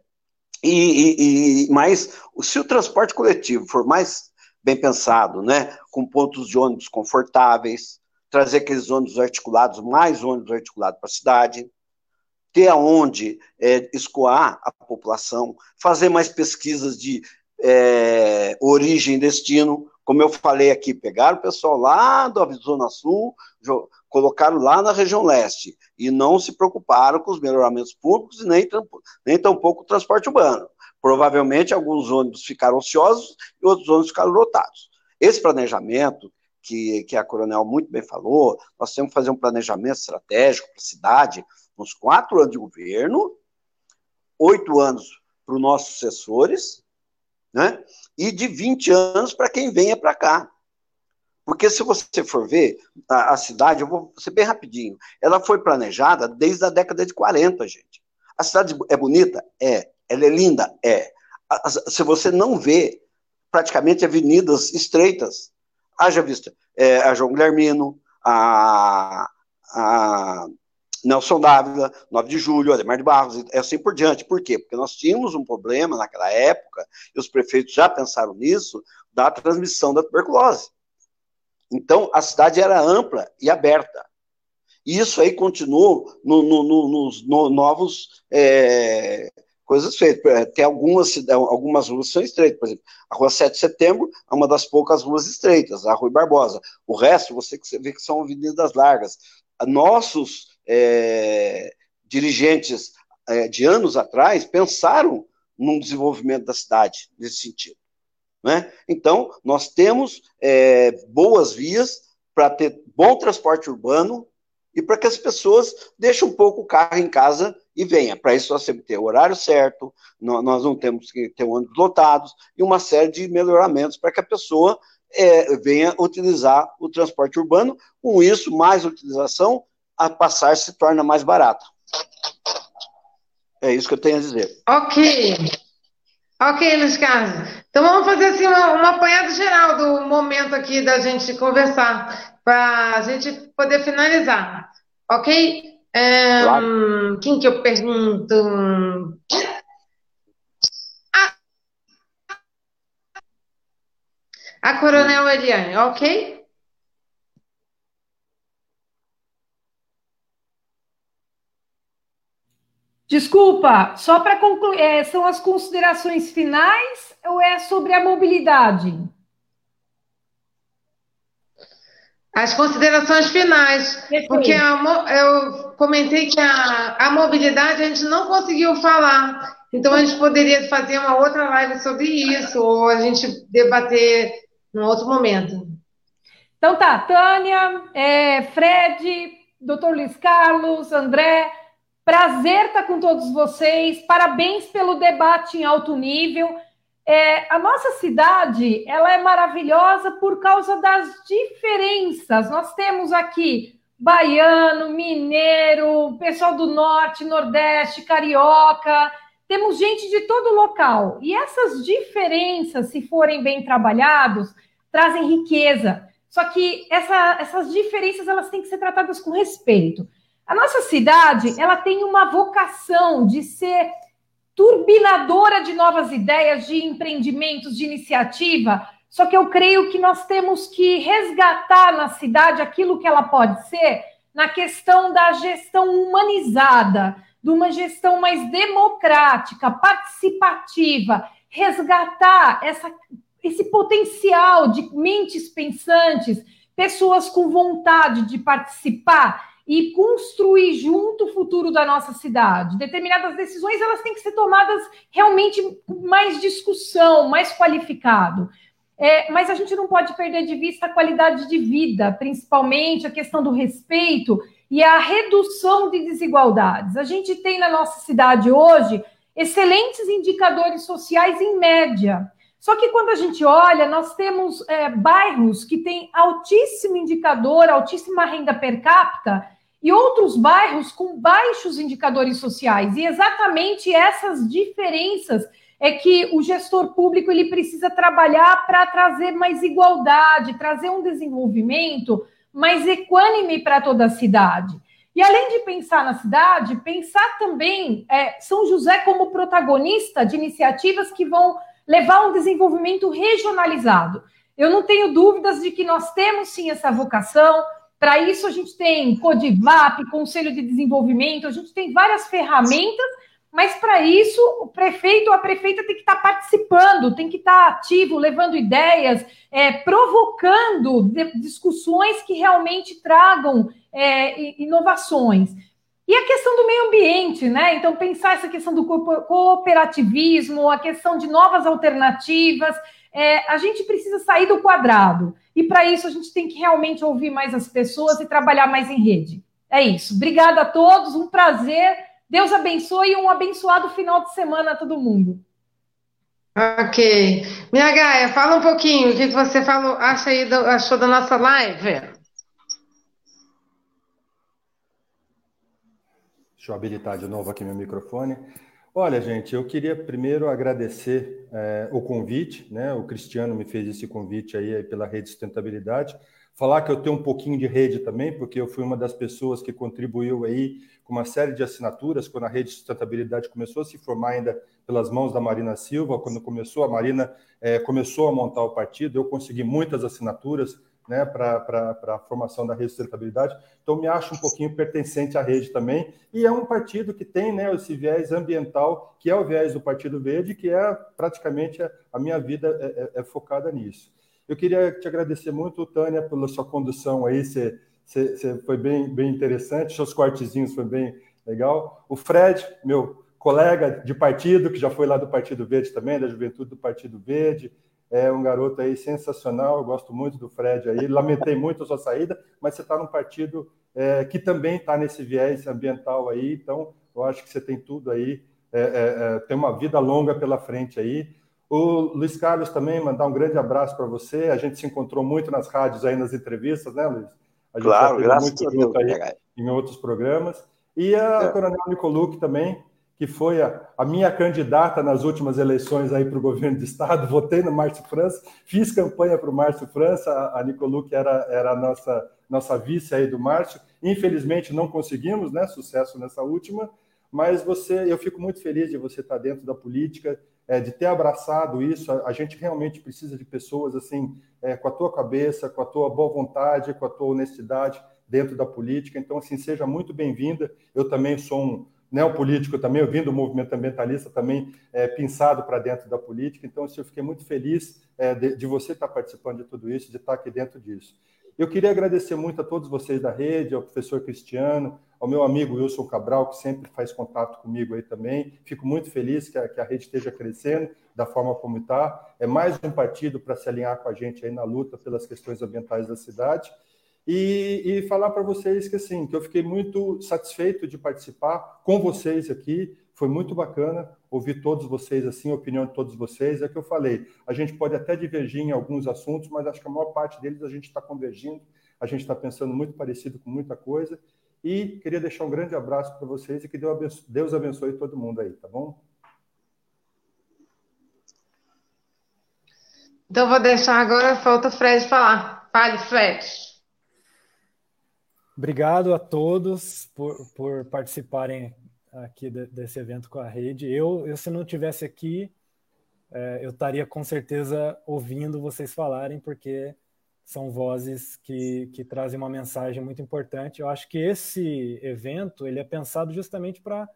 e, e, e, mas se o transporte coletivo for mais bem pensado, né, com pontos de ônibus confortáveis, trazer aqueles ônibus articulados, mais ônibus articulados para a cidade, ter aonde é, escoar a população, fazer mais pesquisas de é, origem e destino, como eu falei aqui, pegaram o pessoal lá da Zona Sul, colocaram lá na região leste e não se preocuparam com os melhoramentos públicos e nem, nem tampouco o transporte urbano. Provavelmente alguns ônibus ficaram ociosos e outros ônibus ficaram lotados. Esse planejamento, que, que a Coronel muito bem falou, nós temos que fazer um planejamento estratégico para a cidade, nos quatro anos de governo, oito anos para os nossos sucessores, né? e de 20 anos para quem venha para cá. Porque se você for ver, a, a, cidade, eu vou ser bem rapidinho, ela foi planejada desde a década de 40, gente. A cidade é bonita? É. Ela é linda? É. A, a, se você não vê praticamente avenidas estreitas, haja vista é, a João Guilhermino, a, a Nelson Dávila, 9 de julho, Ademar de Barros, e assim por diante. Por quê? Porque nós tínhamos um problema naquela época, e os prefeitos já pensaram nisso, da transmissão da tuberculose. Então, a cidade era ampla e aberta. E isso aí continuou no, no, no, nos novos é, coisas feitas. É, tem algumas, algumas ruas que são estreitas, por exemplo, a rua 7 de setembro é uma das poucas ruas estreitas, a Rua Barbosa. O resto, você vê que são avenidas largas. Nossos é, dirigentes é, de anos atrás pensaram num desenvolvimento da cidade nesse sentido. Né? Então, nós temos é, boas vias para ter bom transporte urbano e para que as pessoas deixem um pouco o carro em casa e venha. Para isso, nós temos que ter o horário certo, nós não temos que ter ônibus lotados e uma série de melhoramentos para que a pessoa é, venha utilizar o transporte urbano. Com isso, mais utilização, a passar se torna mais barata. É isso que eu tenho a dizer. Ok. Ok, Luiz Carlos. Então vamos fazer assim uma, uma apanhada geral do momento aqui da gente conversar, para a gente poder finalizar. Ok? Um, claro. Quem que eu pergunto? A, a Coronel Eliane, ok? Desculpa, só para concluir, é, são as considerações finais ou é sobre a mobilidade? As considerações finais, porque a, eu comentei que a, a mobilidade a gente não conseguiu falar, então a gente poderia fazer uma outra live sobre isso, ou a gente debater num outro momento. Então tá, Tânia, é, Fred, doutor Luiz Carlos, André, Prazer estar com todos vocês. Parabéns pelo debate em alto nível. É, a nossa cidade ela é maravilhosa por causa das diferenças. Nós temos aqui baiano, mineiro, pessoal do norte, nordeste, carioca. Temos gente de todo local. E essas diferenças, se forem bem trabalhados, trazem riqueza. Só que essa, essas diferenças elas têm que ser tratadas com respeito. A nossa cidade, ela tem uma vocação de ser turbinadora de novas ideias, de empreendimentos, de iniciativa. Só que eu creio que nós temos que resgatar na cidade aquilo que ela pode ser na questão da gestão humanizada, de uma gestão mais democrática, participativa, resgatar essa, esse potencial de mentes pensantes, pessoas com vontade de participar e construir junto o futuro da nossa cidade. Determinadas decisões elas têm que ser tomadas realmente com mais discussão, mais qualificado. É, mas a gente não pode perder de vista a qualidade de vida, principalmente a questão do respeito e a redução de desigualdades. A gente tem na nossa cidade hoje excelentes indicadores sociais em média. Só que quando a gente olha, nós temos é, bairros que têm altíssimo indicador, altíssima renda per capita, e outros bairros com baixos indicadores sociais. E exatamente essas diferenças é que o gestor público ele precisa trabalhar para trazer mais igualdade, trazer um desenvolvimento mais equânime para toda a cidade. E além de pensar na cidade, pensar também é, São José como protagonista de iniciativas que vão levar um desenvolvimento regionalizado. Eu não tenho dúvidas de que nós temos sim essa vocação. Para isso, a gente tem Codivap, Conselho de Desenvolvimento, a gente tem várias ferramentas, mas para isso, o prefeito ou a prefeita tem que estar tá participando, tem que estar tá ativo, levando ideias, é, provocando discussões que realmente tragam é, inovações. E a questão do meio ambiente, né? Então, pensar essa questão do cooperativismo, a questão de novas alternativas, é, a gente precisa sair do quadrado. E para isso, a gente tem que realmente ouvir mais as pessoas e trabalhar mais em rede. É isso. Obrigada a todos, um prazer. Deus abençoe e um abençoado final de semana a todo mundo. Ok. Minha Gaia, fala um pouquinho o que você falou, acha aí do, achou da nossa live. Deixa eu habilitar de novo aqui meu microfone. Olha, gente, eu queria primeiro agradecer é, o convite, né? O Cristiano me fez esse convite aí pela Rede Sustentabilidade. Falar que eu tenho um pouquinho de rede também, porque eu fui uma das pessoas que contribuiu aí com uma série de assinaturas quando a Rede Sustentabilidade começou a se formar ainda pelas mãos da Marina Silva. Quando começou, a Marina é, começou a montar o partido, eu consegui muitas assinaturas né, para a formação da rede de sustentabilidade. Então, me acho um pouquinho pertencente à rede também. E é um partido que tem né, esse viés ambiental, que é o viés do Partido Verde, que é praticamente a, a minha vida é, é, é, focada nisso. Eu queria te agradecer muito, Tânia, pela sua condução aí. Você, você, foi bem, bem interessante, seus cortezinhos foi bem legal. O Fred, meu colega de partido, que já foi lá do Partido Verde também, da juventude do Partido Verde, é um garoto aí sensacional, eu gosto muito do Fred aí, lamentei muito a sua saída, mas você está num partido é, que também está nesse viés ambiental aí, então eu acho que você tem tudo aí, é, é, é, tem uma vida longa pela frente aí. O Luiz Carlos também, mandar um grande abraço para você, a gente se encontrou muito nas rádios aí, nas entrevistas, né, Luiz? A gente claro, graças a Deus. Aí, em outros programas. E a é. Coronel Nicoluc também, que foi a, a, minha candidata nas últimas eleições aí para o governo do estado, votei no Márcio França, fiz campanha para o Márcio França, a, a Nicoluc era, era a nossa, nossa vice aí do Márcio, infelizmente não conseguimos né, sucesso nessa última, mas você, eu fico muito feliz de você estar dentro da política, é, de ter abraçado isso. A, a, gente realmente precisa de pessoas assim, é, com a tua cabeça, com a tua boa vontade, com a tua honestidade dentro da política. Então, assim, seja muito bem-vinda. Eu também sou um neopolítico também, eu vim do movimento ambientalista também é, para dentro da política. Então, eu fiquei muito feliz é, de, de, você estar participando de tudo isso, de estar aqui dentro disso. Eu queria agradecer muito a todos vocês da rede, ao professor Cristiano, ao meu amigo Wilson Cabral, que sempre faz contato comigo aí também. Fico muito feliz que a, que a rede esteja crescendo da forma como está. É mais um partido para se alinhar com a gente aí na luta pelas questões ambientais da cidade. E, e falar para vocês que assim, que eu fiquei muito satisfeito de participar com vocês aqui. Foi muito bacana ouvir todos vocês assim, a opinião de todos vocês. É que eu falei, a gente pode até divergir em alguns assuntos, mas acho que a maior parte deles a gente está convergindo, a gente está pensando muito parecido com muita coisa. E queria deixar um grande abraço para vocês e que Deus abençoe todo mundo aí, tá bom? Então vou deixar agora, falta o Fred falar. Fale, Fred. Obrigado a todos por, por participarem aqui de, desse evento com a rede. Eu, eu se não tivesse aqui, é, eu estaria com certeza ouvindo vocês falarem, porque são vozes que, que trazem uma mensagem muito importante. Eu acho que esse evento ele é pensado justamente para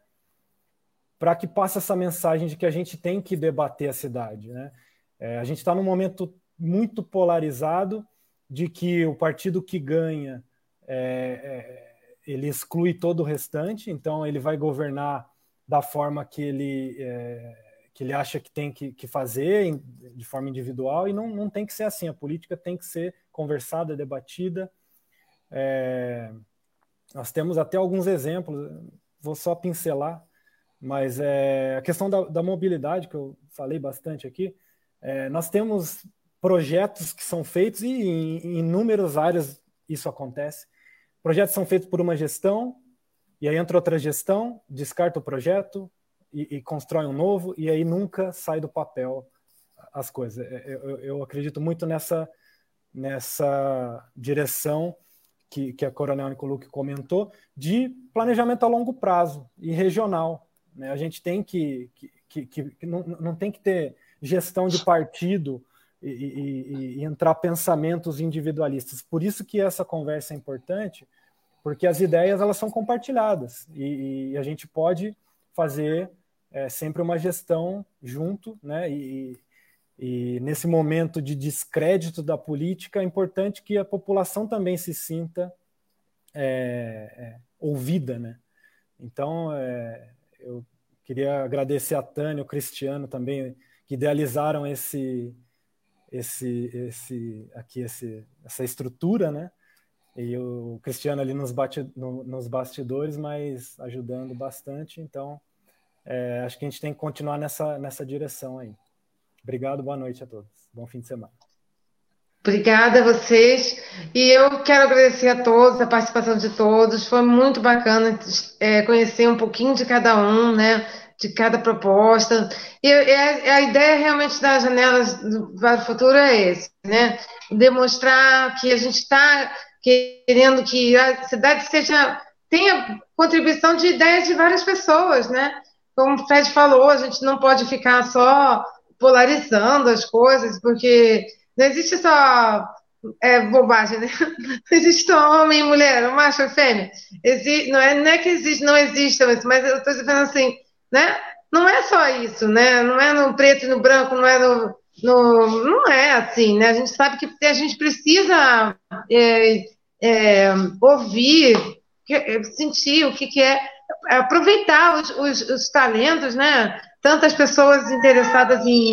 para que passe essa mensagem de que a gente tem que debater a cidade. Né? É, a gente está num momento muito polarizado de que o partido que ganha é, é, ele exclui todo o restante, então ele vai governar da forma que ele é, que ele acha que tem que, que fazer de forma individual e não, não tem que ser assim. A política tem que ser conversada, debatida. É, nós temos até alguns exemplos, vou só pincelar, mas é, a questão da, da mobilidade, que eu falei bastante aqui, é, nós temos projetos que são feitos e em, em inúmeras áreas isso acontece. Projetos são feitos por uma gestão, e aí entra outra gestão, descarta o projeto, e, e constrói um novo, e aí nunca sai do papel as coisas. É, é, eu, eu acredito muito nessa, nessa direção que, que a Coronel Nicolucci comentou, de planejamento a longo prazo e regional. Né? A gente tem que, que, que, que não, não tem que ter gestão de partido e, e, e, entrar pensamentos individualistas. Por isso que essa conversa é importante, porque as ideias elas são compartilhadas e, e a gente pode fazer é sempre uma gestão junto, né? E, e nesse momento de descrédito da política, é importante que a população também se sinta é, é, ouvida, né? Então, é, eu queria agradecer a Tânia, o Cristiano também, que idealizaram esse, esse, esse, aqui, esse, essa estrutura, né? E o Cristiano ali nos, bate, no, nos bastidores, mas ajudando bastante. Então, é, acho que a gente tem que continuar nessa, nessa direção aí. Obrigado, boa noite a todos. Bom fim de semana. Obrigada a vocês. E eu quero agradecer a todos, a participação de todos. Foi muito bacana é, conhecer um pouquinho de cada um, né? De cada proposta. E a, a ideia realmente das janelas do, para o futuro é esse, né? Demonstrar que a gente está querendo que a cidade seja tenha contribuição de ideias de várias pessoas, né? como o Fred falou, a gente não pode ficar só polarizando as coisas, porque não existe só é, bobagem, né? Não existe só homem e mulher, macho e fêmea. Existe, não, é, não é que existe, não exista isso, mas eu estou dizendo assim, né? Não é só isso, né? Não é no preto e no branco, não é no, no não é assim, né? A gente sabe que a gente precisa é, é, ouvir, sentir o que, que é aproveitar os, os, os, talentos, né? Tantas pessoas interessadas em,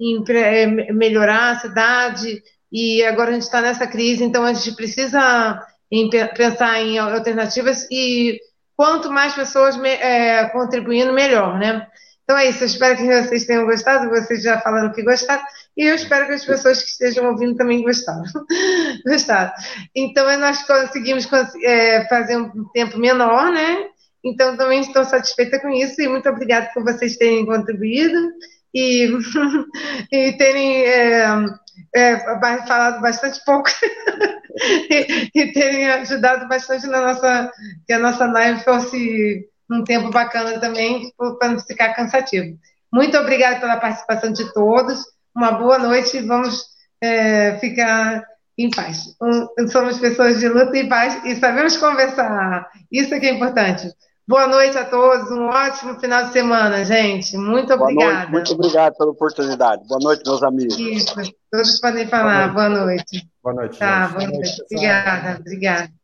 em é, melhorar a cidade, e agora a gente está nessa crise, então a gente precisa em pensar em alternativas e quanto mais pessoas é, contribuindo, melhor, né? Então é isso, eu espero que vocês tenham gostado, vocês já falaram que gostaram, e eu espero que as pessoas que estejam ouvindo também gostaram. gostaram. Então nós conseguimos é, fazer um tempo menor, né? Então também estou satisfeita com isso, e muito obrigada por vocês terem contribuído e, e terem é, é, falado bastante pouco e, e, terem ajudado bastante na nossa que a nossa live fosse um tempo bacana também para não ficar cansativo. Muito obrigada pela participação de todos. Uma boa noite e vamos é, ficar em paz. Um, somos pessoas de luta e paz e sabemos conversar. Isso é que é importante. Boa noite a todos, um ótimo final de semana, gente. Muito obrigada. Noite, muito obrigado pela oportunidade. Boa noite, meus amigos. Isso, todos podem falar. Boa noite. Boa noite. Tá, boa noite. Boa noite. Obrigada, obrigada.